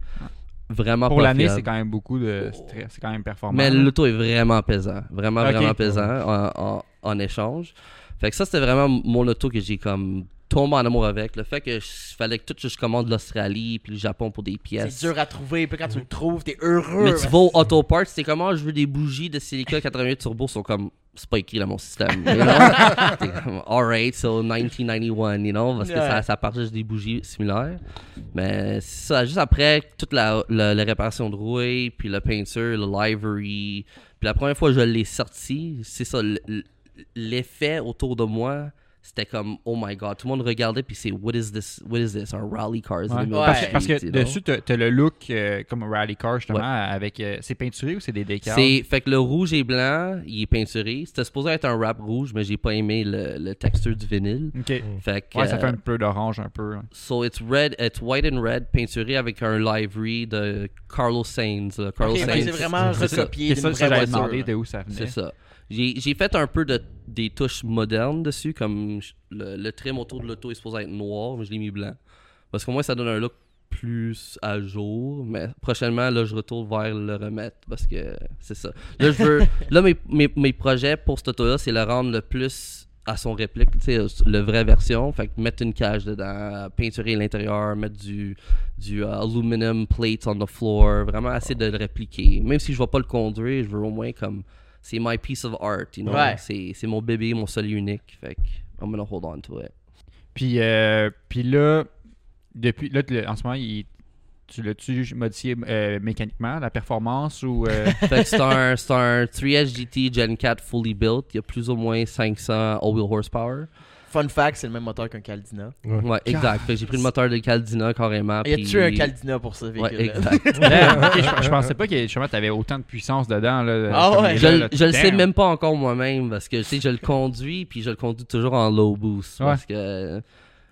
Vraiment Pour l'année, c'est quand même beaucoup de stress. C'est quand même performant. Mais là. l'auto est vraiment pesant. Vraiment, vraiment pesant en, en- en échange. Fait que ça, c'était vraiment mon auto que j'ai comme tombé en amour avec. Le fait que je- fallait que tout je commande l'Australie puis le Japon pour des pièces. C'est dur à trouver, puis quand tu le trouves, t'es heureux. Mais tu vas au Auto Parts, c'est comment je veux des bougies de Silica 88 Turbo sont comme c'est pas écrit dans mon système. You know? T'es comme alright, so 1991, you know, parce que ça, ça part juste des bougies similaires. Mais c'est ça, juste après toute la, la, la réparation de rouille, puis la peinture, le livery, puis la première fois que je l'ai sorti, c'est ça, l'effet autour de moi. C'était comme oh my god, tout le monde regardait puis c'est what is this, what is this, un rally Ouais. of Parce, que- parce que street, you know? dessus, t'as le look euh, comme un rally car, justement, Ouais. avec. euh, c'est peinturé ou c'est des décals C'est fait que le rouge et blanc, il est peinturé. C'était supposé être un wrap rouge, mais j'ai pas aimé le, le texture du vinyle. Ok. Fait que Ouais, ça euh, fait un peu d'orange, un peu. hein. so it's red, it's white and red, peinturé avec un livery de Carlos Sainz. là. Carlos Sainz. c'est vraiment recopié C'est ça, j'avais demandé de où ça venait. C'est ça. J'ai j'ai fait un peu de, des touches modernes dessus, comme le, le trim autour de l'auto est supposé être noir, mais je l'ai mis blanc. Parce qu'au moins, ça donne un look plus à jour. Mais prochainement, là, je retourne vers le remettre parce que c'est ça. Là, je veux. là, mes, mes, mes projets pour cette auto-là, c'est le rendre le plus à son réplique, tu sais, le vraie version. Fait que mettre une cage dedans, peinturer l'intérieur, mettre du, du euh, aluminum plates on the floor, vraiment essayer de le répliquer. Même si je vais pas le conduire, je veux au moins comme c'est my piece of art, you know? Ouais. C'est, c'est mon bébé, mon seul unique. Fait que I'm gonna hold on to it. Puis, euh, puis là, depuis, là, en ce moment, il- tu l'as-tu modifié euh, mécaniquement, la performance ou. euh, c'est un, c'est un 3S GT Gen 4 fully built. Il y a plus ou moins 500 all-wheel horsepower. Fun fact, c'est le même moteur qu'un Caldina. Ouais, exact. J'ai pris le moteur de Caldina carrément. Y puis- a-tu un Caldina pour ce véhicule Ouais, exact. Je, je pensais pas que justement, t'avais autant de puissance dedans. Là, Ah ouais. Je, le- là, je le sais damn. même pas encore moi-même parce que tu sais je le conduis puis je le conduis toujours en low boost Ouais. parce que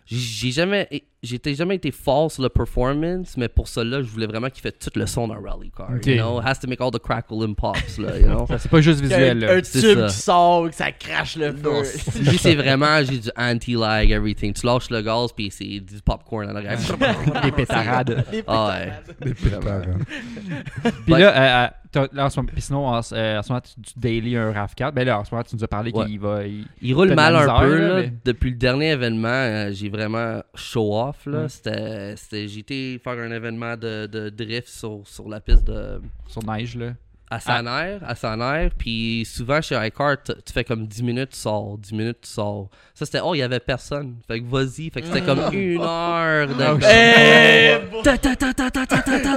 j'ai jamais j'étais jamais été fort sur le performance mais pour cela je voulais vraiment qu'il fait tout le son d'un rally car Ok. you know? Has to make all the crackle and pops là you know? Ça, C'est pas juste visuel. un, là. un c'est tube ça. qui sort, que ça crache le feu. lui c'est vraiment j'ai du anti-lag everything tu lâches le gaz puis c'est du popcorn en arrière Des pétarades. Des Ah ouais. pétarades. Des pétards. Puis Ouais. là, euh, euh, là, en ce moment, puis sinon, en, ce- euh, en ce moment, tu, tu daily un RAV4. Ben là, en ce moment, tu nous as parlé Ouais. qu'il va. il- Il roule mal un peu. là, là. mais- Depuis le dernier événement, euh, j'ai vraiment show off. Là. C'était, été faire un événement de, de drift sur, sur la piste de, sur neige, là à sa ah. nerf, à sa nerf. Puis souvent chez iCar, tu fais comme 10 minutes, tu sors, 10 minutes, tu sors. Ça, c'était, oh, il y avait personne. Fait que vas-y. Fait que c'était comme une heure de.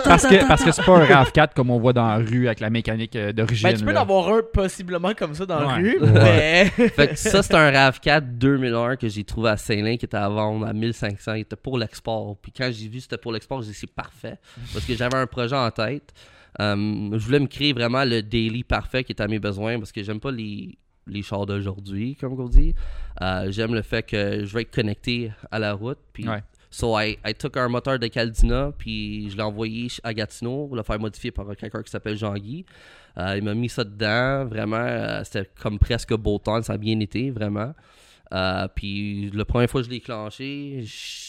Parce que parce que c'est pas un RAV4 comme on voit dans la rue avec la mécanique euh, d'origine. Ben, tu peux en avoir un possiblement comme ça dans la rue. Fait que ça, c'est un RAV4 2001 que j'ai trouvé à Saint-Lin qui était à vendre à 1500. Il était pour l'export. Puis quand j'ai vu que c'était pour l'export, j'ai dit, c'est parfait. Parce que j'avais un projet en tête. Euh, je voulais me créer vraiment le daily parfait qui est à mes besoins parce que j'aime pas les, les chars d'aujourd'hui, comme on dit. Euh, j'aime le fait que je vais être connecté à la route. Puis Ouais. So, I, I took un moteur de Caldina, puis je l'ai envoyé à Gatineau pour le faire modifier par quelqu'un qui s'appelle Jean-Guy. Euh, il m'a mis ça dedans, vraiment, c'était comme presque beau temps, ça a bien été, vraiment. Puis la première fois que je l'ai clenché, je je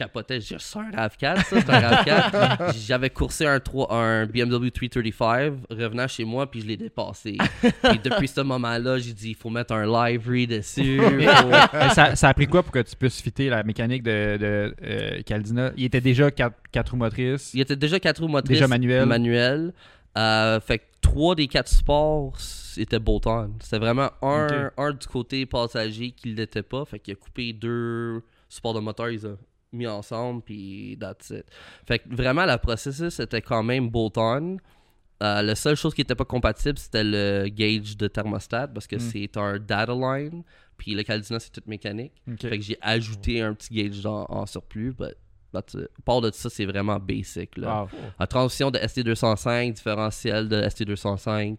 capotais, je dis, c'est un RAV4, ça, c'est un RAV4. J'avais coursé un, 3, un BMW 335, revenant chez moi, puis je l'ai dépassé. Puis depuis ce moment-là, j'ai dit, il faut mettre un livery dessus. faut- ça, ça a pris quoi pour que tu puisses fitter la mécanique de, de euh, Caldina? Il était déjà 4, roues motrices. Il était déjà 4 roues motrices. Déjà manuel. manuel. Euh, fait que 3 des 4 sports c'était Bolton. C'était vraiment un, du côté passager qui l'était pas. Fait qu'il a coupé deux supports de moteur, ils ont mis ensemble, puis that's it. Fait que vraiment, le processus était quand même Bolton. Euh, la seule chose qui était pas compatible, c'était le gauge de thermostat parce que Mm. c'est un data line. Puis le Caldina, c'est toute mécanique. Fait que j'ai ajouté un petit gauge en, en surplus. But that's it. À part de ça, c'est vraiment basic. Là. Wow. La transition de ST205, différentiel de ST205,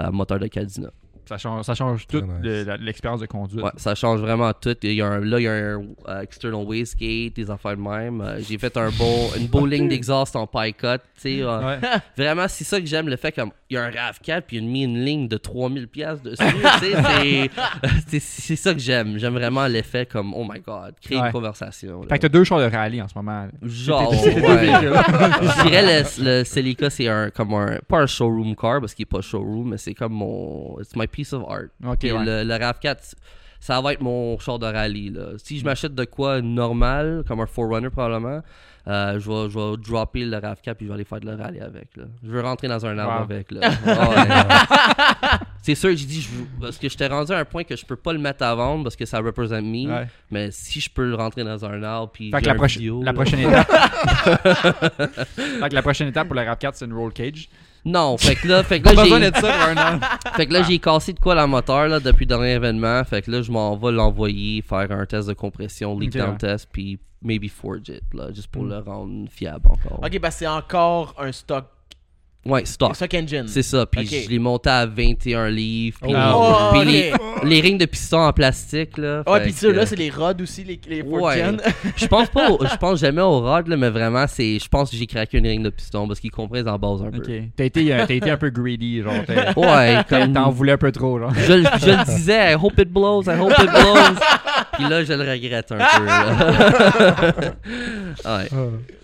euh, moteur de Caldina. Ça change, ça change toute nice. l'expérience de conduite. Ouais, ça change vraiment tout. Il y a un, là, il y a un euh, external wastegate, des affaires de même. Euh, j'ai fait un beau, une beau ligne d'exhaust en pie cut. tu sais, euh, Ouais. Vraiment, c'est ça que j'aime, le fait qu'il y a un RAV4 puis il a mis une ligne de 3000 pièces dessus. c'est- ça que j'aime. J'aime vraiment l'effet comme, oh my god, créer Ouais. une conversation. là. Fait que t'as deux chars de rallye en ce moment. Genre, ouais. Je dirais le, le Celica, c'est un, comme un, pas un showroom car parce qu'il est pas showroom, mais c'est comme mon, it's my piece of art. Ouais. le RAV4, ça va être mon char de rallye. Là. Si je m'achète de quoi normal, comme un Forerunner probablement, euh, je, vais, je vais dropper le RAV4 puis je vais aller faire de le rallye avec. Là. Je veux rentrer dans un arbre Wow. avec. Là. Ah ouais. c'est sûr, j'ai dit, je parce que j'étais rendu à un point que je peux pas le mettre à vendre parce que ça représente me, Ouais. mais si je peux le rentrer dans un arbre puis Fait que la, proche- vidéo, la prochaine étape. fait que la prochaine étape pour le RAV4, c'est une roll cage. Non, fait que là, fait que là, j'ai-. Fait que là, j'ai cassé de quoi la moteur là, depuis le dernier événement. Fait que là, je m'en vais l'envoyer faire un test de compression, leak down test, puis maybe forge it, là, juste pour Mm. le rendre fiable encore. Ok, bah c'est encore un stock, Ouais, stock. stock engine. C'est ça. Puis Ok. je l'ai monté à 21 livres. Puis, Oh, puis les, les rings de piston en plastique, là. Ouais, fait que- ceux-là, c'est les rods aussi, les, les Ouais. Je pense pas, au- je pense jamais au rod, là, mais vraiment, c'est, je pense que j'ai craqué une ring de piston parce qu'ils comprennent en base un peu. Ok. T'as été, euh, t'as été un peu greedy, genre. t'as- Ouais, comme t'en voulais un peu trop, genre. je, le- je le disais, I hope it blows, I hope it blows. Puis là, je le regrette un peu. là. ouais,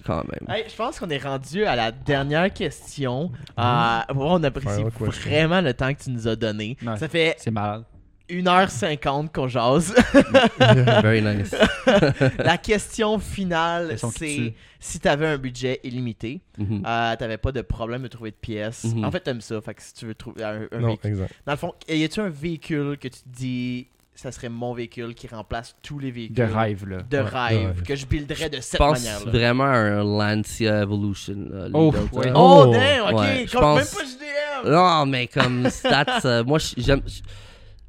quand même. Hey, je pense qu'on est rendu à la dernière question. Euh, on apprécie Final question. vraiment le temps que tu nous as donné. Ouais. Ça fait C'est malade. 1h50 qu'on jase. Very nice. la question finale, c'est si tu avais un budget illimité, Mhm. euh, t'avais pas de problème de trouver de pièces. Mhm. En fait, t'aimes ça. Fait que si tu veux trouver un, un Non, véhicule. exact. Dans le fond, y a-tu un véhicule que tu te dis ça serait mon véhicule qui remplace tous les véhicules De rêve, là. de Ouais, rêve que je builderais de Je cette pense manière-là? vraiment à un Lancia Evolution. là, les Oh, ouais. Oh, Oh, damn, ok. ouais, je pense- Même pas JDM. Non, mais comme stats, euh, moi, je- j'aime.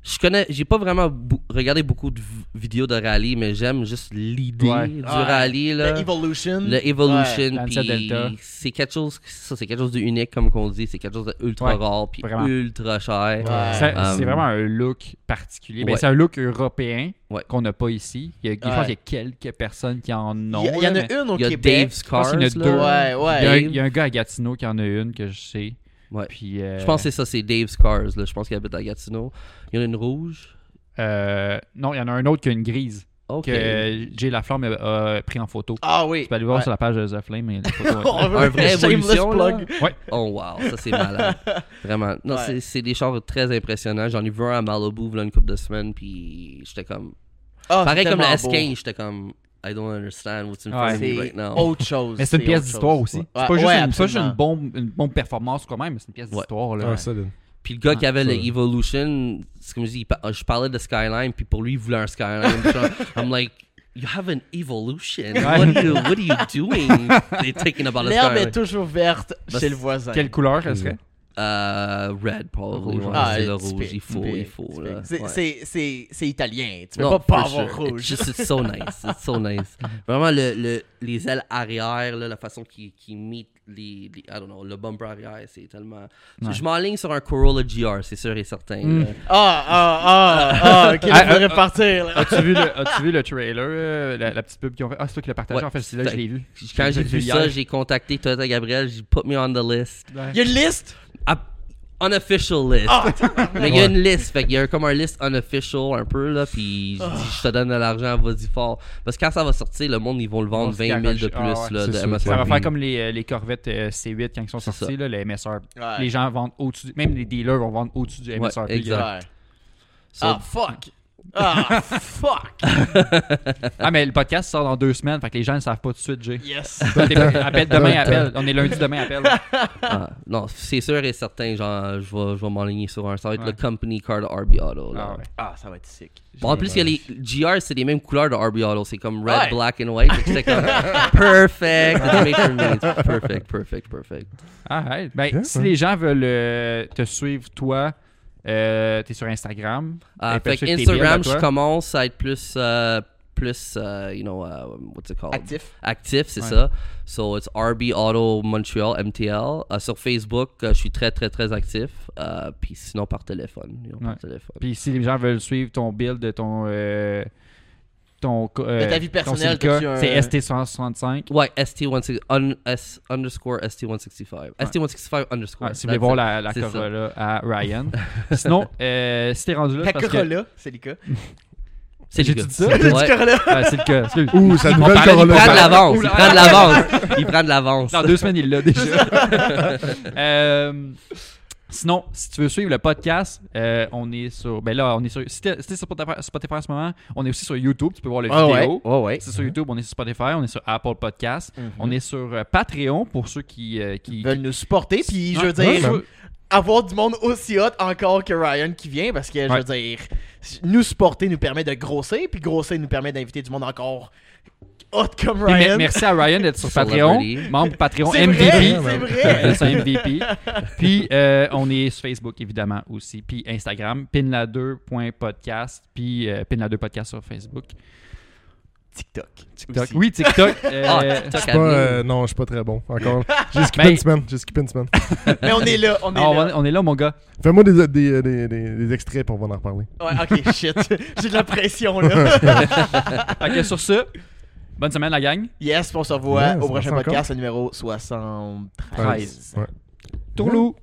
Je- Je connais, j'ai pas vraiment regardé beaucoup de vidéos de rallye, mais j'aime juste l'idée Ouais. du Ouais. rallye là. Le Evolution. Le Evolution, Delta. c'est quelque chose, ça c'est quelque chose d'unique comme qu'on dit, c'est quelque chose d'ultra Ouais, rare puis vraiment. ultra cher. Ouais. C'est Um, c'est vraiment un look particulier. Ben, ouais. c'est un look européen Ouais. qu'on n'a pas ici. Il y a, je pense Ouais. qu'il y a quelques personnes qui en ont. Il y, a- il y en a une au Il y a Québec. Dave's Cars. pense qu'il y en a là. deux. Ouais, ouais. Il y, a un, Dave. il y a un gars à Gatineau qui en a une que je sais. Ouais. Puis, euh, Je pense que c'est ça, c'est Dave's Cars. Là. Je pense qu'il habite à Gatineau. Il y en a une rouge? euh, non, il y en a un autre qui a une grise Ok. que Jay Laflamme a, a pris en photo. Ah oui. Tu peux aller voir Ouais. sur la page de The Flame. La veut Un vrai évolution, là. plug. Oh wow, ça c'est malade. Vraiment. Non, Ouais. c'est- c'est des chars très impressionnants. J'en ai vu un à Malibu voilà une couple de semaines, puis j'étais comme. Ah, Pareil comme le tellement S15, j'étais comme. I don't understand what's in front Ouais. of me right now. autre chose. Mais c'est une pièce d'histoire aussi. Ouais. C'est pas juste, Ouais, une, pas juste une, bombe, une bombe performance quand même, mais c'est une pièce d'histoire. là. Puis le gars qui avait le. Evolution, c'est comme je dis, je parlais de Skyline, puis pour lui, il voulait un Skyline. I'm like, You have an evolution? Ouais. What, are you, what are you doing? They're taking about. L'herbe est toujours verte chez le voisin. Quelle couleur elle serait? Euh, red, probably. Rouge. ouais, Ah, c'est le rouge. Il faut, il faut. là. C'est- Ouais. C'est c'est- c'est italien. Tu peux Non, pas avoir sure. It's rouge. just it's so nice. It's so nice. Vraiment, le, le, les ailes arrière, là, la façon qu'ils qui meet les, les- I don't know, le bumper arrière, c'est tellement. Ouais. Je m'enligne sur un Corolla GR, c'est sûr et certain. Mm. là. Ah, ah, ah, ah, ok, Ah, ah, partir. As-tu vu, le- as-tu vu le trailer, euh, la, la petite pub qu'ils ont fait? Ah, c'est toi qui l'as partagé. Ouais. En fait, c'est là que je l'ai vu. Quand j'ai vu ça, j'ai contacté Toyota Gabriel, j'ai put me on the list. Il y a une liste? Ah, unofficial list. Ah, Mais il y a une liste, fait qu'il y a comme un liste unofficial un peu là, puis je dis, je te donne de l'argent, vas-y fort. Parce que quand ça va sortir, le monde ils vont le vendre Ils vont se 20 000 de plus Ah ouais, là, c'est de sûr. MSRP. Ça va faire comme les, euh, les Corvettes euh, C8 quand ils sont sortis, là, les MSR. Ouais. Les gens vendent au-dessus, même les dealers vont vendre au-dessus du Ouais, MSRP. exact. Ouais. So, Ah, fuck. Ah, fuck. Ah, mais le podcast sort dans deux semaines, fait que les gens ne savent pas tout de suite, Jay. Yes. Appelle demain, appelle. On est lundi, demain, appelle. ah, non, c'est sûr et certain, genre, je vais, je vais m'enligner sur un. Ça va être Ouais. le company car de RB Auto. Là. Ah ouais. Ah, ça va être sick. Bon, en plus, il y a les GR, c'est les mêmes couleurs de RB Auto. C'est comme red, Ouais. black and white. C'est comme perfect. Perfect, perfect, perfect. Ah, ouais. Ben, si les gens veulent euh, te suivre, toi, euh, t'es sur Instagram. Ah, peuvent fait Instagram, je commence à être plus, euh, plus, euh, you know, uh, what's it called? Actif. Actif, c'est Ouais. ça. So, it's RB Auto Montreal, MTL. Euh, sur Facebook, euh, je suis très, très, très actif. Euh, Puis sinon, par téléphone. you know, Ouais. par téléphone. Puis si les gens veulent suivre ton build de ton. Ton euh, De ta vie personnelle, c'est ST165. Ouais, ST165, un, S underscore ST165. ST165 underscore. Ouais, si vous voulez voir la, la ça. Corolla à Ryan. Sinon, euh, si t'es rendu là, La c'est parce que... Corolla, c'est le cas. C'est le ça? C'est Ouais. Corolla. Le cas. Ouh, sa On nouvelle parlait du Il Corolla. prend de l'avance. Il prend de l'avance. Il prend de l'avance. Dans deux semaines, il l'a déjà. Euh, sinon, si tu veux suivre le podcast, euh, on est sur. Ben là, on est sur. Si t'es si sur Spotify, en ce moment, on est aussi sur YouTube. Tu peux voir le Ah ouais. vidéo. Ouais. C'est sur YouTube, on est sur Spotify, on est sur Apple Podcast, Mhm. on est sur euh, Patreon pour ceux qui. euh, qui veulent nous supporter, puis je veux dire, avoir du monde aussi hot encore que Ryan qui vient, parce que je Ouais. veux dire, nous supporter nous permet de grossir, puis grossir nous permet d'inviter du monde encore hot comme Ryan. merci à Ryan d'être sur. Patreon, membre Patreon C'est MVP. vrai, Ouais, c'est ouais. vrai. C'est un MVP. Puis euh, on est sur Facebook évidemment aussi. Puis Instagram, pinla2.podcast. Puis euh, pinla2podcast sur Facebook. TikTok. TikTok. aussi. Oui, TikTok. euh, Ah, Je TikTok suis à pas, euh, non, je suis pas très bon. Encore. J'ai skippé Ben- une semaine. J'ai skippé une semaine. Mais on est là, on est ah, on, là. va- on est là, mon gars. Fais-moi des, des, des, des, des extraits pour on en reparler. Ouais, ok, shit. J'ai de la pression là. Fait que sur ce, bonne semaine, la gang. yes, on se revoit Yes, au prochain podcast, le numéro 73. Ouais. Tourlou.